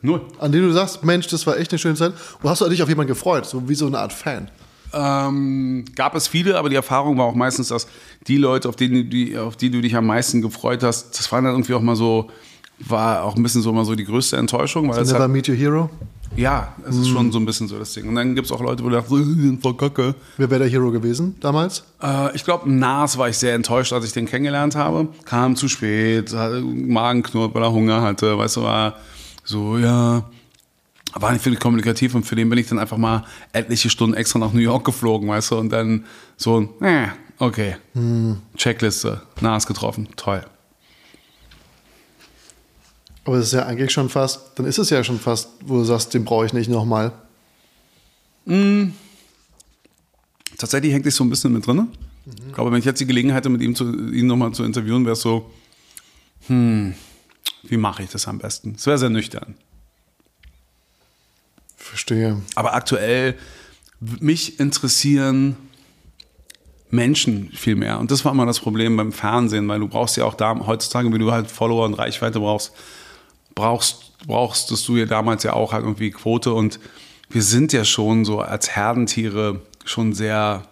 Null. An dem du sagst, Mensch, das war echt eine schöne Zeit. Und hast du dich auf jemanden gefreut? So wie so eine Art Fan. Ähm, gab es viele, aber die Erfahrung war auch meistens, dass die Leute, auf, denen, die, auf die du dich am meisten gefreut hast, das war dann irgendwie auch mal so, war auch ein bisschen so mal so die größte Enttäuschung. Weil Never hat, Meet Your Hero. ja, es ist schon so ein bisschen so das Ding. Und dann gibt es auch Leute, wo du dachtest, die sind voll kacke. Wer wäre der Hero gewesen damals? Äh, ich glaube, Nas war ich sehr enttäuscht, als ich den kennengelernt habe. Kam zu spät, hatte Magenknurrt, weil er Hunger hatte. Weißt du, war so, ja, war nicht wirklich kommunikativ und für den bin ich dann einfach mal etliche Stunden extra nach New York geflogen, weißt du, und dann so, äh, okay, Checkliste, Nas getroffen, toll. Aber das ist ja eigentlich schon fast, dann ist es ja schon fast, wo du sagst, den brauche ich nicht nochmal. Tatsächlich hängt sich so ein bisschen mit drin. Ich glaube, wenn ich jetzt die Gelegenheit hätte, mit ihm zu, ihn nochmal zu interviewen, wäre es so, hm, wie mache ich das am besten? Es wäre sehr nüchtern. Verstehe. Aber aktuell, mich interessieren Menschen viel mehr. Und das war immer das Problem beim Fernsehen, weil du brauchst ja auch da, heutzutage, wie du halt Follower und Reichweite brauchst, brauchst, brauchst du ja damals ja auch halt irgendwie Quote. Und wir sind ja schon so als Herdentiere schon sehr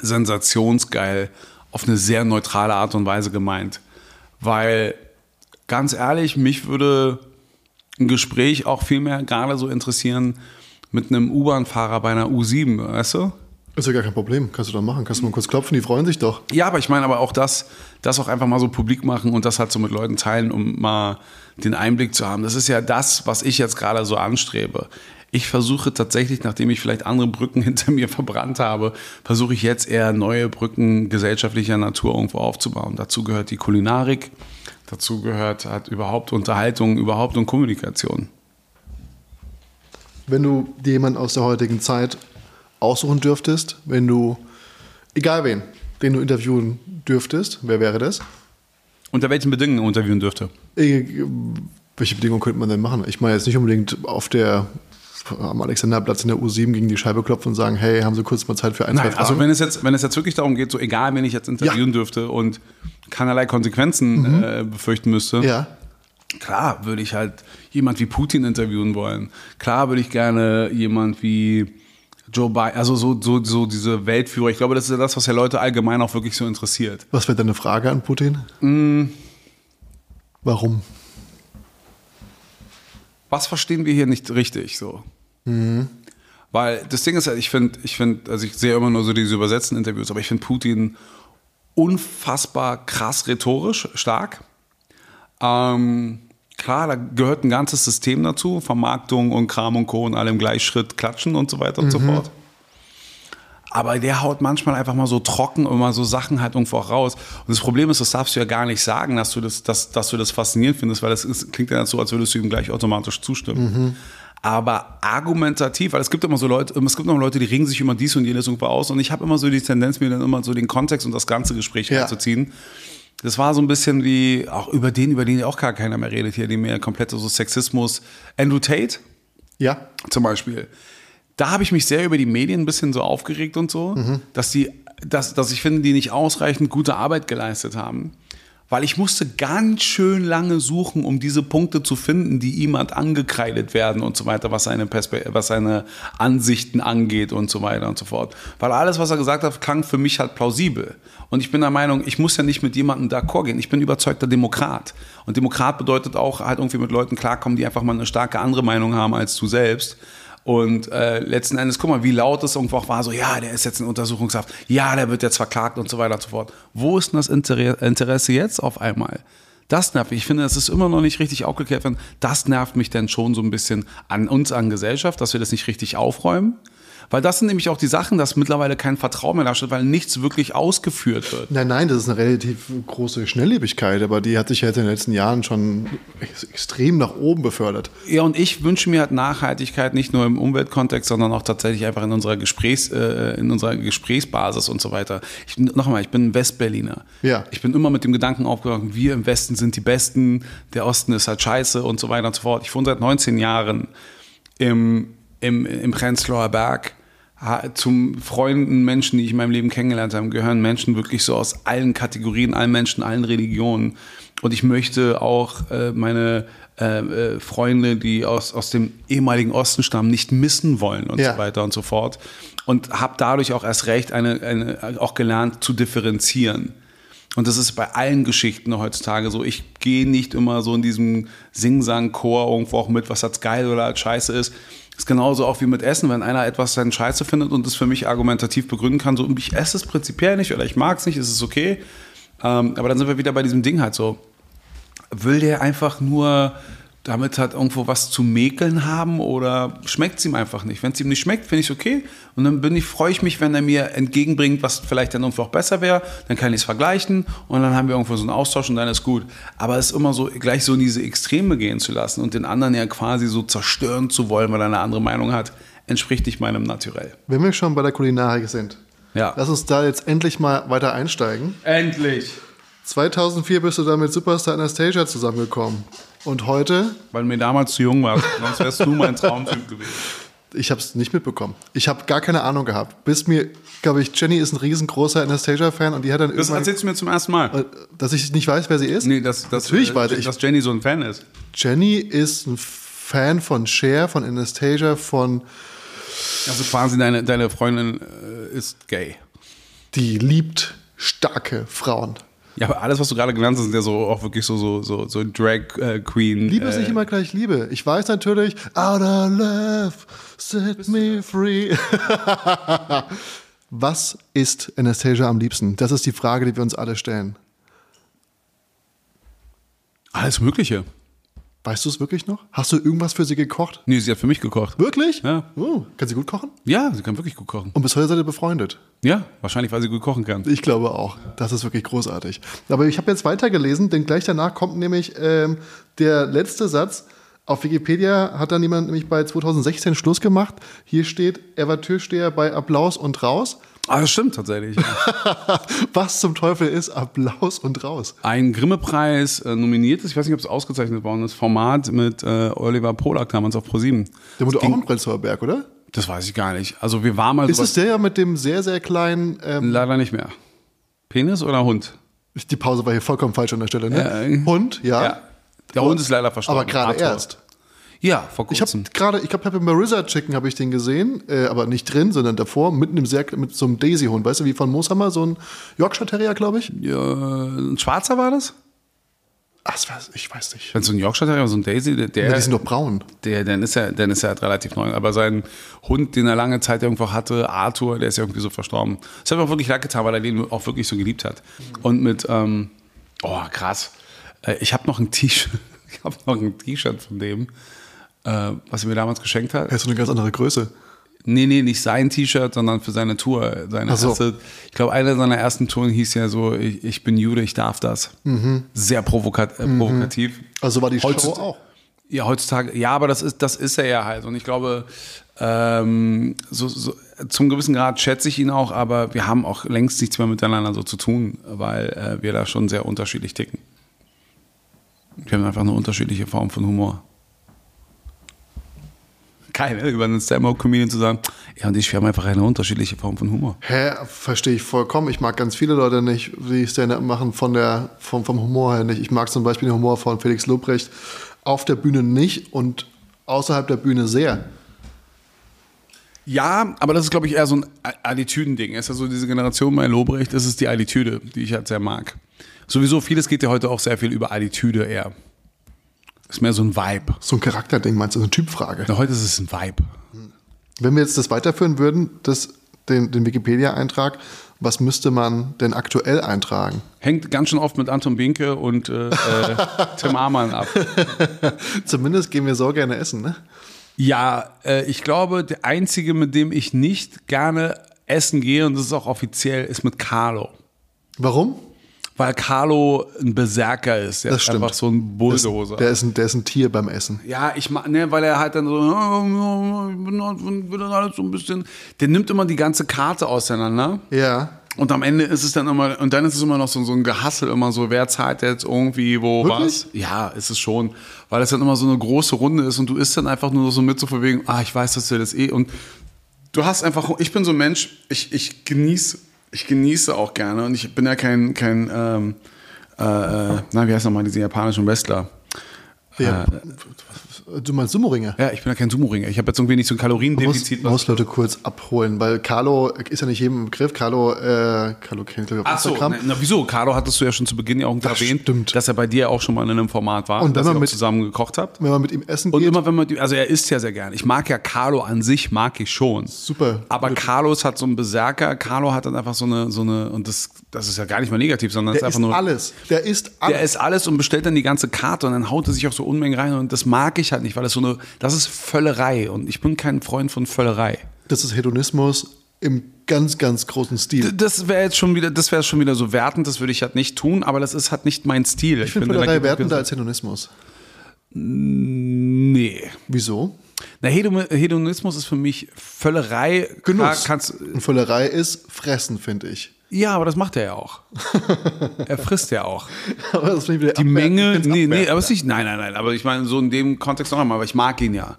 sensationsgeil auf eine sehr neutrale Art und Weise gemeint. Weil ganz ehrlich, mich würde ein Gespräch auch viel mehr gerade so interessieren mit einem U-Bahn-Fahrer bei einer U7, weißt du? Ist ja gar kein Problem. Kannst du doch machen. Kannst du mal kurz klopfen, die freuen sich doch. Ja, aber ich meine aber auch das, das auch einfach mal so publik machen und das halt so mit Leuten teilen, um mal den Einblick zu haben. Das ist ja das, was ich jetzt gerade so anstrebe. Ich versuche tatsächlich, nachdem ich vielleicht andere Brücken hinter mir verbrannt habe, versuche ich jetzt eher neue Brücken gesellschaftlicher Natur irgendwo aufzubauen. Dazu gehört die Kulinarik, dazu gehört halt überhaupt Unterhaltung, überhaupt und Kommunikation. Wenn du dir jemanden aus der heutigen Zeit aussuchen dürftest, wenn du, egal wen, den du interviewen dürftest, wer wäre das? Unter welchen Bedingungen interviewen dürfte? Äh, Welche Bedingungen könnte man denn machen? Ich meine jetzt nicht unbedingt auf der am Alexanderplatz in der U7 gegen die Scheibe klopfen und sagen, hey, haben Sie kurz mal Zeit für ein, zwei Nein, Fragen? also wenn es jetzt, wenn es jetzt wirklich darum geht, so egal, wen ich jetzt interviewen dürfte und keinerlei Konsequenzen äh, befürchten müsste, ja. klar würde ich halt jemand wie Putin interviewen wollen. Klar würde ich gerne jemand wie Joe Biden, also so, so, so diese Weltführer. Ich glaube, das ist ja das, was ja Leute allgemein auch wirklich so interessiert. Was wäre deine Frage an Putin? Mm. Warum? was verstehen wir hier nicht richtig so? Weil das Ding ist ja, ich finde, ich finde, also ich sehe immer nur so diese übersetzten Interviews, aber ich finde Putin unfassbar krass rhetorisch stark. Ähm, klar, da gehört ein ganzes System dazu, Vermarktung und Kram und Co. und allem Gleichschritt, Klatschen und so weiter und so fort. Aber der haut manchmal einfach mal so trocken immer so Sachen halt irgendwo auch raus. Und das Problem ist, das darfst du ja gar nicht sagen, dass du das, dass, dass du das faszinierend findest, weil das ist, klingt ja so, als würdest du ihm gleich automatisch zustimmen. Aber argumentativ, weil es gibt immer so Leute, es gibt immer Leute, die regen sich immer dies und jenes irgendwo aus. Und ich habe immer so die Tendenz, mir dann immer so den Kontext und das ganze Gespräch Ja. reinzuziehen. Das war so ein bisschen wie, auch über den, über den auch gar keiner mehr redet hier, die mehr komplette so Sexismus. Andrew Tate, Ja. zum Beispiel. Da habe ich mich sehr über die Medien ein bisschen so aufgeregt und so, dass die, dass, dass ich finde, die nicht ausreichend gute Arbeit geleistet haben. Weil ich musste ganz schön lange suchen, um diese Punkte zu finden, die hat angekreidet werden und so weiter, was seine, was seine Ansichten angeht und so weiter und so fort. Weil alles, was er gesagt hat, klang für mich halt plausibel. Und ich bin der Meinung, ich muss ja nicht mit jemandem d'accord gehen. Ich bin überzeugter Demokrat. Und Demokrat bedeutet auch halt irgendwie mit Leuten klarkommen, die einfach mal eine starke andere Meinung haben als du selbst. Und äh, letzten Endes, guck mal, wie laut es irgendwo auch war, so, ja, der ist jetzt in Untersuchungshaft, ja, der wird jetzt verklagt und so weiter und so fort. Wo ist denn das Inter Interesse jetzt auf einmal? Das nervt mich. Ich finde, es ist immer noch nicht richtig aufgeklärt worden. Das nervt mich dann schon so ein bisschen an uns, an Gesellschaft, dass wir das nicht richtig aufräumen. Weil das sind nämlich auch die Sachen, dass mittlerweile kein Vertrauen mehr steht, weil nichts wirklich ausgeführt wird. Nein, nein, das ist eine relativ große Schnelllebigkeit, aber die hat sich ja jetzt in den letzten Jahren schon ex extrem nach oben befördert. Ja, und ich wünsche mir halt Nachhaltigkeit nicht nur im Umweltkontext, sondern auch tatsächlich einfach in unserer Gesprächs, äh, in unserer Gesprächsbasis und so weiter. Ich, noch einmal, ich bin ein Westberliner. Ja. Ich bin immer mit dem Gedanken aufgewacht, wir im Westen sind die Besten, der Osten ist halt scheiße und so weiter und so fort. Ich wohne seit 19 Jahren im, im, im Prenzlauer Berg. Zum Freunden, Menschen, die ich in meinem Leben kennengelernt habe, gehören Menschen wirklich so aus allen Kategorien, allen Menschen, allen Religionen. Und ich möchte auch äh, meine äh, äh, Freunde, die aus, aus dem ehemaligen Osten stammen, nicht missen wollen und Ja. so weiter und so fort. Und habe dadurch auch erst recht eine, eine, auch gelernt zu differenzieren. Und das ist bei allen Geschichten heutzutage so. Ich gehe nicht immer so in diesem Sing-Sang-Chor irgendwo auch mit, was als geil oder als scheiße ist. Ist genauso auch wie mit Essen. Wenn einer etwas dann scheiße findet und es für mich argumentativ begründen kann, so ich esse es prinzipiell nicht oder ich mag es nicht, ist es okay. Ähm, aber dann sind wir wieder bei diesem Ding halt so. Will der einfach nur damit halt irgendwo was zu mäkeln haben oder schmeckt es ihm einfach nicht? Wenn es ihm nicht schmeckt, finde ich es okay. Und dann bin ich, freue ich mich, wenn er mir entgegenbringt, was vielleicht dann irgendwo auch besser wäre. Dann kann ich es vergleichen und dann haben wir irgendwo so einen Austausch und dann ist gut. Aber es immer so gleich so in diese Extreme gehen zu lassen und den anderen ja quasi so zerstören zu wollen, weil er eine andere Meinung hat, entspricht nicht meinem Naturell. Wenn wir schon bei der Kulinarik sind, Ja. lass uns da jetzt endlich mal weiter einsteigen. Endlich! 2004 bist du da mit Superstar Anastasia zusammengekommen. Und heute, Weil mir damals zu jung warst, sonst wärst du mein Traumtyp gewesen. ich habe es nicht mitbekommen. Ich habe gar keine Ahnung gehabt. Bis mir, glaube ich, Jenny ist ein riesengroßer Anastasia-Fan und die hat dann Das erzählst du mir zum ersten Mal. äh, dass ich nicht weiß, wer sie ist. Nee, dass, dass, Natürlich äh, weiß ich. dass Jenny so ein Fan ist. Jenny ist ein Fan von Cher, von Anastasia, von Also quasi deine, deine Freundin äh, ist gay. die liebt starke Frauen. Ja, aber alles, was du gerade genannt hast, sind ja so auch wirklich so, so, so, so Drag äh, Queen. Liebe ist äh, nicht immer gleich Liebe. Ich weiß natürlich, out of love, set me free. Was ist Anastasia am liebsten? Das ist die Frage, die wir uns alle stellen. Alles Mögliche. Weißt du es wirklich noch? Hast du irgendwas für sie gekocht? Nee, sie hat für mich gekocht. Wirklich? Ja. Oh, kann sie gut kochen? Ja, sie kann wirklich gut kochen. Und bis heute seid ihr befreundet? Ja, wahrscheinlich, weil sie gut kochen kann. Ich glaube auch. Das ist wirklich großartig. Aber ich habe jetzt weitergelesen, denn gleich danach kommt nämlich ähm, der letzte Satz. Auf Wikipedia hat dann jemand nämlich bei 2016 Schluss gemacht. Hier steht, er war Türsteher bei Applaus und Raus. Ah, das stimmt tatsächlich. Ja. Was zum Teufel ist Applaus und Raus? Ein Grimme-Preis äh, nominiertes, ich weiß nicht, ob es ausgezeichnet worden ist, Format mit äh, Oliver Polak damals auf ProSieben. Der wurde auch im Prenzlauer Berg, oder? Das weiß ich gar nicht. Also wir waren mal Ist es der mit dem sehr, sehr kleinen, ähm, leider nicht mehr. Penis oder Hund? die Pause war hier vollkommen falsch an der Stelle, ne? Ja, äh, Hund, ja. Ja. Der Hund ist leider verstorben. Aber gerade erst. Ja, vor Ich habe kurzem. gerade, ich glaube, bei Marissa Chicken habe ich den gesehen, äh, aber nicht drin, sondern davor, mitten im sehr, mit so einem Daisy-Hund, weißt du, wie von Mooshammer, so ein Yorkshire Terrier, glaube ich. Ja, ein Schwarzer war das? Ach, ich weiß nicht. Wenn so ein Yorkshire Terrier, so ein Daisy, der, Ja, die sind doch braun. der, dann ist er, dann ist er halt relativ neu. Aber sein Hund, den er lange Zeit irgendwo hatte, Arthur, der ist ja irgendwie so verstorben. Das hat mir auch wirklich leid getan, weil er den auch wirklich so geliebt hat. Und mit, ähm, oh krass. Äh, Ich habe noch ein T-Shirt, ich habe noch ein T-Shirt von dem, äh, was er mir damals geschenkt hat. Er ist so eine ganz andere Größe. Nee, nee, nicht sein T-Shirt, sondern für seine Tour. Seine so. erste, ich glaube, eine seiner ersten Touren hieß ja so, ich, ich bin Jude, ich darf das. Sehr provokat, äh, provokativ. Also war die Show Heutzutage- auch. Ja, heutzutage, ja, aber das ist, das ist er ja halt. Und ich glaube, ähm, so, so, zum gewissen Grad schätze ich ihn auch, aber wir haben auch längst nichts mehr miteinander so zu tun, weil äh, wir da schon sehr unterschiedlich ticken. Wir haben einfach eine unterschiedliche Form von Humor. Geil, ne? über einen Stand-Up-Comedian zu sagen, ja, und ich, wir haben einfach eine unterschiedliche Form von Humor. Hä, verstehe ich vollkommen. Ich mag ganz viele Leute nicht, die Stand-up machen von der, vom, vom Humor her nicht. Ich mag zum Beispiel den Humor von Felix Lobrecht auf der Bühne nicht und außerhalb der Bühne sehr. Ja, aber das ist, glaube ich, eher so ein Attitüdending. Es ist ja so diese Generation bei Lobrecht, das ist die Attitüde, die ich halt sehr mag. Sowieso, vieles geht ja heute auch sehr viel über Attitüde eher. Ist mehr so ein Vibe. So ein Charakterding, meinst du, so eine Typfrage. Na, heute ist es ein Vibe. Wenn wir jetzt das weiterführen würden, das, den, den Wikipedia-Eintrag, was müsste man denn aktuell eintragen? Hängt ganz schön oft mit Anton Binke und äh, äh, Tim Amann ab. Zumindest gehen wir so gerne essen, ne? Ja, äh, ich glaube, der einzige, mit dem ich nicht gerne essen gehe, und das ist auch offiziell, ist mit Carlo. Warum? Weil Carlo ein Berserker ist. Der Das ist stimmt. einfach so ein Bulldozer. Der ist, ein, der ist ein Tier beim Essen. Ja, ich ne, weil er halt dann so, "Ja, ich bin bin dann halt so ein bisschen, der nimmt immer die ganze Karte auseinander. Ja. Und am Ende ist es dann immer, und dann ist es immer noch so, so ein Gehassel, immer so, wer zahlt jetzt irgendwie wo Wirklich? was? Ja, ist es schon. Weil es dann immer so eine große Runde ist und du isst dann einfach nur so mit so von wegen, ah, ich weiß, dass wir das eh. Und du hast einfach, ich bin so ein Mensch, ich, ich genieße, ich genieße auch gerne und ich bin ja kein, kein, ähm, äh, äh, na, wie heißt nochmal diese japanischen Wrestler? ja. Du meinst Sumo-Ringer? Ja, ich bin ja kein Sumo-Ringer. Ich habe jetzt irgendwie nicht so ein muss, Kaloriendefizit. was- muss Leute kurz abholen, weil Carlo ist ja nicht jedem im Begriff. Carlo, äh, Carlo kennt glaube ich auf Ach so, Instagram. na, na, wieso? Carlo hattest du ja schon zu Beginn ja auch Das erwähnt, stimmt. dass er bei dir auch schon mal in einem Format war, Und wenn dass man mit- zusammen gekocht habt. Wenn man mit ihm essen Und geht, immer wenn man, also er isst ja sehr gern. Ich mag ja Carlo an sich, mag ich schon. Super. Aber Carlos hat so einen Berserker. Carlo hat dann einfach so eine, so eine, und das, das ist ja gar nicht mal negativ, sondern es der ist ist einfach nur. alles. Der ist alles. Der isst alles und bestellt dann die ganze Karte und dann haut er sich auch so Unmengen rein und das mag ich halt nicht, weil das so eine, das ist Völlerei und ich bin kein Freund von Völlerei. das ist Hedonismus im ganz, ganz großen Stil. Das wäre jetzt schon wieder, das wäre schon wieder so wertend, das würde ich halt nicht tun, aber das ist halt nicht mein Stil. ich finde da Völlerei wertender als Hedonismus. Nee. Wieso? Na, Hedon- Hedonismus ist für mich Völlerei. Genuss. Kannst, Und Völlerei ist Fressen, finde ich. Ja, aber das macht er ja auch. er frisst ja auch. Aber das finde ich wieder Die Menge, nee, nee, aber es nicht, nein, nein, nein, aber ich meine, so in dem Kontext noch einmal, aber ich mag ihn ja.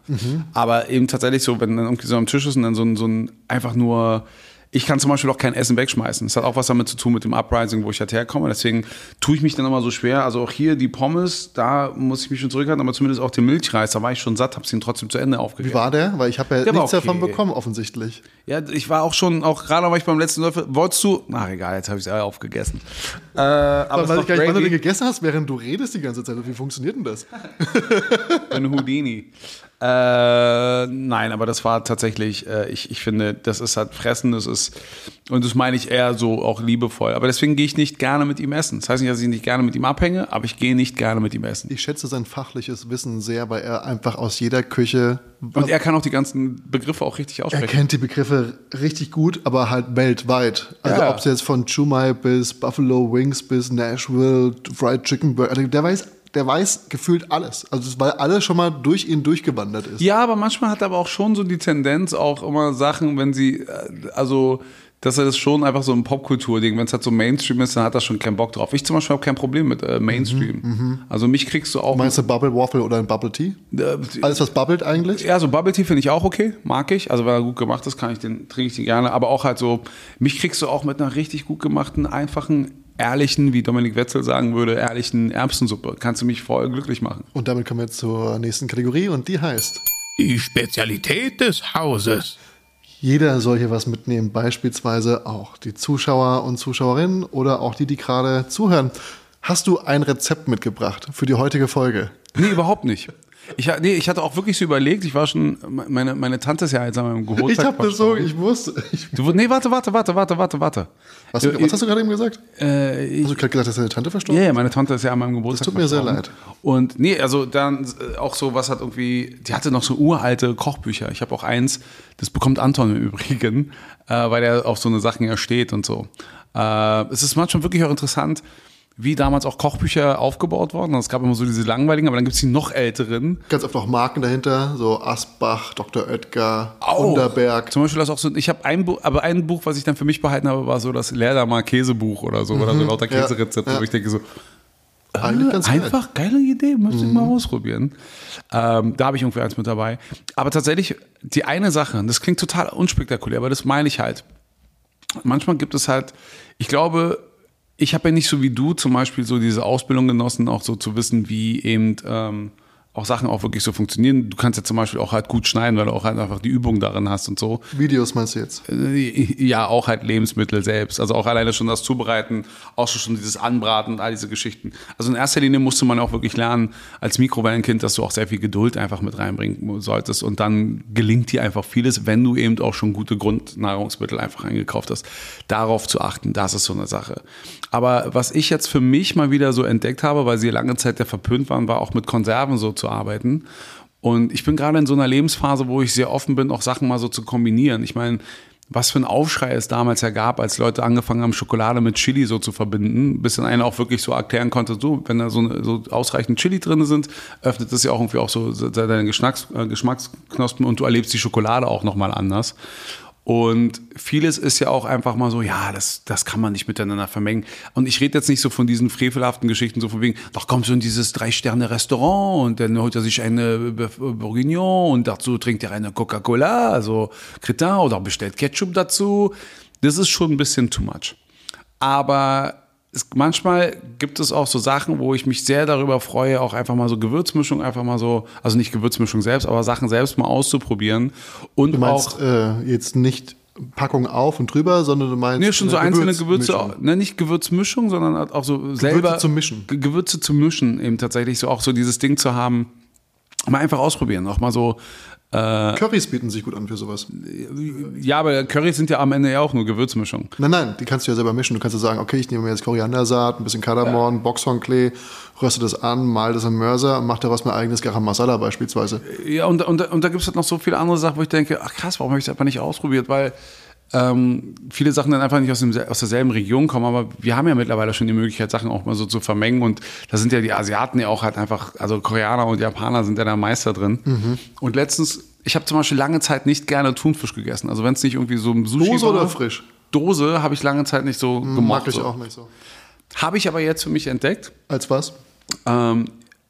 Aber eben tatsächlich so, wenn dann irgendwie so am Tisch ist und dann so ein, so ein einfach nur, ich kann zum Beispiel auch kein Essen wegschmeißen. Das hat auch was damit zu tun mit dem Uprising, wo ich halt herkomme. Deswegen tue ich mich dann immer so schwer. Also auch hier die Pommes, da muss ich mich schon zurückhalten, aber zumindest auch den Milchreis, da war ich schon satt, habe es ihn trotzdem zu Ende aufgegessen. Wie war der? Weil ich habe ja Der nichts okay. davon bekommen, offensichtlich. Ja, ich war auch schon, auch gerade war ich beim letzten Löffel. Wolltest du? Ach egal, jetzt habe ich es aufgegessen. Äh, aber Aber ist ich gar nicht, wann du den gegessen hast, während du redest die ganze Zeit. Wie funktioniert denn das? Ein Houdini. Äh, nein, aber das war tatsächlich, äh, ich, ich finde, das ist halt Fressen, das ist, und das meine ich eher so auch liebevoll. Aber deswegen gehe ich nicht gerne mit ihm essen. Das heißt nicht, dass ich nicht gerne mit ihm abhänge, aber ich gehe nicht gerne mit ihm essen. Ich schätze sein fachliches Wissen sehr, weil er einfach aus jeder Küche. Und er kann auch die ganzen Begriffe auch richtig er aussprechen. kennt die Begriffe richtig gut, aber halt weltweit. Also Ja. ob es jetzt von Chumai bis Buffalo Wings bis Nashville, Fried Chicken Burger, also der weiß, der weiß gefühlt alles. Also weil alles schon mal durch ihn durchgewandert ist. Ja, aber manchmal hat er aber auch schon so die Tendenz, auch immer Sachen, wenn sie, äh, also, dass er das schon einfach so ein Popkultur-Ding, wenn es halt so Mainstream ist, dann hat er schon keinen Bock drauf. Ich zum Beispiel habe kein Problem mit äh, Mainstream. Also mich kriegst du auch. Meinst du Bubble Waffle oder ein Bubble Tea? äh, Alles, was bubbelt eigentlich? ja, so Bubble Tea finde ich auch okay, mag ich. Also wenn er gut gemacht ist, kann ich den, trinke ich den gerne. Aber auch halt so, mich kriegst du auch mit einer richtig gut gemachten, einfachen, ehrlichen, wie Dominik Wetzel sagen würde, ehrlichen Erbsensuppe. Kannst du mich voll glücklich machen. Und damit kommen wir zur nächsten Kategorie und die heißt: Die Spezialität des Hauses. Jeder soll hier was mitnehmen, beispielsweise auch die Zuschauer und Zuschauerinnen oder auch die, die gerade zuhören. Hast du ein Rezept mitgebracht für die heutige Folge? Nee, überhaupt nicht. Ich, nee, ich hatte auch wirklich so überlegt, ich war schon, meine, meine Tante ist ja jetzt an meinem Geburtstag. Ich habe das so, ich wusste. Ich, Du, nee, warte, warte, warte, warte, warte, warte. was, was hast du gerade eben gesagt? Äh, ich, Hast du gerade gesagt, dass deine Tante verstorben Ja, ja, meine Tante ist ja an meinem Geburtstag. tut mir sehr verstorben. leid. Und nee, also dann äh, auch so, was hat irgendwie, die hatte noch so uralte Kochbücher. Ich habe auch eins, das bekommt Anton im Übrigen, äh, weil er auf so eine Sachen ja steht und so. Äh, es ist manchmal wirklich auch interessant, wie damals auch Kochbücher aufgebaut wurden. Es gab immer so diese langweiligen, aber dann gibt es die noch älteren. Ganz oft auch Marken dahinter, so Asbach, Dr. Oetker, Auch. Unterberg. Zum Beispiel das auch so, ich habe ein Buch, aber ein Buch, was ich dann für mich behalten habe, war so das Leerdammer Käsebuch oder so, oder so lauter Mhm. ja, Käserezepte, ja. wo ich denke so, Eigentlich ganz geil. Einfach geile Idee, müsste ich mal ausprobieren. Ähm, da habe ich irgendwie eins mit dabei. Aber tatsächlich, die eine Sache, das klingt total unspektakulär, aber das meine ich halt. Manchmal gibt es halt, ich glaube, ich habe ja nicht so wie du zum Beispiel so diese Ausbildung genossen, auch so zu wissen, wie eben ähm, auch Sachen auch wirklich so funktionieren. Du kannst ja zum Beispiel auch halt gut schneiden, weil du auch halt einfach die Übung darin hast und so. Videos meinst du jetzt? Ja, auch halt Lebensmittel selbst. Also auch alleine schon das Zubereiten, auch schon dieses Anbraten und all diese Geschichten. Also in erster Linie musste man auch wirklich lernen, als Mikrowellenkind, dass du auch sehr viel Geduld einfach mit reinbringen solltest. Und dann gelingt dir einfach vieles, wenn du eben auch schon gute Grundnahrungsmittel einfach eingekauft hast. Darauf zu achten, das ist so eine Sache. Aber was ich jetzt für mich mal wieder so entdeckt habe, weil sie lange Zeit ja verpönt waren, war auch mit Konserven so zu arbeiten. Und ich bin gerade in so einer Lebensphase, wo ich sehr offen bin, auch Sachen mal so zu kombinieren. Ich meine, was für ein Aufschrei es damals ja gab, als Leute angefangen haben, Schokolade mit Chili so zu verbinden, bis dann einer auch wirklich so erklären konnte, so, wenn da so, eine, so ausreichend Chili drin sind, öffnet das ja auch irgendwie auch so deine Geschmacks, äh, Geschmacksknospen und du erlebst die Schokolade auch nochmal anders. Und vieles ist ja auch einfach mal so, ja, das, das kann man nicht miteinander vermengen. Und ich rede jetzt nicht so von diesen frevelhaften Geschichten, so von wegen, doch kommst du in dieses Drei-Sterne-Restaurant und dann holt er sich eine Bourguignon und dazu trinkt er eine Coca-Cola, also Cretin oder bestellt Ketchup dazu. Das ist schon ein bisschen too much. Aber es, manchmal gibt es auch so Sachen, wo ich mich sehr darüber freue, auch einfach mal so Gewürzmischung, einfach mal so, also nicht Gewürzmischung selbst, aber Sachen selbst mal auszuprobieren. Und Du meinst auch. äh, jetzt nicht Packung auf und drüber, sondern du meinst. Nee, schon so einzelne Gewürze, ne, nicht Gewürzmischung, sondern halt auch so selber. zu mischen. Ge- Gewürze zu mischen, eben tatsächlich so auch so dieses Ding zu haben, mal einfach ausprobieren, auch mal so, Currys bieten sich gut an für sowas. ja, aber Currys sind ja am Ende ja auch nur Gewürzmischung. Nein, nein, die kannst du ja selber mischen. Du kannst ja sagen, okay, ich nehme mir jetzt Koriandersaat, ein bisschen Kardamom, Boxhornklee, röste das an, mal das im Mörser und mach daraus mein eigenes Garam Masala beispielsweise. Ja, und, und, und da gibt es halt noch so viele andere Sachen, wo ich denke, ach krass, warum habe ich das einfach nicht ausprobiert? Weil ähm, viele Sachen dann einfach nicht aus, dem, aus derselben Region kommen, aber wir haben ja mittlerweile schon die Möglichkeit, Sachen auch mal so zu vermengen und da sind ja die Asiaten ja auch halt einfach, also Koreaner und Japaner sind ja da Meister drin. Mhm. Und letztens, ich habe zum Beispiel lange Zeit nicht gerne Thunfisch gegessen, also wenn es nicht irgendwie so ein Sushi Dose war, oder frisch? Dose habe ich lange Zeit nicht so gemocht. Mag ich so. auch nicht so. Habe ich aber jetzt für mich entdeckt. Als was? Ähm,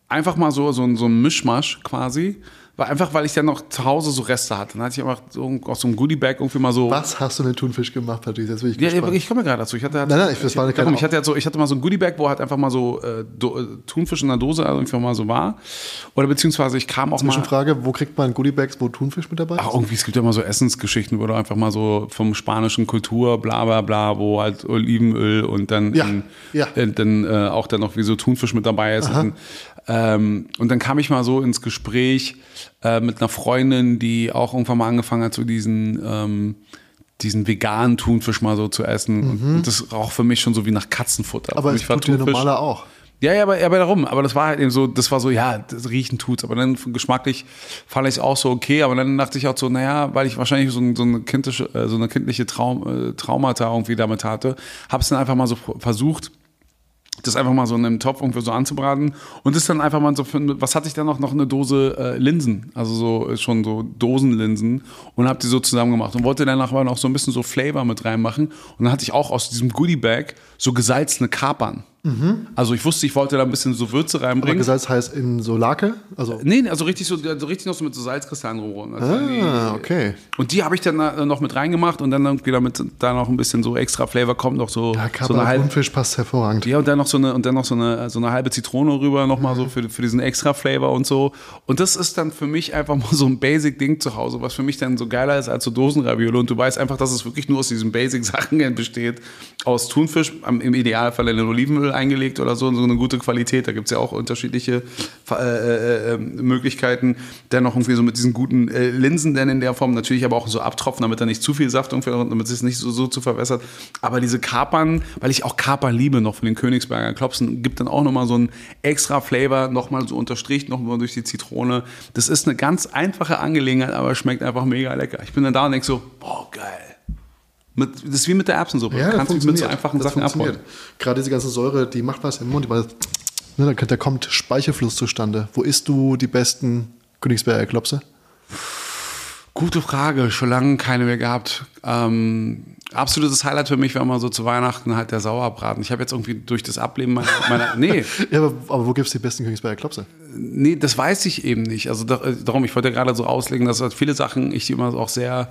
einfach mal so, so, so ein Mischmasch quasi War einfach, weil ich dann noch zu Hause so Reste hatte. Dann hatte ich einfach so aus so einem Goodie-Bag irgendwie mal so. Was hast du mit Thunfisch gemacht, Patrice? Jetzt bin ich Ja, gespannt. ich komme gerade dazu. Ich hatte halt, Nein, nein, ich- das war eine Darum, ich hatte halt so, ich hatte mal so ein Goodie-Bag, wo halt einfach mal so äh, äh, Thunfisch in der Dose einfach mal so war. Oder beziehungsweise ich kam auch mal. Zwischenfrage, wo kriegt man Goodiebags, wo Thunfisch mit dabei ist? Ach, irgendwie, es gibt ja immer so Essensgeschichten, wo du einfach mal so vom spanischen Kultur, bla bla bla, wo halt Olivenöl und dann, Ja, in, ja. äh, dann äh, auch dann noch wie so Thunfisch mit dabei ist. Und, ähm, und dann kam ich mal so ins Gespräch äh, mit einer Freundin, die auch irgendwann mal angefangen hat, so diesen, ähm, diesen veganen Thunfisch mal so zu essen. Und das roch für mich schon so wie nach Katzenfutter. Mhm. Aber es tut Thunfisch- normaler auch. ja, ja, aber, aber darum. Aber das war halt eben so, das war so, ja, das Riechen tut's. Aber dann geschmacklich fand ich es auch so okay. Aber dann dachte ich auch so, naja, weil ich wahrscheinlich so, so eine kindliche, äh, so eine kindliche Traum, äh, Traumata irgendwie damit hatte, habe es dann einfach mal so versucht, das einfach mal so in einem Topf irgendwie so anzubraten und das dann einfach mal so, für, was hatte ich dann noch? Noch eine Dose äh, Linsen, also so äh, schon so Dosenlinsen und habe die so zusammen gemacht und wollte dann aber noch so ein bisschen so Flavor mit reinmachen und dann hatte ich auch aus diesem Goodie-Bag so gesalzene Kapern. Also ich wusste, ich wollte da ein bisschen so Würze Aber reinbringen. Gesalz heißt in so Lake? Also, Nee, also richtig so, also richtig noch so mit so Salzkristallen rumrollen. Also ah, okay. Und die habe ich dann äh, noch mit reingemacht und dann irgendwie damit da noch ein bisschen so extra Flavor kommt, noch so, Ja, so eine Kappa halbe, Thunfisch passt hervorragend. ja, und dann noch so eine, und dann noch so eine, so eine halbe Zitrone rüber, nochmal so für, für diesen extra Flavor und so. Und das ist dann für mich einfach mal so ein Basic-Ding zu Hause, was für mich dann so geiler ist als so Dosenravioli. Und du weißt einfach, dass es wirklich nur aus diesen Basic-Sachen besteht. Aus Thunfisch, im Idealfall in Olivenöl eingelegt oder so, so eine gute Qualität. Da gibt's ja auch unterschiedliche äh, äh, äh, Möglichkeiten. Dann noch irgendwie so mit diesen guten äh, Linsen dann in der Form. Natürlich aber auch so abtropfen, damit da nicht zu viel Saft irgendwie, damit es nicht so, so zu verwässert. Aber diese Kapern, weil ich auch Kapern liebe, noch von den Königsberger Klopsen, gibt dann auch nochmal so einen extra Flavor, nochmal so unterstrichen, nochmal durch die Zitrone. Das ist eine ganz einfache Angelegenheit, aber schmeckt einfach mega lecker. Ich bin dann da und denke so, boah, geil. Mit, das ist wie mit der Erbsensuppe. Ja, du kannst mit so einfachen Das Sachen abholen. Gerade diese ganze Säure, die macht was im Mund. Macht, ne, da, kommt Speichelfluss zustande. Wo isst du die besten Königsberger Klopse? Gute Frage, schon lange keine mehr gehabt. Ähm, absolutes Highlight für mich war immer so zu Weihnachten halt der Sauerbraten. Ich habe jetzt irgendwie durch das Ableben meiner, meiner nee, Ja, aber, aber wo gibt es die besten Königsberger Klopse? nee, das weiß ich eben nicht. Also äh, darum, ich wollte ja gerade so auslegen, dass halt viele Sachen ich immer auch sehr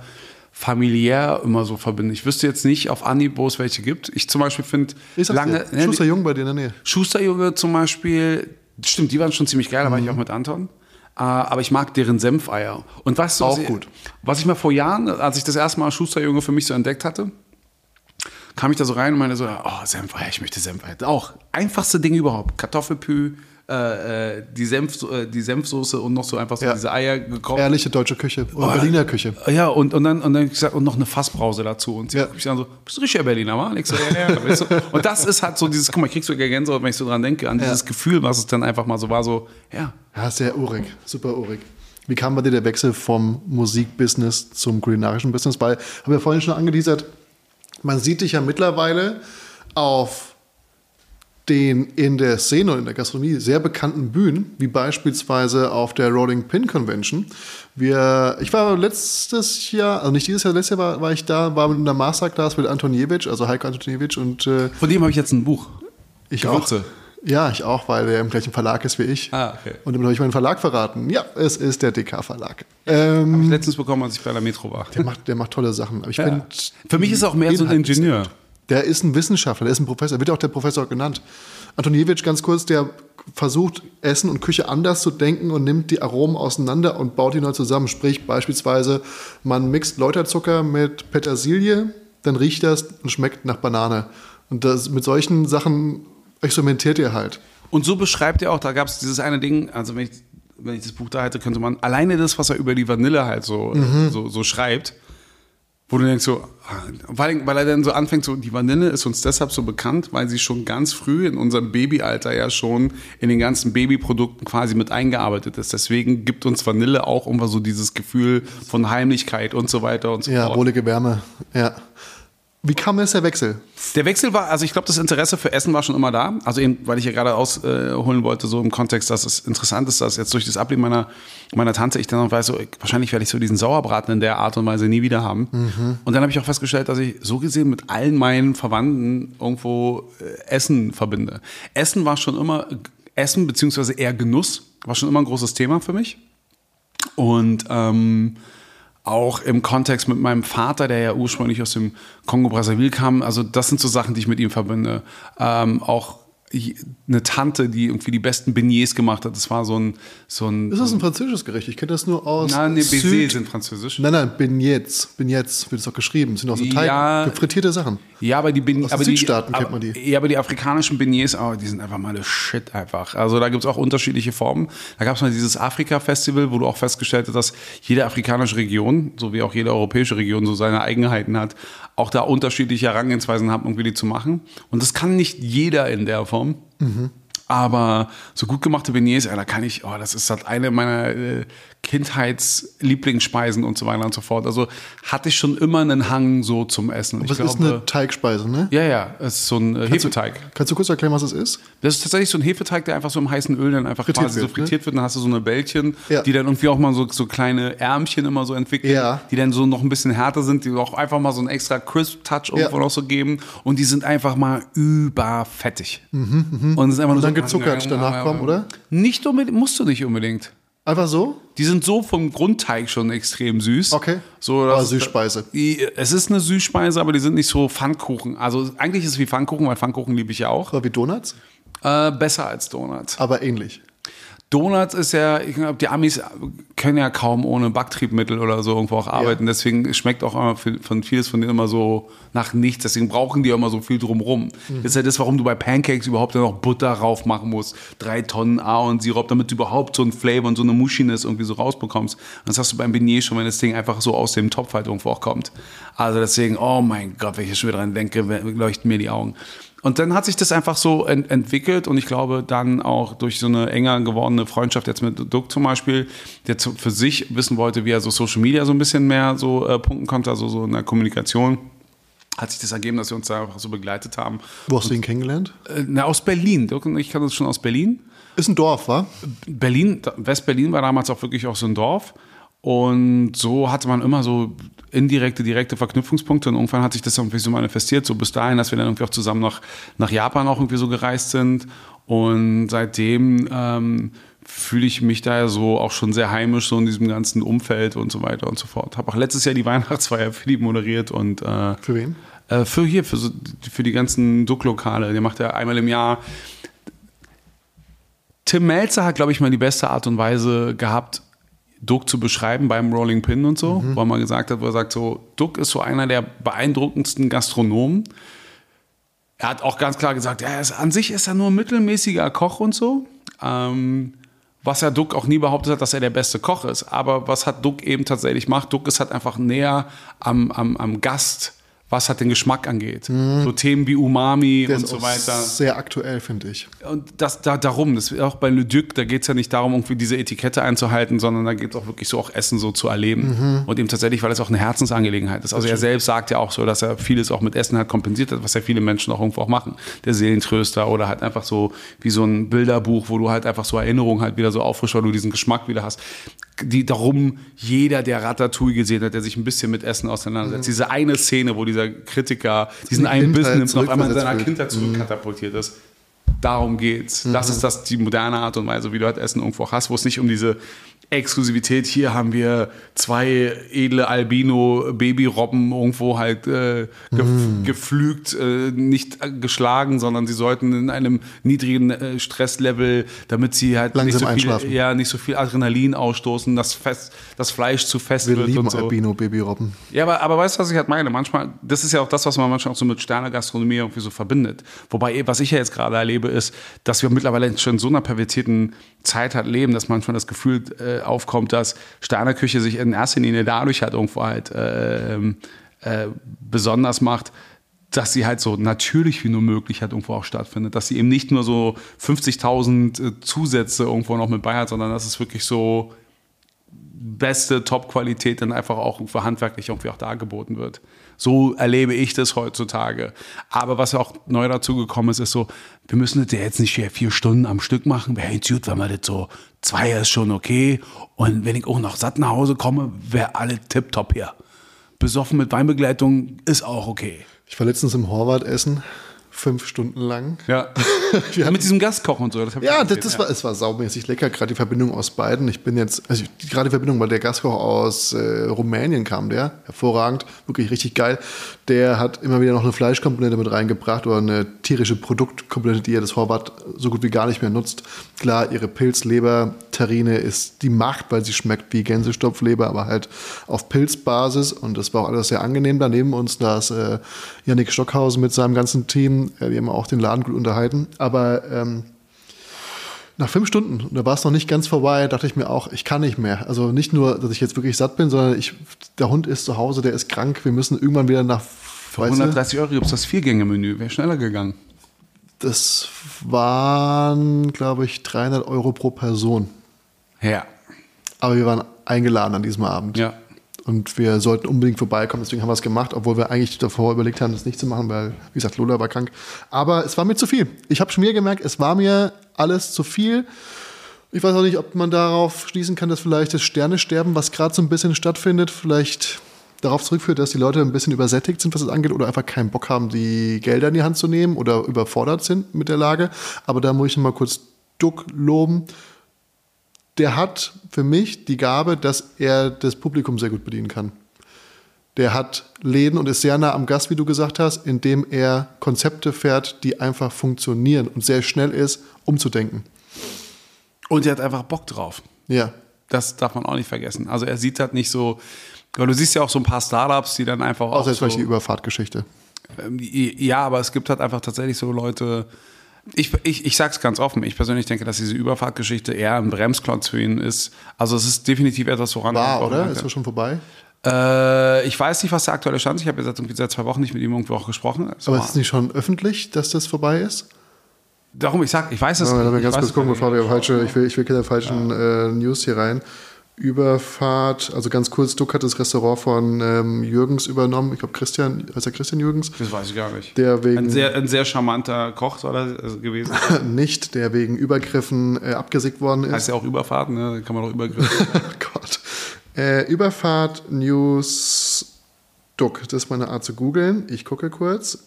familiär immer so verbinde. Ich wüsste jetzt nicht auf Anhieb, wo es welche gibt. Ich zum Beispiel finde Ich lange dir, Schuster Jung bei dir in der Nähe. Schusterjunge zum Beispiel, stimmt, die waren schon ziemlich geil, da war ich auch mit Anton. Äh, aber ich mag deren Senfeier. Und weißt du, was Auch ich, gut. was ich mal vor Jahren, als ich das erste Mal Schusterjunge für mich so entdeckt hatte, kam ich da so rein und meinte so, oh, Senfeier, ich möchte Senfeier. Auch einfachste Ding überhaupt. Kartoffelpü, äh, äh, die, Senf, äh, die Senfsoße und noch so einfach so Ja. diese Eier gekocht. Ehrliche deutsche Küche oder Berliner Küche. Ja, und, und dann, und dann gesagt, und noch eine Fassbrause dazu. Und sie Ja. ja. ich dann so, bist du richtiger Berliner, wa? Und ich so, ja, ja. Weißt du? Und das ist halt so dieses, guck mal, ich krieg sogar Gänsehaut, wenn ich so dran denke, an dieses Gefühl, was es dann einfach mal so war, so, ja. Ja, sehr urig, super urig. Wie kam bei dir der Wechsel vom Musikbusiness zum kulinarischen Business? Weil, haben wir vorhin schon angeteasert, man sieht dich ja mittlerweile auf den in der Szene und in der Gastronomie sehr bekannten Bühnen, wie beispielsweise auf der Rolling Pin Convention. Wir, ich war letztes Jahr, also nicht dieses Jahr, letztes Jahr war, war ich da, war mit einer Masterclass mit Antoniewicz, also Heiko Antoniewicz und äh, Von dem habe ich jetzt ein Buch. ich Gewürze. auch. Ja, ich auch, weil der im gleichen Verlag ist wie ich. Ah, okay. Und damit habe ich meinen Verlag verraten. Ja, es ist der DK-Verlag. Ähm, Habe ich letztens bekommen, als ich bei der Metro war. der, macht, der macht tolle Sachen. Aber ich Ja. Für mich ist er auch mehr so ein Inhalt ist Ingenieur. Der ist ein Wissenschaftler, der ist ein Professor, wird auch der Professor genannt. Antoniewicz, ganz kurz, der versucht, Essen und Küche anders zu denken und nimmt die Aromen auseinander und baut die neu zusammen. Sprich, beispielsweise, man mixt Läuterzucker mit Petersilie, dann riecht das und schmeckt nach Banane. Und das, mit solchen Sachen experimentiert ihr halt. Und so beschreibt er auch, da gab es dieses eine Ding, also wenn ich, wenn ich das Buch da hätte, könnte man alleine das, was er über die Vanille halt so, Mhm. so, so schreibt, wo du denkst so, ah, weil, weil er dann so anfängt, so die Vanille ist uns deshalb so bekannt, weil sie schon ganz früh in unserem Babyalter ja schon in den ganzen Babyprodukten quasi mit eingearbeitet ist. Deswegen gibt uns Vanille auch immer so dieses Gefühl von Heimlichkeit und so weiter und so Ja, fort. wohlige Wärme. Ja. Wie kam jetzt der Wechsel? Der Wechsel war, also ich glaube, das Interesse für Essen war schon immer da. Also eben, weil ich ja gerade ausholen wollte, so im Kontext, dass es interessant ist, dass jetzt durch das Ableben meiner, meiner Tante ich dann noch weiß, so, ich, wahrscheinlich werde ich so diesen Sauerbraten in der Art und Weise nie wieder haben. Und dann habe ich auch festgestellt, dass ich so gesehen mit allen meinen Verwandten irgendwo äh, Essen verbinde. Essen war schon immer, Essen beziehungsweise eher Genuss war schon immer ein großes Thema für mich. Und ähm, auch im Kontext mit meinem Vater, der ja ursprünglich aus dem Kongo-Brazzaville kam. Also das sind so Sachen, die ich mit ihm verbinde. Ähm, auch eine Tante, die irgendwie die besten Beignets gemacht hat. Das war so ein. So ein ist das ein französisches Gericht? Ich kenne das nur aus. Nein, nee, Baiser sind französisch. Nein, nein, Beignets. Beignets wird es auch geschrieben. Das sind auch so Teig, Ja. frittierte Sachen. Ja, aber die Beign- Aus den aber Südstaaten die, kennt man die. Ja, aber die afrikanischen Beignets, oh, die sind einfach mal eine Shit einfach. Also da gibt es auch unterschiedliche Formen. Da gab es mal dieses Afrika-Festival, wo du auch festgestellt hast, dass jede afrikanische Region, so wie auch jede europäische Region, so seine Eigenheiten hat, auch da unterschiedliche Herangehensweisen hat, irgendwie die zu machen. Und das kann nicht jeder in der Form. Aber so gut gemachte Beignets, ey, da kann ich, oh, das ist halt eine meiner äh, Kindheitslieblingsspeisen und so weiter und so fort. Also hatte ich schon immer einen Hang so zum Essen. Und ich ist eine Teigspeise, ne? ja, ja, es ist so ein äh, Hefeteig. Kannst du kurz erklären, was es ist? Das ist tatsächlich so ein Hefeteig, der einfach so im heißen Öl dann einfach Frittiert quasi so wird, ne? frittiert wird. Dann hast du so eine Bällchen, Ja. die dann irgendwie auch mal so, so kleine Ärmchen immer so entwickeln, Ja. die dann so noch ein bisschen härter sind, die auch einfach mal so einen extra Crisp-Touch irgendwo Ja. noch so geben. Und die sind einfach mal überfettig. Und, es ist einfach nur Mhm, dann so, gezuckert danach kommen, oder? Nicht unbedingt, musst du nicht unbedingt. Einfach so? Die sind so vom Grundteig schon extrem süß. Okay. So, Aber Süßspeise. Es ist eine Süßspeise, aber die sind nicht so Pfannkuchen. Also eigentlich ist es wie Pfannkuchen, weil Pfannkuchen liebe ich ja auch. Oder wie Donuts? Äh, besser als Donuts. Aber ähnlich. Donuts ist ja, ich glaube, die Amis können ja kaum ohne Backtriebmittel oder so irgendwo auch arbeiten. Deswegen schmeckt auch immer von vieles von denen immer so nach nichts. Deswegen brauchen die immer so viel drumrum. Das ist ja das, warum du bei Pancakes überhaupt dann noch Butter rauf machen musst. Drei Tonnen Ahornsirup, damit du überhaupt so ein Flavor und so eine Mushiness irgendwie so rausbekommst. Und das hast du beim Beignet schon, wenn das Ding einfach so aus dem Topf halt irgendwo auch kommt. Also deswegen, oh mein Gott, wenn ich schon wieder dran denke, leuchten mir die Augen. Und dann hat sich das einfach so ent entwickelt und ich glaube dann auch durch so eine enger gewordene Freundschaft jetzt mit Duck zum Beispiel, der zu, für sich wissen wollte, wie er so Social Media so ein bisschen mehr so äh, punkten konnte, also so in der Kommunikation, hat sich das ergeben, dass wir uns da einfach so begleitet haben. Wo hast du ihn kennengelernt? Äh, na, aus Berlin. Duck und ich kann das schon aus Berlin. Ist ein Dorf, wa? Berlin, West-Berlin war damals auch wirklich auch so ein Dorf. Und so hatte man immer so indirekte, direkte Verknüpfungspunkte. Und irgendwann hat sich das irgendwie so manifestiert, so bis dahin, dass wir dann irgendwie auch zusammen nach, nach Japan auch irgendwie so gereist sind. Und seitdem ähm, fühle ich mich da ja so auch schon sehr heimisch, so in diesem ganzen Umfeld und so weiter und so fort. Habe auch letztes Jahr die Weihnachtsfeier für die moderiert und äh, Für wen? äh, für hier, für, so, für die ganzen Duck-Lokale. Der macht ja einmal im Jahr. Tim Melzer hat, glaube ich, mal die beste Art und Weise gehabt, Duck zu beschreiben beim Rolling Pin und so, wo er mal gesagt hat, wo er sagt so, Duck ist so einer der beeindruckendsten Gastronomen. Er hat auch ganz klar gesagt, ja, er ist, an sich ist er nur ein mittelmäßiger Koch und so. Ähm, was ja Duck auch nie behauptet hat, dass er der beste Koch ist. Aber was hat Duck eben tatsächlich macht, Duck ist halt einfach näher am, am, am Gast, was halt den Geschmack angeht. So Themen wie Umami Der und so weiter. sehr aktuell, finde ich. Und das da darum, das ist auch bei Le Duc, da geht es ja nicht darum, irgendwie diese Etikette einzuhalten, sondern da geht es auch wirklich so auch Essen so zu erleben. Und eben tatsächlich, weil es auch eine Herzensangelegenheit ist. Also er selbst sagt ja auch so, dass er vieles auch mit Essen halt kompensiert hat, was ja viele Menschen auch irgendwo auch machen. Der Seelentröster oder halt einfach so wie so ein Bilderbuch, wo du halt einfach so Erinnerungen halt wieder so auffrischst, weil du diesen Geschmack wieder hast. Die darum, jeder, der Ratatouille gesehen hat, der sich ein bisschen mit Essen auseinandersetzt. Diese eine Szene, wo dieser Kritiker diesen die einen Kindheit nimmt und auf einmal in seiner. Kindheit zurückkatapultiert ist. Darum geht's. Das ist das die moderne Art und Weise, wie du halt Essen irgendwo hast, wo es nicht um diese Exklusivität, hier haben wir zwei edle Albino-Babyrobben irgendwo halt äh, gef geflügt, äh, nicht geschlagen, sondern sie sollten in einem niedrigen äh, Stresslevel, damit sie halt nicht so, viel, ja, nicht so viel Adrenalin ausstoßen, dass fest, das Fleisch zu fest Wir wird lieben und so. Albino-Babyrobben. Ja, aber, aber weißt du, was ich halt meine? Manchmal, das ist ja auch das, was man manchmal auch so mit Sterne-Gastronomie irgendwie so verbindet. Wobei, was ich ja jetzt gerade erlebe, ist, dass wir mittlerweile schon in so einer pervertierten Zeit halt leben, dass manchmal das Gefühl äh, aufkommt, dass Sterneküche sich in erster Linie dadurch halt irgendwo halt äh, äh, besonders macht, dass sie halt so natürlich wie nur möglich halt irgendwo auch stattfindet. Dass sie eben nicht nur so 50.000 äh, Zusätze irgendwo noch mit bei hat, sondern dass es wirklich so beste Top-Qualität dann einfach auch für handwerklich irgendwie auch dargeboten wird. So erlebe ich das heutzutage. Aber was auch neu dazu gekommen ist, ist so, wir müssen das ja jetzt nicht hier vier Stunden am Stück machen. Wäre jetzt gut, wenn wir das so, zwei ist schon okay. Und wenn ich auch noch satt nach Hause komme, wäre alle tipptopp hier. Besoffen mit Weinbegleitung ist auch okay. Ich war letztens im Horvath essen fünf Stunden lang. Ja. Mit diesem Gaskoch und so. Das Ja, das, das war, es war saumäßig lecker, gerade die Verbindung aus beiden. Ich bin jetzt, also gerade die Verbindung, weil der Gastkoch aus äh, Rumänien kam, der, hervorragend, wirklich richtig geil. Der hat immer wieder noch eine Fleischkomponente mit reingebracht oder eine tierische Produktkomponente, die er das Horvath so gut wie gar nicht mehr nutzt. Klar, ihre Pilzleber, Terrine ist die Macht, weil sie schmeckt wie Gänsestopfleber, aber halt auf Pilzbasis und das war auch alles sehr angenehm. Da neben uns da ist äh, Yannick Stockhausen mit seinem ganzen Team, äh, die haben auch den Laden gut unterhalten, aber ähm, nach fünf Stunden, und da war es noch nicht ganz vorbei, dachte ich mir auch, ich kann nicht mehr. Also nicht nur, dass ich jetzt wirklich satt bin, sondern ich, der Hund ist zu Hause, der ist krank, wir müssen irgendwann wieder nach. Für weißt du, 130 Euro gibt es das Viergänge-Menü. Wäre schneller gegangen. das waren, glaube ich, 300 Euro pro Person. Ja. Aber wir waren eingeladen an diesem Abend. Ja. Und wir sollten unbedingt vorbeikommen, deswegen haben wir es gemacht, obwohl wir eigentlich davor überlegt haben, das nicht zu machen, weil, wie gesagt, Lola war krank. Aber es war mir zu viel. Ich habe schon mir gemerkt, es war mir alles zu viel. Ich weiß auch nicht, ob man darauf schließen kann, dass vielleicht das Sternesterben, was gerade so ein bisschen stattfindet, vielleicht darauf zurückführt, dass die Leute ein bisschen übersättigt sind, was es angeht, oder einfach keinen Bock haben, die Gelder in die Hand zu nehmen oder überfordert sind mit der Lage. Aber da muss ich mal kurz Duck loben. Der hat für mich die Gabe, dass er das Publikum sehr gut bedienen kann. Der hat Läden und ist sehr nah am Gast, wie du gesagt hast, indem er Konzepte fährt, die einfach funktionieren und sehr schnell ist, umzudenken. Und er hat einfach Bock drauf. Ja. Das darf man auch nicht vergessen. Also er sieht halt nicht so, weil du siehst ja auch so ein paar Startups, die dann einfach auch Außer jetzt so, vielleicht die Überfahrtgeschichte. Ähm, Ja, aber es gibt halt einfach tatsächlich so Leute. Ich, ich, ich sag's ganz offen, ich persönlich denke, dass diese Überfahrtgeschichte eher ein Bremsklotz für ihn ist. Also es ist definitiv etwas, woran War, er- oder? Ist das schon vorbei? Äh, ich weiß nicht, was der aktuelle Stand ist. Ich habe jetzt seit zwei Wochen nicht mit ihm irgendwo auch gesprochen. Also, Aber ist es nicht schon öffentlich, dass das vorbei ist? darum, ich sag, ich weiß es Ja, nicht. lass mich Ich ganz kurz es gucken, bevor wir falsche, ich will, ich will keine falschen äh, News hier rein. Überfahrt, also ganz kurz, Duck hat das Restaurant von ähm, Jürgens übernommen. Ich glaube, Christian, heißt er Christian Jürgens? Das weiß ich gar nicht. Der wegen Ein sehr, ein sehr charmanter Koch soll er also gewesen. nicht, der wegen Übergriffen äh, abgesägt worden ist. heißt ja auch Überfahrt, ne? Da kann man auch Übergriffe. Oh Gott. Äh, Überfahrt News Duck. Das ist meine Art zu googeln. Ich gucke kurz.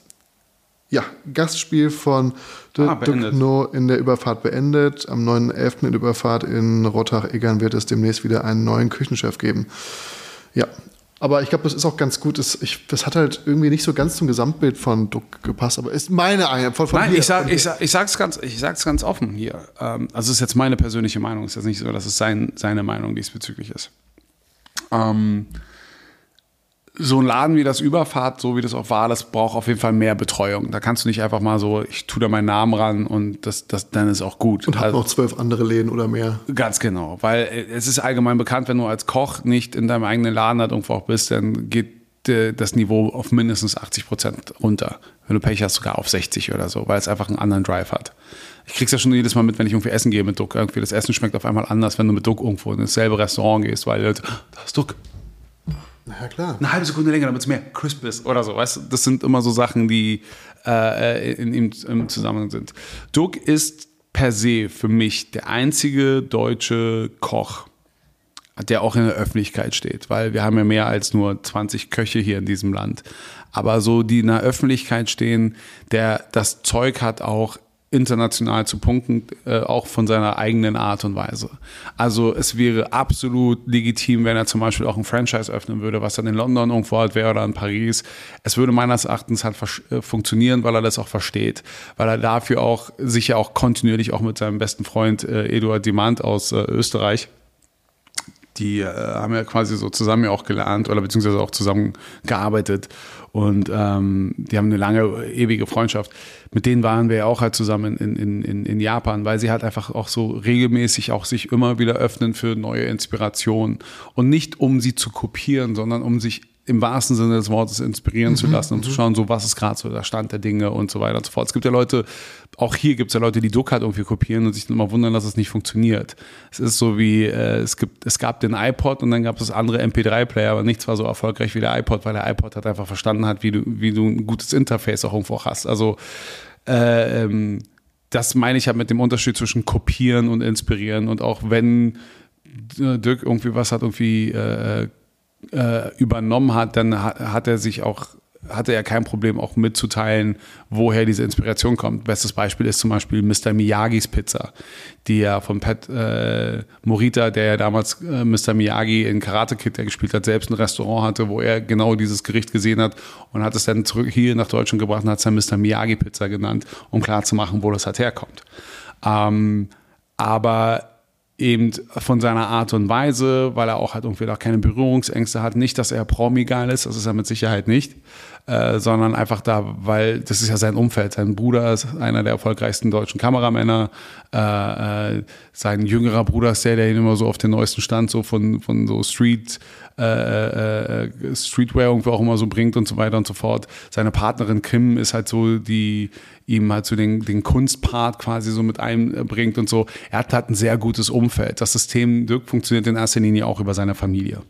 Ja, Gastspiel von De Ah. Duckno in der Überfahrt beendet. Am 9.11. in der Überfahrt in Rottach-Eggern wird es demnächst wieder einen neuen Küchenchef geben. Ja, aber ich glaube, das ist auch ganz gut. Das, ich, das hat halt irgendwie nicht so ganz zum Gesamtbild von Duck gepasst, aber ist meine eine von, von Nein, hier, ich, sag, ich, sag, ich, sag's ganz, ich sag's ganz offen hier. Ähm, also es ist jetzt meine persönliche Meinung. Es ist jetzt nicht so, dass es sein, seine Meinung diesbezüglich ist. Ähm, so ein Laden wie das Überfahrt, so wie das auch war, das braucht auf jeden Fall mehr Betreuung. Da kannst du nicht einfach mal so, ich tue da meinen Namen ran und das, das, dann ist auch gut. Und hat Also- noch zwölf andere Läden oder mehr. Ganz genau, weil äh, es ist allgemein bekannt, wenn du als Koch nicht in deinem eigenen Laden halt irgendwo auch bist, dann geht äh, das Niveau auf mindestens 80 Prozent runter. Wenn du Pech hast, sogar auf 60 oder so, weil es einfach einen anderen Drive hat. Ich krieg's ja schon jedes Mal mit, wenn ich irgendwie essen gehe mit Duck. Irgendwie das Essen schmeckt auf einmal anders, wenn du mit Duck irgendwo in dasselbe Restaurant gehst, weil Leute, "Ah, da ist Duck. Ja, klar. Eine halbe Sekunde länger, damit es mehr crisp ist oder so. Weißt das sind immer so Sachen, die äh, in, im, im Zusammenhang sind. Duck ist per se für mich der einzige deutsche Koch, der auch in der Öffentlichkeit steht, weil wir haben ja mehr als nur 20 Köche hier in diesem Land. Aber so, die in der Öffentlichkeit stehen, der das Zeug hat, auch international zu punkten, äh, auch von seiner eigenen Art und Weise. Also es wäre absolut legitim, wenn er zum Beispiel auch ein Franchise öffnen würde, was dann in London irgendwo halt wäre oder in Paris. Es würde meines Erachtens halt äh, funktionieren, weil er das auch versteht, weil er dafür auch sicher auch kontinuierlich auch mit seinem besten Freund äh, Eduard Demand aus äh, Österreich die äh, haben ja quasi so zusammen ja auch gelernt oder beziehungsweise auch zusammen gearbeitet und ähm, die haben eine lange, ewige Freundschaft. Mit denen waren wir ja auch halt zusammen in, in, in, in Japan, weil sie halt einfach auch so regelmäßig auch sich immer wieder öffnen für neue Inspirationen und nicht um sie zu kopieren, sondern um sich im wahrsten Sinne des Wortes inspirieren zu lassen und zu schauen, so was ist gerade so der Stand der Dinge und so weiter und so fort. Es gibt ja Leute, auch hier gibt es ja Leute, die Duck halt irgendwie kopieren und sich dann immer wundern, dass es nicht funktioniert. Es ist so wie, äh, es, gibt, es gab den iPod und dann gab es andere MP3-Player, aber nichts war so erfolgreich wie der iPod, weil der iPod hat einfach verstanden hat, wie du, wie du ein gutes Interface auch irgendwo hast. Also äh, ähm, das meine ich halt mit dem Unterschied zwischen kopieren und inspirieren und auch wenn äh, Dirk irgendwie was hat irgendwie äh, äh, übernommen hat, dann hat, hat er sich auch hatte er kein Problem auch mitzuteilen, woher diese Inspiration kommt. Bestes Beispiel ist zum Beispiel Mr. Miyagis Pizza, die ja von Pat äh, Morita, der ja damals äh, Mr. Miyagi in Karate Kid, der gespielt hat, selbst ein Restaurant hatte, wo er genau dieses Gericht gesehen hat und hat es dann zurück hier nach Deutschland gebracht und hat es dann Mr. Miyagi Pizza genannt, um klarzumachen, wo das halt herkommt. Ähm, aber eben von seiner Art und Weise, weil er auch halt irgendwie auch keine Berührungsängste hat. Nicht, dass er Promi-geil ist, das ist er mit Sicherheit nicht, äh, sondern einfach da, weil das ist ja sein Umfeld. Sein Bruder ist einer der erfolgreichsten deutschen Kameramänner. Äh, äh, sein jüngerer Bruder ist der, der ihn immer so auf den neuesten Stand so von, von so Street äh, äh, Streetwear irgendwie auch immer so bringt und so weiter und so fort. Seine Partnerin Kim ist halt so, die ihm halt so den, den Kunstpart quasi so mit einbringt und so. Er hat halt ein sehr gutes Umfeld. Das System Dirk funktioniert in erster Linie auch über seine Familie.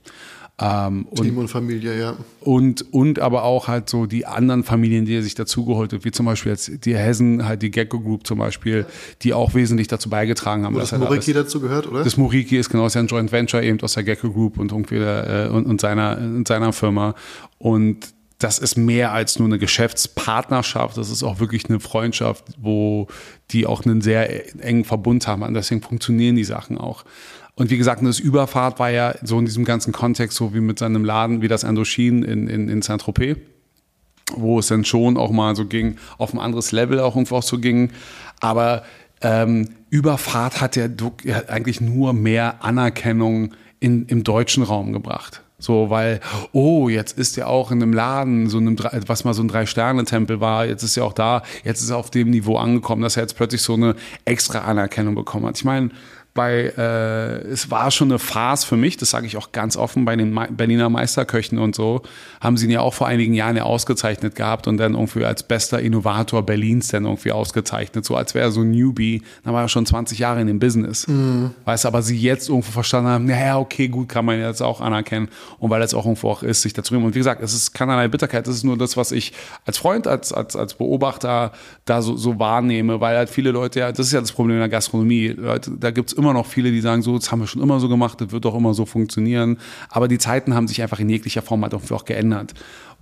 Ähm, Team und, und, Familie, ja. Und, und aber auch halt so die anderen Familien, die er sich dazugeholt hat, wie zum Beispiel jetzt die Hessen, halt die Gecko Group zum Beispiel, die auch wesentlich dazu beigetragen haben. Wo das Moriki halt dazu gehört, oder? Das Moriki ist genau, ist ja ein Joint Venture eben aus der Gecko Group und irgendwie äh, und, und, seiner, und seiner Firma. Und das ist mehr als nur eine Geschäftspartnerschaft, das ist auch wirklich eine Freundschaft, wo die auch einen sehr engen Verbund haben. Und deswegen funktionieren die Sachen auch. Und wie gesagt, das Überfahrt war ja so in diesem ganzen Kontext, so wie mit seinem Laden, wie das Andochin in, in, in Saint-Tropez, wo es dann schon auch mal so ging, auf ein anderes Level auch irgendwo auch so ging. Aber ähm, Überfahrt hat ja eigentlich nur mehr Anerkennung in, im deutschen Raum gebracht. So, weil, oh, jetzt ist ja auch in einem Laden, so einem, was mal so ein Drei-Sterne-Tempel war, jetzt ist ja auch da, jetzt ist er auf dem Niveau angekommen, dass er jetzt plötzlich so eine extra Anerkennung bekommen hat. Ich meine, bei, äh, es war schon eine Phase für mich, das sage ich auch ganz offen, bei den Berliner Meisterköchen und so, haben sie ihn ja auch vor einigen Jahren ja ausgezeichnet gehabt und dann irgendwie als bester Innovator Berlins dann irgendwie ausgezeichnet, so als wäre er so ein Newbie, dann war er schon 20 Jahre in dem Business. Mhm. Weißt aber sie jetzt irgendwo verstanden haben, naja, okay, gut, kann man jetzt auch anerkennen und weil es auch irgendwo auch ist, sich dazu nehmen. Und wie gesagt, es ist keinerlei Bitterkeit, das ist nur das, was ich als Freund, als, als, als Beobachter da so, so wahrnehme, weil halt viele Leute ja, das ist ja das Problem in der Gastronomie, Leute, da gibt's immer noch viele, die sagen, so, das haben wir schon immer so gemacht, das wird doch immer so funktionieren. Aber die Zeiten haben sich einfach in jeglicher Form halt auch geändert.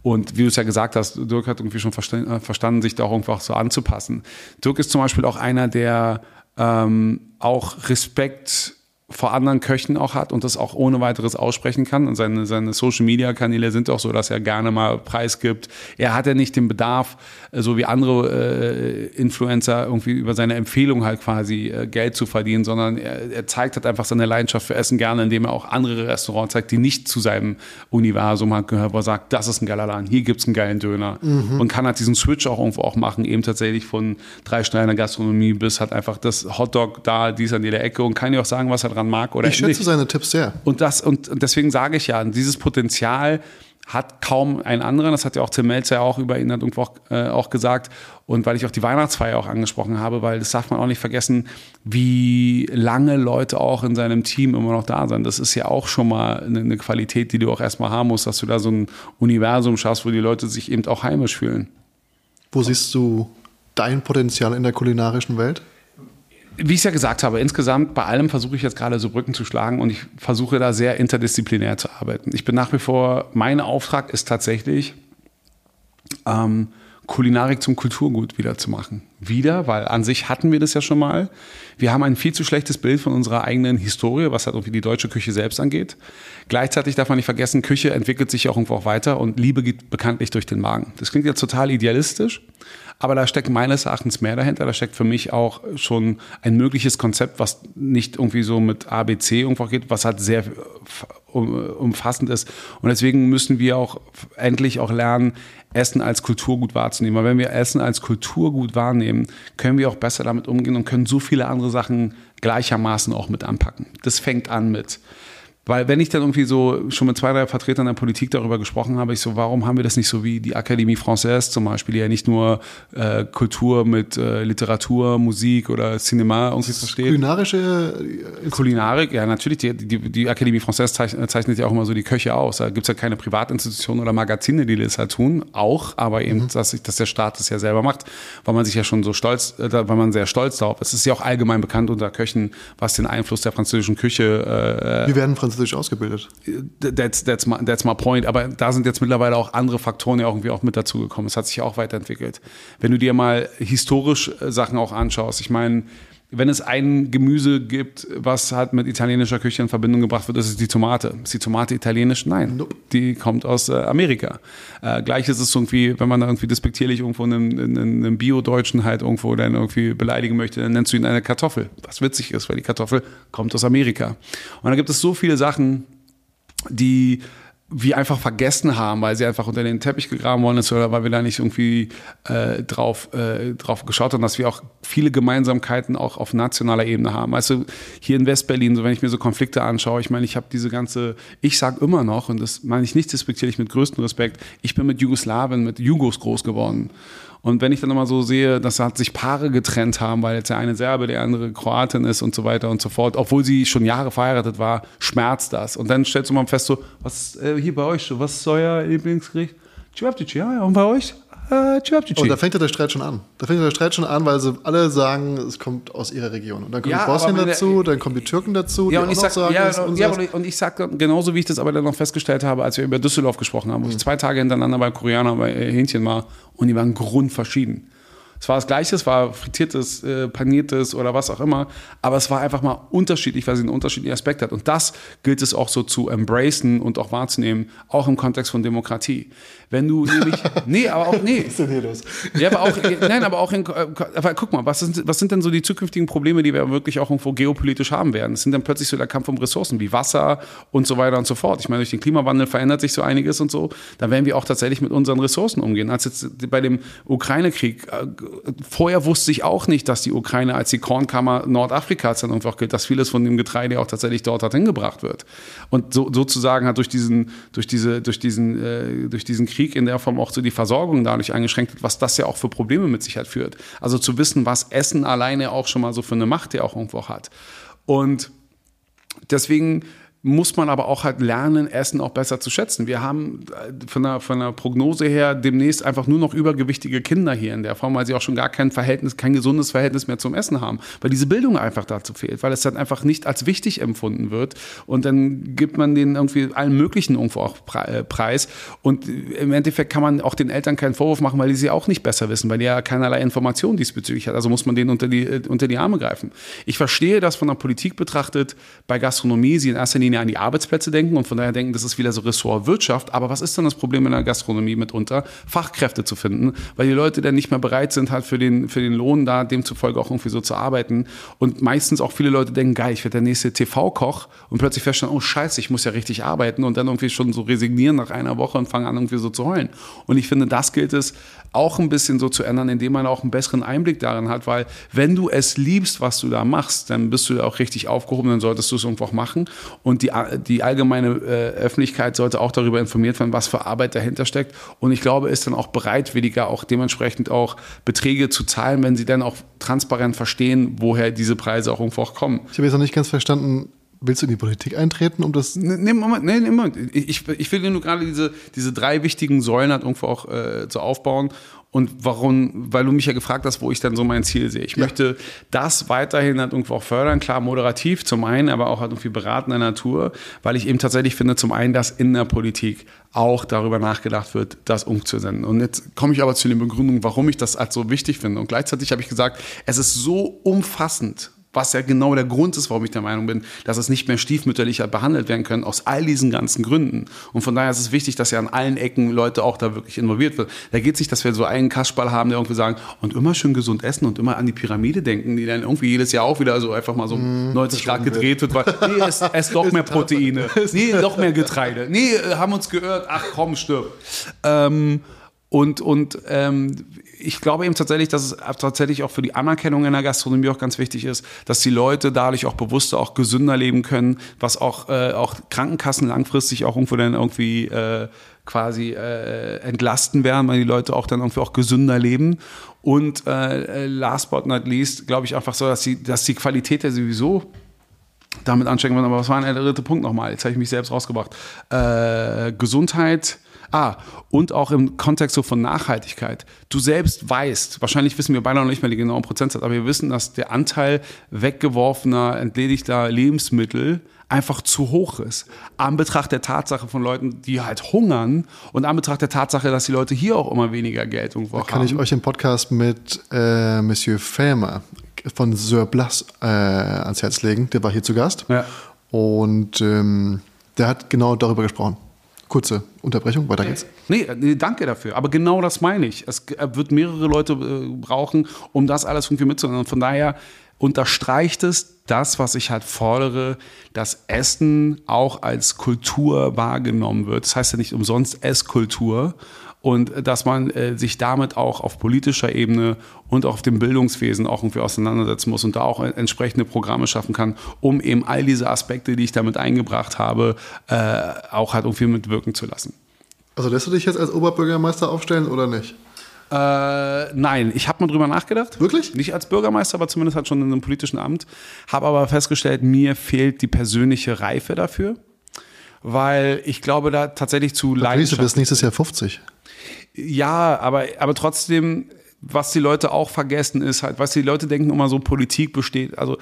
Und wie du es ja gesagt hast, Dirk hat irgendwie schon äh, verstanden, sich da auch einfach so anzupassen. Dirk ist zum Beispiel auch einer, der ähm, auch Respekt vor anderen Köchen auch hat und das auch ohne weiteres aussprechen kann. Und seine, seine Social-Media-Kanäle sind auch so, dass er gerne mal Preis gibt. Er hat ja nicht den Bedarf, äh, so wie andere äh, Influencer, irgendwie über seine Empfehlung halt quasi äh, Geld zu verdienen, sondern er, er, zeigt halt einfach seine Leidenschaft für Essen gerne, indem er auch andere Restaurants zeigt, die nicht zu seinem Universum halt gehören, wo er sagt, das ist ein geiler Laden, hier gibt's einen geilen Döner. Mhm. Und kann halt diesen Switch auch irgendwo auch machen, eben tatsächlich von drei Steine Gastronomie bis halt einfach das Hotdog da, dies an jeder Ecke und kann ja auch sagen, was er dran mag oder Ich schätze nicht. seine Tipps sehr. Und das, und deswegen sage ich ja, dieses Potenzial, hat kaum ein anderer. Das hat ja auch Tim Melzer auch über ihn hat irgendwo auch, äh, auch gesagt. Und weil ich auch die Weihnachtsfeier auch angesprochen habe, weil das darf man auch nicht vergessen, wie lange Leute auch in seinem Team immer noch da sind. Das ist ja auch schon mal eine, eine Qualität, die du auch erstmal haben musst, dass du da so ein Universum schaffst, wo die Leute sich eben auch heimisch fühlen. Wo siehst du dein Potenzial in der kulinarischen Welt? Wie ich es ja gesagt habe, insgesamt bei allem versuche ich jetzt gerade so Brücken zu schlagen und ich versuche da sehr interdisziplinär zu arbeiten. Ich bin nach wie vor, mein Auftrag ist tatsächlich, ähm, Kulinarik zum Kulturgut wieder zu machen. Wieder, weil an sich hatten wir das ja schon mal. Wir haben ein viel zu schlechtes Bild von unserer eigenen Historie, was halt irgendwie die deutsche Küche selbst angeht. Gleichzeitig darf man nicht vergessen, Küche entwickelt sich ja auch irgendwo auch weiter und Liebe geht bekanntlich durch den Magen. Das klingt jetzt total idealistisch, aber da steckt meines Erachtens mehr dahinter. Da steckt für mich auch schon ein mögliches Konzept, was nicht irgendwie so mit ABC irgendwo geht, was halt sehr umfassend ist. Und deswegen müssen wir auch endlich auch lernen, Essen als Kulturgut wahrzunehmen. Weil wenn wir Essen als Kulturgut wahrnehmen, können wir auch besser damit umgehen und können so viele andere Sachen gleichermaßen auch mit anpacken. Das fängt an mit weil wenn ich dann irgendwie so schon mit zwei, drei Vertretern der Politik darüber gesprochen habe, ich so, warum haben wir das nicht so wie die Akademie Française zum Beispiel, die ja nicht nur äh, Kultur mit äh, Literatur, Musik oder Cinema irgendwie versteht. Kulinarische äh, Kulinarik, ja natürlich, die, die, die Akademie Française zeichnet, zeichnet ja auch immer so die Köche aus. Da gibt es ja keine Privatinstitutionen oder Magazine, die das halt tun, auch, aber eben, mhm. dass, dass der Staat das ja selber macht, weil man sich ja schon so stolz, äh, weil man sehr stolz darauf ist. Es ist ja auch allgemein bekannt unter Köchen, was den Einfluss der französischen Küche äh, Wir werden Franz rassistisch ausgebildet. That's, that's, my, that's my point. Aber da sind jetzt mittlerweile auch andere Faktoren ja irgendwie auch mit dazugekommen. Es hat sich auch weiterentwickelt. Wenn du dir mal historisch äh, Sachen auch anschaust, ich meine, wenn es ein Gemüse gibt, was halt mit italienischer Küche in Verbindung gebracht wird, ist es die Tomate. Ist die Tomate italienisch? Nein. Nope. Die kommt aus äh, Amerika. Äh, gleich ist es irgendwie, wenn man da irgendwie despektierlich irgendwo einen, einen, einen Bio-Deutschen halt irgendwo dann irgendwie beleidigen möchte, dann nennst du ihn eine Kartoffel. Was witzig ist, weil die Kartoffel kommt aus Amerika. Und da gibt es so viele Sachen, die wir einfach vergessen haben, weil sie einfach unter den Teppich gegraben worden ist oder weil wir da nicht irgendwie äh, drauf, äh, drauf geschaut haben, dass wir auch viele Gemeinsamkeiten auch auf nationaler Ebene haben. Also hier in Westberlin, so wenn ich mir so Konflikte anschaue, ich meine, ich habe diese ganze, ich sage immer noch, und das meine ich nicht despektierlich mit größtem Respekt, ich bin mit Jugoslawien, mit Jugos groß geworden. Und wenn ich dann immer so sehe, dass halt sich Paare getrennt haben, weil jetzt der eine Serbe, der andere Kroatin ist und so weiter und so fort, obwohl sie schon Jahre verheiratet war, schmerzt das. Und dann stellst du mal fest, so, was äh, hier bei euch, was ist euer Lieblingsgericht? Cevapcici, ja, ja, und bei euch? Äh, und da fängt ja der Streit schon an. Da fängt ja der Streit schon an, weil sie alle sagen, es kommt aus ihrer Region. Und dann kommen ja, die Bosnien dazu, dann kommen die Türken dazu, ja, und ich sag, sagen, ja, ja, und ich sage genauso, wie ich das aber dann noch festgestellt habe, als wir über Düsseldorf gesprochen haben, wo mhm. ich zwei Tage hintereinander beim Koreaner bei Hähnchen war und die waren grundverschieden. Es war das Gleiche, es war frittiertes, äh, paniertes oder was auch immer, aber es war einfach mal unterschiedlich, weil sie einen unterschiedlichen Aspekt hat. Und das gilt es auch so zu embracen und auch wahrzunehmen, auch im Kontext von Demokratie. Wenn du nämlich, nee, aber auch, nee. Was ist denn hier los? Ja, aber auch, nein, aber auch in, aber guck mal, was sind, was sind denn so die zukünftigen Probleme, die wir wirklich auch irgendwo geopolitisch haben werden? Es sind dann plötzlich so der Kampf um Ressourcen wie Wasser und so weiter und so fort. Ich meine, durch den Klimawandel verändert sich so einiges und so. Da werden wir auch tatsächlich mit unseren Ressourcen umgehen. Als jetzt bei dem Ukraine-Krieg, äh, vorher wusste ich auch nicht, dass die Ukraine als die Kornkammer Nordafrikas dann einfach gilt, dass vieles von dem Getreide auch tatsächlich dort dorthin gebracht wird. Und so, sozusagen hat durch diesen, durch diese, durch diesen, äh, durch diesen Krieg Krieg in der Form auch so die Versorgung dadurch eingeschränkt wird, was das ja auch für Probleme mit sich hat führt. Also zu wissen, was Essen alleine auch schon mal so für eine Macht ja auch irgendwo hat. Und deswegen muss man aber auch halt lernen, Essen auch besser zu schätzen. Wir haben äh, von der, von der Prognose her demnächst einfach nur noch übergewichtige Kinder hier in der Form, weil sie auch schon gar kein Verhältnis, kein gesundes Verhältnis mehr zum Essen haben, weil diese Bildung einfach dazu fehlt, weil es dann einfach nicht als wichtig empfunden wird und dann gibt man denen irgendwie allen möglichen irgendwo auch äh, Preis und im Endeffekt kann man auch den Eltern keinen Vorwurf machen, weil die sie auch nicht besser wissen, weil die ja keinerlei Informationen diesbezüglich hat. Also muss man denen unter die, äh, unter die Arme greifen. Ich verstehe das von der Politik betrachtet bei Gastronomie, sie in erster Linie Linie an die Arbeitsplätze denken und von daher denken, das ist wieder so Ressort Wirtschaft. Aber was ist denn das Problem in der Gastronomie mitunter? Fachkräfte zu finden, weil die Leute dann nicht mehr bereit sind, halt für den, für den Lohn da demzufolge auch irgendwie so zu arbeiten. Und meistens auch viele Leute denken, geil, ich werde der nächste TV-Koch und plötzlich feststellen, oh scheiße, ich muss ja richtig arbeiten und dann irgendwie schon so resignieren nach einer Woche und fangen an irgendwie so zu heulen. Und ich finde, das gilt es auch ein bisschen so zu ändern, indem man auch einen besseren Einblick darin hat, weil wenn du es liebst, was du da machst, dann bist du da auch richtig aufgehoben, dann solltest du es irgendwo auch machen. Und die, die allgemeine äh, Öffentlichkeit sollte auch darüber informiert werden, was für Arbeit dahinter steckt. Und ich glaube, ist dann auch bereitwilliger, auch dementsprechend auch Beträge zu zahlen, wenn sie dann auch transparent verstehen, woher diese Preise auch irgendwo auch kommen. Ich habe jetzt noch nicht ganz verstanden, Willst du in die Politik eintreten, um das? Nee, Moment, nee, Moment. Ich, ich will nur gerade diese, diese drei wichtigen Säulen halt irgendwo auch äh, zu aufbauen. Und warum, weil du mich ja gefragt hast, wo ich dann so mein Ziel sehe. Ich ja. möchte das weiterhin halt irgendwo auch fördern, klar moderativ zum einen, aber auch halt irgendwie beratender Natur, weil ich eben tatsächlich finde, zum einen, dass in der Politik auch darüber nachgedacht wird, das umzusetzen. Und jetzt komme ich aber zu den Begründungen, warum ich das als so wichtig finde. Und gleichzeitig habe ich gesagt, es ist so umfassend was ja genau der Grund ist, warum ich der Meinung bin, dass es nicht mehr stiefmütterlicher behandelt werden können, aus all diesen ganzen Gründen. Und von daher ist es wichtig, dass ja an allen Ecken Leute auch da wirklich involviert werden. Da geht es nicht, dass wir so einen Kasperl haben, der irgendwie sagen, und immer schön gesund essen und immer an die Pyramide denken, die dann irgendwie jedes Jahr auch wieder so einfach mal so mmh, 90 Grad gedreht wird, weil, nee, ess, ess doch mehr Proteine, nee, doch mehr Getreide, nee, äh, haben uns geirrt, ach komm, stirb. Ähm, und, und ähm, ich glaube eben tatsächlich, dass es tatsächlich auch für die Anerkennung in der Gastronomie auch ganz wichtig ist, dass die Leute dadurch auch bewusster, auch gesünder leben können, was auch, äh, auch Krankenkassen langfristig auch irgendwo dann irgendwie äh, quasi äh, entlasten werden, weil die Leute auch dann irgendwie auch gesünder leben. Und äh, last but not least, glaube ich einfach so, dass die, dass die Qualität ja sowieso damit anstecken wird. Aber was war denn der dritte Punkt nochmal? Jetzt habe ich mich selbst rausgebracht. Äh, Gesundheit Ah, und auch im Kontext so von Nachhaltigkeit. Du selbst weißt, wahrscheinlich wissen wir beide noch nicht mehr die genauen Prozentsatz, aber wir wissen, dass der Anteil weggeworfener, entledigter Lebensmittel einfach zu hoch ist. An Betracht der Tatsache von Leuten, die halt hungern und an Betracht der Tatsache, dass die Leute hier auch immer weniger Geld irgendwo Kann haben. ich euch im Podcast mit äh, Monsieur Fämer von Sir Blas äh, ans Herz legen. Der war hier zu Gast. Ja. Und ähm, der hat genau darüber gesprochen. Kurze Unterbrechung, weiter geht's. Nee, äh, nee, danke dafür. Aber genau das meine ich. Es äh, wird mehrere Leute äh, brauchen, um das alles irgendwie mitzunehmen. Von daher unterstreicht es das, was ich halt fordere, dass Essen auch als Kultur wahrgenommen wird. Das heißt ja nicht umsonst Esskultur. Und äh, dass man äh, sich damit auch auf politischer Ebene und auch auf dem Bildungswesen auch irgendwie auseinandersetzen muss und da auch äh, entsprechende Programme schaffen kann, um eben all diese Aspekte, die ich damit eingebracht habe, äh, auch halt irgendwie mitwirken zu lassen. Also lässt du dich jetzt als Oberbürgermeister aufstellen oder nicht? Äh, nein, ich habe mal drüber nachgedacht. Wirklich? Nicht als Bürgermeister, aber zumindest halt schon in einem politischen Amt. Habe aber festgestellt, mir fehlt die persönliche Reife dafür, weil ich glaube, da tatsächlich zu Du Leidenschaft. bist nächstes Jahr 50. Ja, aber, aber trotzdem, was die Leute auch vergessen ist halt, was die Leute denken immer so, Politik besteht, also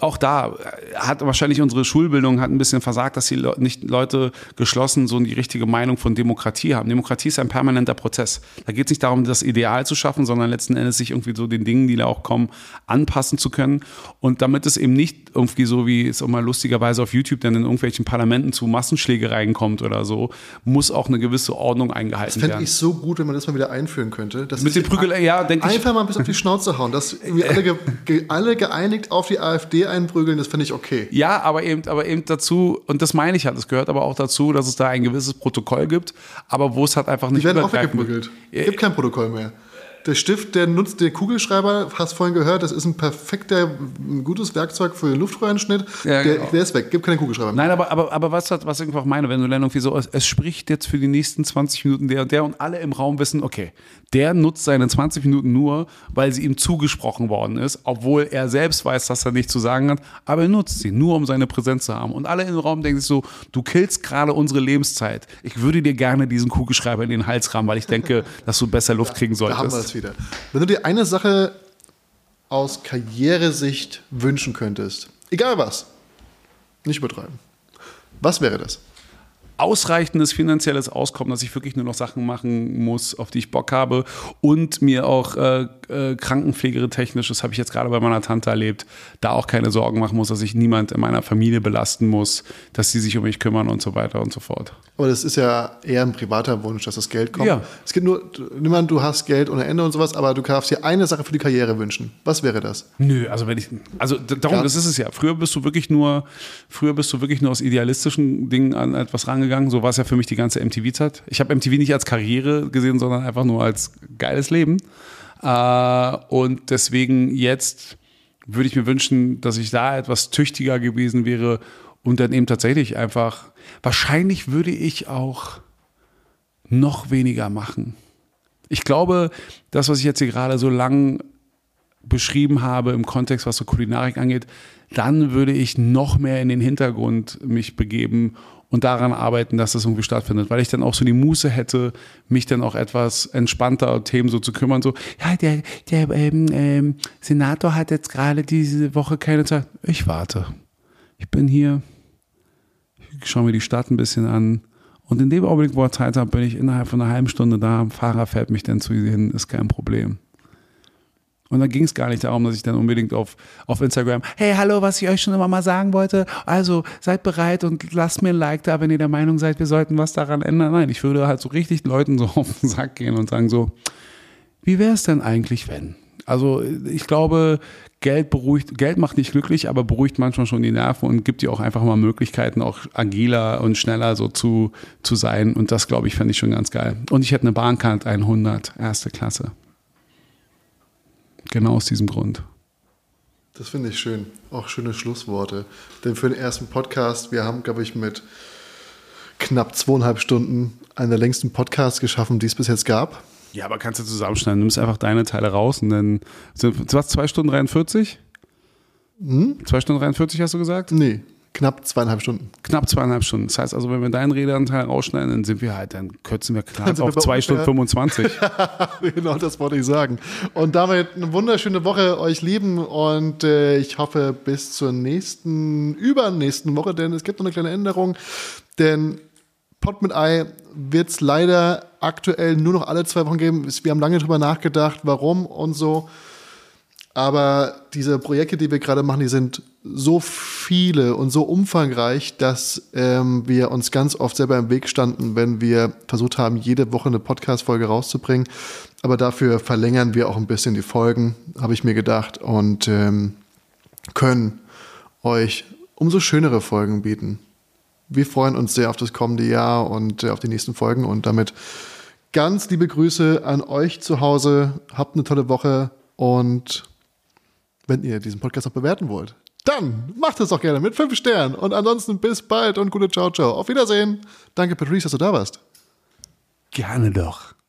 auch da hat wahrscheinlich unsere Schulbildung hat ein bisschen versagt, dass die Le nicht Leute geschlossen so die richtige Meinung von Demokratie haben. Demokratie ist ein permanenter Prozess. Da geht es nicht darum, das Ideal zu schaffen, sondern letzten Endes sich irgendwie so den Dingen, die da auch kommen, anpassen zu können. Und damit es eben nicht irgendwie so, wie es mal lustigerweise auf YouTube dann in irgendwelchen Parlamenten zu Massenschlägereien kommt oder so, muss auch eine gewisse Ordnung eingehalten Fände werden. ich so gut, wenn man das mal wieder einführen könnte. Das Mit den Prügel, ja, denke ich. Einfach mal ein bisschen auf die Schnauze hauen, dass irgendwie alle, ge alle geeinigt auf die AfD einprügeln, das finde ich okay. Ja, aber eben, aber eben dazu, und das meine ich halt, es gehört aber auch dazu, dass es da ein gewisses Protokoll gibt, aber wo es halt einfach nicht Die werden auch weggeprügelt. Gibt kein Protokoll mehr. Der Stift, der nutzt den Kugelschreiber, hast vorhin gehört, das ist ein perfekter, ein gutes Werkzeug für den Luftröhrenschnitt. Ja, der, genau. der ist weg, gibt keine Kugelschreiber mehr. Nein, aber, aber, aber was, was ich einfach meine, wenn du dann irgendwie so, es, es spricht jetzt für die nächsten 20 Minuten der und der und alle im Raum wissen, okay, der nutzt seine 20 Minuten nur, weil sie ihm zugesprochen worden ist, obwohl er selbst weiß, dass er nichts zu sagen hat, aber er nutzt sie nur, um seine Präsenz zu haben. Und alle im Raum denken sich so, du killst gerade unsere Lebenszeit. Ich würde dir gerne diesen Kugelschreiber in den Hals rammen, weil ich denke, dass du besser Luft kriegen solltest. Es wieder. Wenn du dir eine Sache aus Karrieresicht wünschen könntest, egal was, nicht übertreiben, was wäre das? Ausreichendes finanzielles Auskommen, dass ich wirklich nur noch Sachen machen muss, auf die ich Bock habe und mir auch äh, äh, Krankenpflegetechnisch, das habe ich jetzt gerade bei meiner Tante erlebt, da auch keine Sorgen machen muss, dass ich niemand in meiner Familie belasten muss, dass sie sich um mich kümmern und so weiter und so fort. Aber das ist ja eher ein privater Wunsch, dass das Geld kommt. Ja. Es gibt nur, niemand, du hast Geld ohne Ende und sowas, aber du darfst dir eine Sache für die Karriere wünschen. Was wäre das? Nö, also wenn ich, also darum, Ja. das ist es ja. Früher bist du wirklich nur, früher bist du wirklich nur aus idealistischen Dingen an etwas rangegangen. So war es ja für mich die ganze MTV-Zeit. Ich habe MTV nicht als Karriere gesehen, sondern einfach nur als geiles Leben. Äh, und deswegen jetzt würde ich mir wünschen, dass ich da etwas tüchtiger gewesen wäre und dann eben tatsächlich einfach, wahrscheinlich würde ich auch noch weniger machen. Ich glaube, das, was ich jetzt hier gerade so lang beschrieben habe im Kontext, was so Kulinarik angeht, dann würde ich noch mehr in den Hintergrund mich begeben und daran arbeiten, dass das irgendwie stattfindet, weil ich dann auch so die Muße hätte, mich dann auch etwas entspannter Themen so zu kümmern, so, ja, der, der ähm, ähm, Senator hat jetzt gerade diese Woche keine Zeit. Ich warte. Ich bin hier, ich schaue mir die Stadt ein bisschen an und in dem Augenblick, wo er Zeit hat, bin ich innerhalb von einer halben Stunde da, Fahrer fährt mich dann zu ihr hin, ist kein Problem. Und da ging es gar nicht darum, dass ich dann unbedingt auf, auf Instagram, hey, hallo, was ich euch schon immer mal sagen wollte. Also seid bereit und lasst mir ein Like da, wenn ihr der Meinung seid, wir sollten was daran ändern. Nein, ich würde halt so richtig Leuten so auf den Sack gehen und sagen so, wie wäre es denn eigentlich, wenn? Also ich glaube, Geld beruhigt, Geld macht nicht glücklich, aber beruhigt manchmal schon die Nerven und gibt dir auch einfach mal Möglichkeiten, auch agiler und schneller so zu, zu sein. Und das, glaube ich, fände ich schon ganz geil. Und ich hätte eine Bahncard 100, erste Klasse. Genau aus diesem Grund. Das finde ich schön. Auch schöne Schlussworte. Denn für den ersten Podcast, wir haben, glaube ich, mit knapp zweieinhalb Stunden einen der längsten Podcasts geschaffen, die es bis jetzt gab. Ja, aber kannst du zusammenschneiden. Du nimmst einfach deine Teile raus und dann sind was, zwei Stunden 43? Hm? Zwei Stunden 43 hast du gesagt? Nee, Knapp zweieinhalb Stunden. Knapp zweieinhalb Stunden. Das heißt also, wenn wir deinen Redeanteil rausschneiden, dann sind wir halt, dann kürzen wir knapp wir auf bei zwei Stunden ungefähr- 25. genau, das wollte ich sagen. Und damit eine wunderschöne Woche euch lieben und äh, ich hoffe bis zur nächsten, übernächsten Woche, denn es gibt noch eine kleine Änderung, denn Pot mit Ei wird es leider aktuell nur noch alle zwei Wochen geben. Wir haben lange drüber nachgedacht, warum und so. Aber diese Projekte, die wir gerade machen, die sind so viele und so umfangreich, dass ähm, wir uns ganz oft selber im Weg standen, wenn wir versucht haben, jede Woche eine Podcast-Folge rauszubringen. Aber dafür verlängern wir auch ein bisschen die Folgen, habe ich mir gedacht, und ähm, können euch umso schönere Folgen bieten. Wir freuen uns sehr auf das kommende Jahr und äh, auf die nächsten Folgen und damit ganz liebe Grüße an euch zu Hause. Habt eine tolle Woche und wenn ihr diesen Podcast noch bewerten wollt, dann macht es doch gerne mit fünf Sternen. Und ansonsten bis bald und gute Ciao, ciao. Auf Wiedersehen. Danke, Patrice, dass du da warst. Gerne doch.